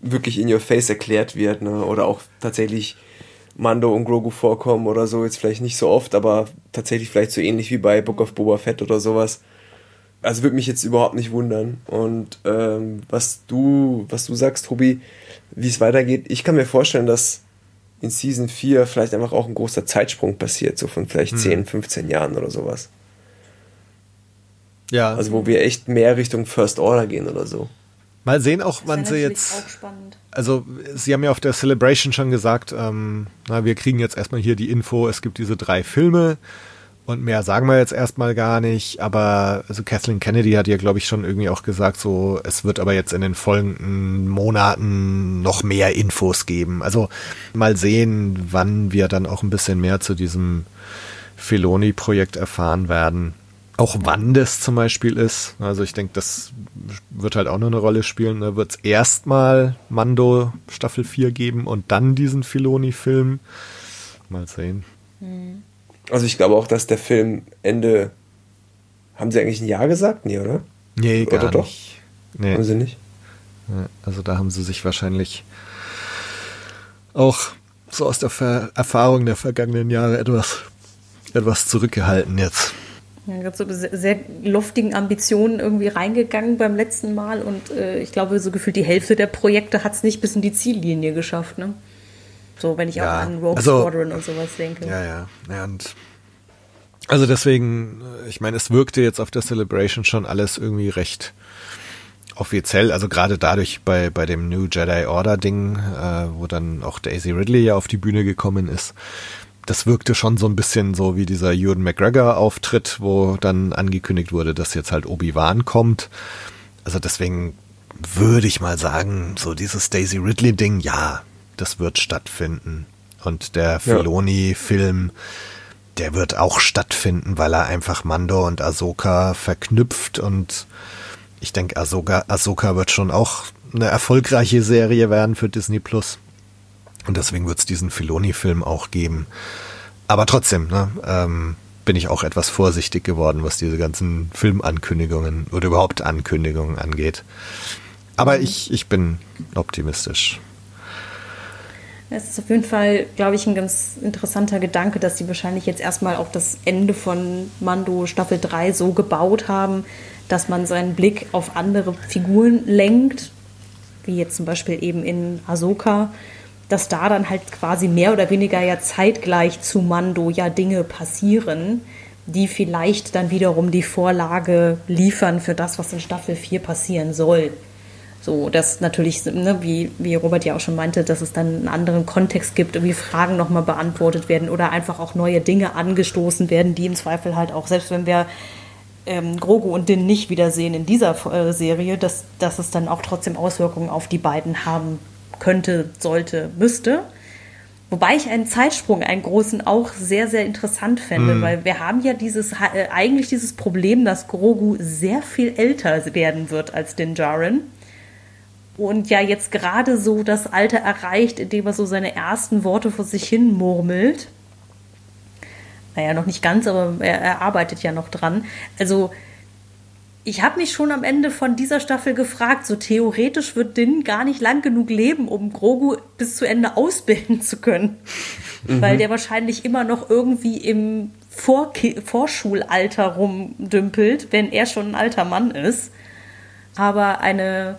wirklich in your face erklärt wird, ne? Oder auch tatsächlich Mando und Grogu vorkommen oder so, jetzt vielleicht nicht so oft, aber tatsächlich vielleicht so ähnlich wie bei Book of Boba Fett oder sowas. Also würde mich jetzt überhaupt nicht wundern. Und ähm, was du, was du sagst, Tobi, wie es weitergeht, ich kann mir vorstellen, dass in Season 4 vielleicht einfach auch ein großer Zeitsprung passiert, so von vielleicht hm. 10, 15 Jahren oder sowas. Ja. Also wo wir echt mehr Richtung First Order gehen oder so. Mal sehen auch, wann sie jetzt. Also, sie haben ja auf der Celebration schon gesagt, ähm, na, wir kriegen jetzt erstmal hier die Info, es gibt diese drei Filme und mehr sagen wir jetzt erstmal gar nicht. Aber also Kathleen Kennedy hat ja, glaube ich, schon irgendwie auch gesagt, so, es wird aber jetzt in den folgenden Monaten noch mehr Infos geben. Also mal sehen, wann wir dann auch ein bisschen mehr zu diesem Filoni-Projekt erfahren werden. Auch wann das zum Beispiel ist. Also ich denke, das wird halt auch noch eine Rolle spielen. Da wird es erstmal Mando Staffel 4 geben und dann diesen Filoni-Film. Mal sehen. Mhm. Also ich glaube auch, dass der Film Ende. Haben sie eigentlich ein Jahr gesagt? Nee, oder? Nee, gar oder doch? nicht. Nee. Haben sie nicht? Also da haben sie sich wahrscheinlich auch so aus der Ver Erfahrung der vergangenen Jahre etwas, etwas zurückgehalten jetzt ja, so sehr luftigen Ambitionen irgendwie reingegangen beim letzten Mal und äh, ich glaube, so gefühlt die Hälfte der Projekte hat es nicht bis in die Ziellinie geschafft, ne? So, wenn ich ja, auch an Rogue also, Squadron und sowas denke. Ja, ja. ja und also deswegen, äh, ich meine, es wirkte jetzt auf der Celebration schon alles irgendwie recht offiziell, also gerade dadurch bei, bei dem New Jedi Order Ding, äh, wo dann auch Daisy Ridley ja auf die Bühne gekommen ist, das wirkte schon so ein bisschen so wie dieser Ewan McGregor-Auftritt, wo dann angekündigt wurde, dass jetzt halt Obi-Wan kommt. Also deswegen würde ich mal sagen, so dieses Daisy Ridley-Ding, ja, das wird stattfinden. Und der Filoni-Film, der wird auch stattfinden, weil er einfach Mando und Ahsoka verknüpft und ich denke, Ahsoka, Ahsoka wird schon auch eine erfolgreiche Serie werden für Disney Plus. Und deswegen wird es diesen Filoni-Film auch geben. Aber trotzdem, ne, ähm, bin ich auch etwas vorsichtig geworden, was diese ganzen Filmankündigungen oder überhaupt Ankündigungen angeht. Aber ich, ich bin optimistisch. Es ist auf jeden Fall, glaube ich, ein ganz interessanter Gedanke, dass sie wahrscheinlich jetzt erstmal auch das Ende von Mando Staffel 3 so gebaut haben, dass man seinen Blick auf andere Figuren lenkt, wie jetzt zum Beispiel eben in Ahsoka, dass da dann halt quasi mehr oder weniger ja zeitgleich zu Mando ja Dinge passieren, die vielleicht dann wiederum die Vorlage liefern für das, was in Staffel 4 passieren soll. So, dass natürlich, ne, wie, wie Robert ja auch schon meinte, dass es dann einen anderen Kontext gibt, irgendwie Fragen nochmal beantwortet werden oder einfach auch neue Dinge angestoßen werden, die im Zweifel halt auch, selbst wenn wir ähm, Grogu und Din nicht wiedersehen in dieser äh, Serie, dass, dass es dann auch trotzdem Auswirkungen auf die beiden haben könnte, sollte, müsste. Wobei ich einen Zeitsprung, einen großen, auch sehr, sehr interessant fände, mhm. weil wir haben ja dieses, äh, eigentlich dieses Problem, dass Grogu sehr viel älter werden wird als Din Djarin. Und ja jetzt gerade so das Alter erreicht, indem er so seine ersten Worte vor sich hin murmelt. Naja, noch nicht ganz, aber er, er arbeitet ja noch dran. Also ich habe mich schon am Ende von dieser Staffel gefragt, so theoretisch wird Din gar nicht lang genug leben, um Grogu bis zu Ende ausbilden zu können. Mhm. Weil der wahrscheinlich immer noch irgendwie im Vor Vorschulalter rumdümpelt, wenn er schon ein alter Mann ist. Aber eine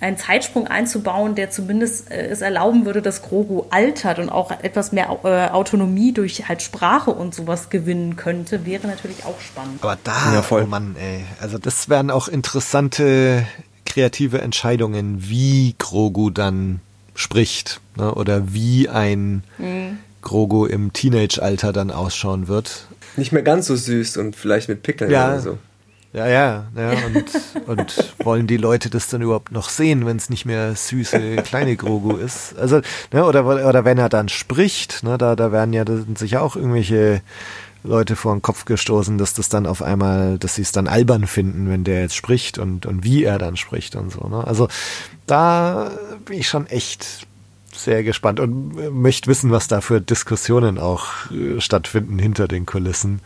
einen Zeitsprung einzubauen, der zumindest äh, es erlauben würde, dass Grogu altert und auch etwas mehr äh, Autonomie durch halt Sprache und sowas gewinnen könnte, wäre natürlich auch spannend. Aber da, ja, voll. oh Mann, ey, also das wären auch interessante kreative Entscheidungen, wie Grogu dann spricht ne? oder wie ein mhm. Grogu im Teenage-Alter dann ausschauen wird. Nicht mehr ganz so süß und vielleicht mit Pickeln ja. oder so. Ja, ja, ja. Und, *laughs* und wollen die Leute das dann überhaupt noch sehen, wenn es nicht mehr süße kleine Grogu ist? Also, ne, oder, oder wenn er dann spricht, ne, da, da werden ja sicher auch irgendwelche Leute vor den Kopf gestoßen, dass das dann auf einmal, dass sie es dann albern finden, wenn der jetzt spricht und, und wie er dann spricht und so. Ne? Also da bin ich schon echt sehr gespannt und möchte wissen, was da für Diskussionen auch äh, stattfinden hinter den Kulissen.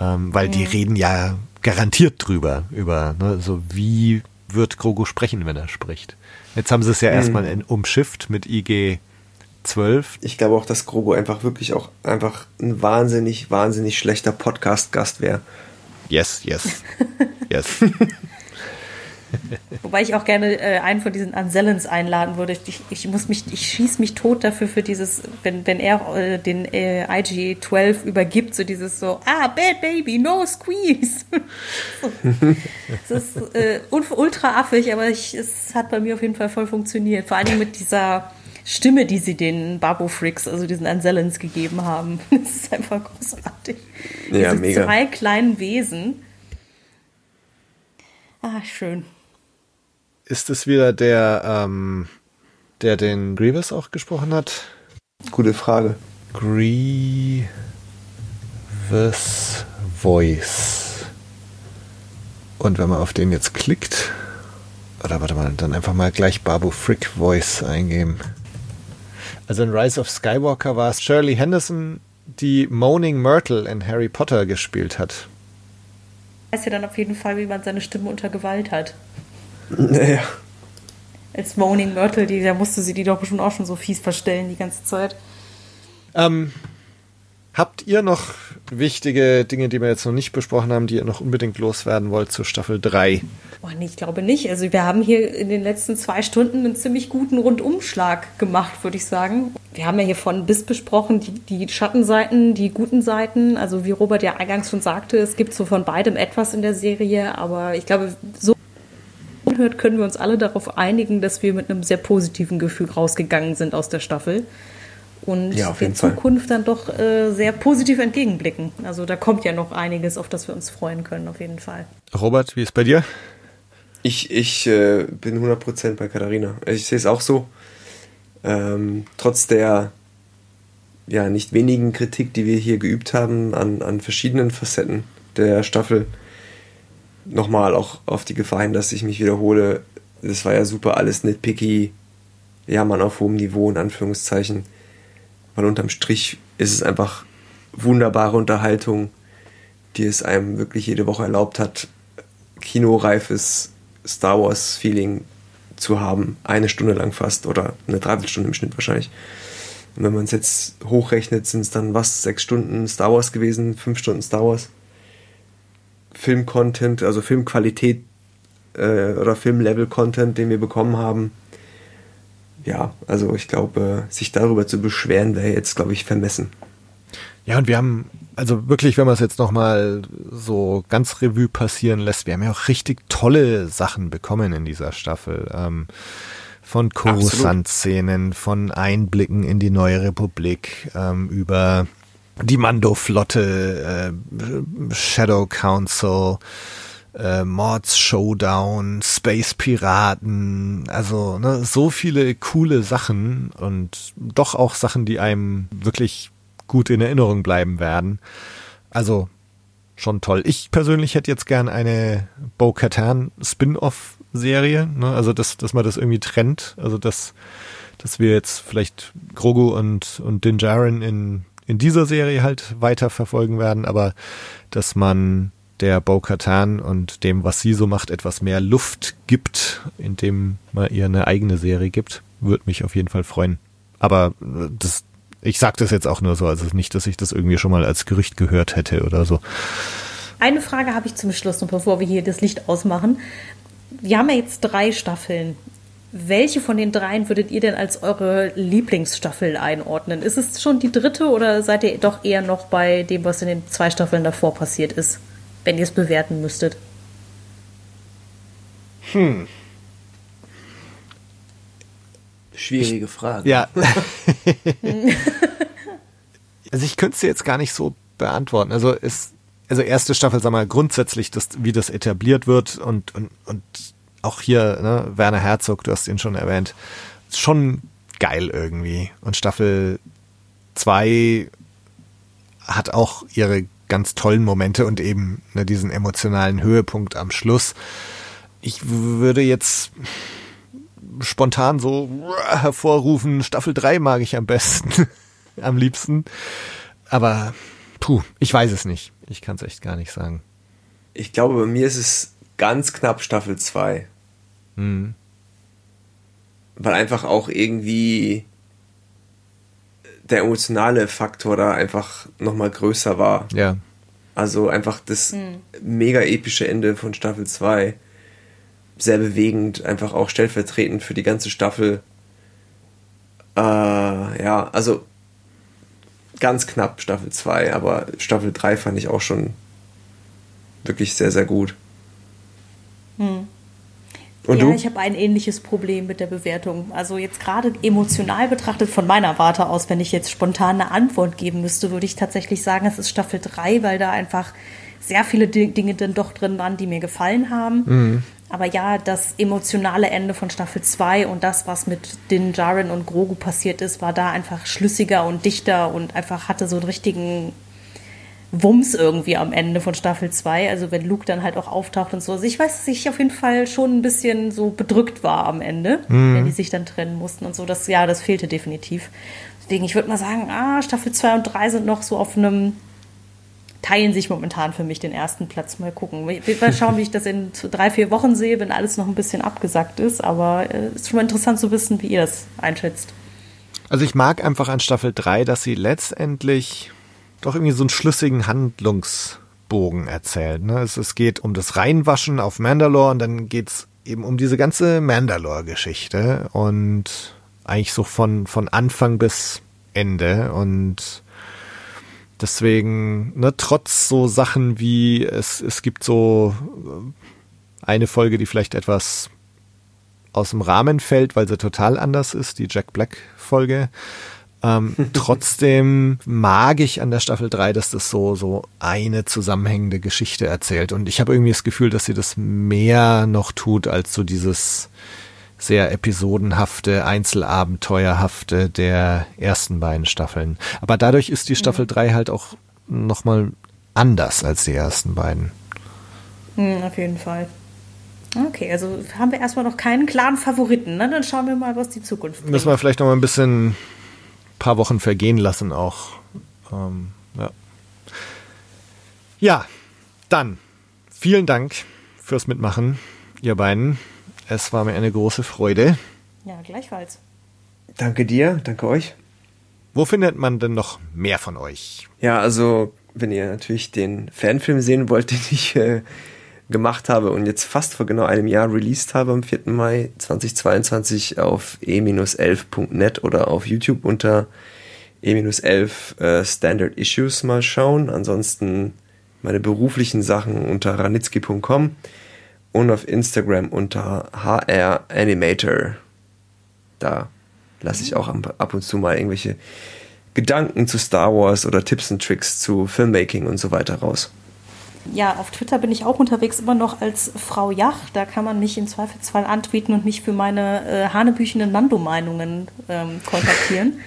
Ähm, weil mhm. die reden ja garantiert drüber, über, ne, so wie wird Grogu sprechen, wenn er spricht. Jetzt haben sie es ja mhm. erstmal umschifft mit IG 12. Ich glaube auch, dass Grogu einfach wirklich auch einfach ein wahnsinnig, wahnsinnig schlechter Podcast-Gast wäre. Yes, yes, *laughs* yes. Wobei ich auch gerne äh, einen von diesen Ansellens einladen würde. Ich, ich muss mich, ich schieße mich tot dafür für dieses, wenn, wenn er äh, den äh, IG-12 übergibt, so dieses so, ah, bad baby, no squeeze. *laughs* das ist äh, ultra affig, aber ich, es hat bei mir auf jeden Fall voll funktioniert. Vor allen Dingen mit dieser Stimme, die sie den Babu Fricks, also diesen Ansellens gegeben haben. *laughs* Das ist einfach großartig. Ja, Diese mega. zwei kleinen Wesen. Ah, schön ist es wieder der, ähm, der den Grievous auch gesprochen hat? Gute Frage. Grievous Voice. Und wenn man auf den jetzt klickt, oder warte mal, dann einfach mal gleich Babu Frick Voice eingeben. Also in Rise of Skywalker war es Shirley Henderson, die Moaning Myrtle in Harry Potter gespielt hat. Weiß ja dann auf jeden Fall, wie man seine Stimme unter Gewalt hat. Naja. Als Moaning Myrtle, die, da musste sie die doch bestimmt auch schon so fies verstellen die ganze Zeit. Ähm, habt ihr noch wichtige Dinge, die wir jetzt noch nicht besprochen haben, die ihr noch unbedingt loswerden wollt zur Staffel 3? Oh, nee, ich glaube nicht. Also wir haben hier in den letzten zwei Stunden einen ziemlich guten Rundumschlag gemacht, würde ich sagen. Wir haben ja hier von bis besprochen, die, die Schattenseiten, die guten Seiten. Also wie Robert ja eingangs schon sagte, es gibt so von beidem etwas in der Serie, aber ich glaube, so hört, können wir uns alle darauf einigen, dass wir mit einem sehr positiven Gefühl rausgegangen sind aus der Staffel und ja, der Zukunft Fall. dann doch äh, sehr positiv entgegenblicken. Also da kommt ja noch einiges, auf das wir uns freuen können, auf jeden Fall. Robert, wie ist bei dir? Ich, ich äh, bin 100% bei Katharina. Ich sehe es auch so. Ähm, trotz der ja, nicht wenigen Kritik, die wir hier geübt haben an, an verschiedenen Facetten der Staffel, nochmal auch auf die Gefahr hin, dass ich mich wiederhole, das war ja super alles nitpicky, ja, man auf hohem Niveau, in Anführungszeichen. Weil unterm Strich ist es einfach wunderbare Unterhaltung, die es einem wirklich jede Woche erlaubt hat, kinoreifes Star Wars-Feeling zu haben. Eine Stunde lang fast oder eine Dreiviertelstunde im Schnitt wahrscheinlich. Und wenn man es jetzt hochrechnet, sind es dann was, sechs Stunden Star Wars gewesen, fünf Stunden Star Wars. Film-Content, also Filmqualität äh, oder Film-Level-Content, den wir bekommen haben. Ja, also ich glaube, sich darüber zu beschweren, wäre jetzt, glaube ich, vermessen. Ja, und wir haben, also wirklich, wenn man es jetzt nochmal so ganz Revue passieren lässt, wir haben ja auch richtig tolle Sachen bekommen in dieser Staffel. Ähm, von Coruscant-Szenen, von Einblicken in die neue Republik, ähm, über die Mando-Flotte, äh, Shadow Council, äh, Mords Showdown, Space Piraten, also ne, so viele coole Sachen und doch auch Sachen, die einem wirklich gut in Erinnerung bleiben werden. Also schon toll. Ich persönlich hätte jetzt gern eine Bo-Katan Spin-off-Serie, ne? also dass, dass man das irgendwie trennt, also dass, dass wir jetzt vielleicht Grogu und, und Din Djarin in in dieser Serie halt weiter verfolgen werden, aber dass man der Bo-Katan und dem, was sie so macht, etwas mehr Luft gibt, indem man ihr eine eigene Serie gibt, würde mich auf jeden Fall freuen. Aber äh, das, ich sage das jetzt auch nur so, also nicht, dass ich das irgendwie schon mal als Gerücht gehört hätte oder so. Eine Frage habe ich zum Schluss noch, bevor wir hier das Licht ausmachen. Wir haben ja jetzt drei Staffeln. Welche von den dreien würdet ihr denn als eure Lieblingsstaffel einordnen? Ist es schon die dritte oder seid ihr doch eher noch bei dem, was in den zwei Staffeln davor passiert ist, wenn ihr es bewerten müsstet? Hm. Schwierige Frage. Ja. *laughs* *laughs* also ich könnte es jetzt gar nicht so beantworten. Also es, also erste Staffel, sag mal, grundsätzlich, das, wie das etabliert wird und, und, und auch hier, ne, Werner Herzog, du hast ihn schon erwähnt, schon geil irgendwie. Und Staffel zwei hat auch ihre ganz tollen Momente und eben ne, diesen emotionalen Höhepunkt am Schluss. Ich würde jetzt spontan so hervorrufen, Staffel 3 mag ich am besten, *laughs* am liebsten. Aber puh, ich weiß es nicht. Ich kann es echt gar nicht sagen. Ich glaube, bei mir ist es ganz knapp Staffel 2. Mhm. Weil einfach auch irgendwie der emotionale Faktor da einfach nochmal größer war. Ja. Also einfach das mhm. mega epische Ende von Staffel 2. Sehr bewegend, einfach auch stellvertretend für die ganze Staffel. Äh, ja, also ganz knapp Staffel 2, aber Staffel 3 fand ich auch schon wirklich sehr, sehr gut. Hm. Und ja, du? ich habe ein ähnliches Problem mit der Bewertung. Also jetzt gerade emotional betrachtet von meiner Warte aus, wenn ich jetzt spontan eine Antwort geben müsste, würde ich tatsächlich sagen, es ist Staffel 3, weil da einfach sehr viele Dinge dann doch drin waren, die mir gefallen haben. Mhm. Aber ja, das emotionale Ende von Staffel 2 und das, was mit Din Jaren und Grogu passiert ist, war da einfach schlüssiger und dichter und einfach hatte so einen richtigen Wumms irgendwie am Ende von Staffel 2. Also wenn Luke dann halt auch auftaucht und so. Also ich weiß, dass ich auf jeden Fall schon ein bisschen so bedrückt war am Ende, mhm. wenn die sich dann trennen mussten und so. Das, ja, das fehlte definitiv. Deswegen, ich würde mal sagen, ah, Staffel 2 und 3 sind noch so auf einem teilen sich momentan für mich den ersten Platz. Mal gucken. Mal schauen, wie ich das in drei, vier Wochen sehe, wenn alles noch ein bisschen abgesackt ist. Aber es äh, ist schon mal interessant zu wissen, wie ihr das einschätzt. Also ich mag einfach an Staffel 3, dass sie letztendlich doch irgendwie so einen schlüssigen Handlungsbogen erzählt. Ne? Es, es geht um das Reinwaschen auf Mandalore und dann geht's eben um diese ganze Mandalore-Geschichte und eigentlich so von, von Anfang bis Ende und Deswegen, ne, trotz so Sachen wie es, es gibt so äh, eine Folge, die vielleicht etwas aus dem Rahmen fällt, weil sie total anders ist, die Jack Black Folge. Ähm, *laughs* trotzdem mag ich an der Staffel 3, dass das so, so eine zusammenhängende Geschichte erzählt. Und ich habe irgendwie das Gefühl, dass sie das mehr noch tut, als so dieses sehr episodenhafte, einzelabenteuerhafte der ersten beiden Staffeln. Aber dadurch ist die Staffel 3 mhm. halt auch nochmal anders als die ersten beiden. Mhm, auf jeden Fall. Okay, also haben wir erstmal noch keinen klaren Favoriten. Ne? Dann schauen wir mal, was die Zukunft bringt. Müssen wir vielleicht noch mal ein bisschen paar Wochen vergehen lassen auch. Ähm, ja. ja, dann vielen Dank fürs Mitmachen, ihr beiden. Es war mir eine große Freude. Ja, gleichfalls. Danke dir, danke euch. Wo findet man denn noch mehr von euch? Ja, also wenn ihr natürlich den Fanfilm sehen wollt, *laughs* den ich äh, gemacht habe und jetzt fast vor genau einem Jahr released habe am 4. Mai 2022 auf e-11.net oder auf YouTube unter e-11 äh, Standard Issues mal schauen. Ansonsten meine beruflichen Sachen unter ranitzky.com und auf Instagram unter HR Animator. Da lasse ich auch ab und zu mal irgendwelche Gedanken zu Star Wars oder Tipps und Tricks zu Filmmaking und so weiter raus. Ja, auf Twitter bin ich auch unterwegs immer noch als Frau Jach. Da kann man mich im Zweifelsfall antweeten und mich für meine äh, hanebüchenden Nando-Meinungen ähm, kontaktieren.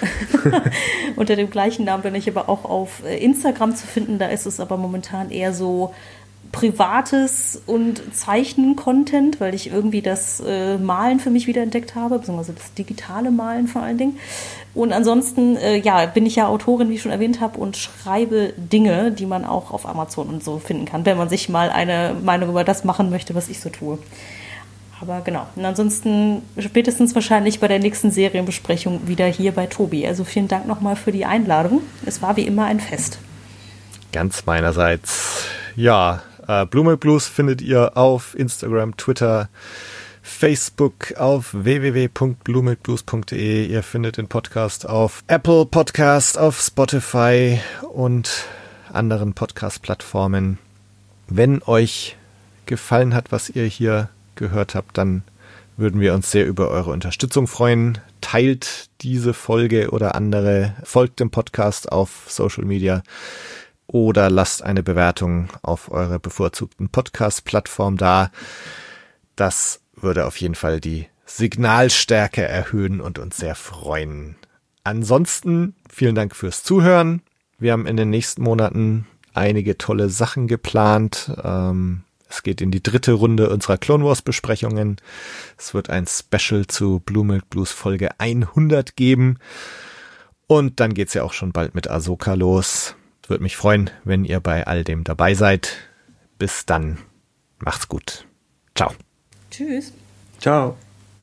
*laughs* *laughs* Unter dem gleichen Namen bin ich aber auch auf äh, Instagram zu finden. Da ist es aber momentan eher so privates und Zeichnen-Content, weil ich irgendwie das äh, Malen für mich wieder entdeckt habe, beziehungsweise das digitale Malen vor allen Dingen. Und ansonsten, äh, ja, bin ich ja Autorin, wie ich schon erwähnt habe, und schreibe Dinge, die man auch auf Amazon und so finden kann, wenn man sich mal eine Meinung über das machen möchte, was ich so tue. Aber genau. Und ansonsten spätestens wahrscheinlich bei der nächsten Serienbesprechung wieder hier bei Tobi. Also vielen Dank nochmal für die Einladung. Es war wie immer ein Fest. Ganz meinerseits. Ja, äh, Blue Blues findet ihr auf Instagram, Twitter, Facebook, auf www.bluemilkblues.de. Ihr findet den Podcast auf Apple Podcast, auf Spotify und anderen Podcast-Plattformen. Wenn euch gefallen hat, was ihr hier gehört habt, dann würden wir uns sehr über eure Unterstützung freuen. Teilt diese Folge oder andere, folgt dem Podcast auf Social Media oder lasst eine Bewertung auf eurer bevorzugten Podcast-Plattform da. Das würde auf jeden Fall die Signalstärke erhöhen und uns sehr freuen. Ansonsten vielen Dank fürs Zuhören. Wir haben in den nächsten Monaten einige tolle Sachen geplant. Ähm, es geht in die dritte Runde unserer Clone Wars Besprechungen. Es wird ein Special zu Blue Milk Blues Folge 100 geben. Und dann geht's ja auch schon bald mit Ahsoka los. Würde mich freuen, wenn ihr bei all dem dabei seid. Bis dann. Macht's gut. Ciao. Tschüss. Ciao.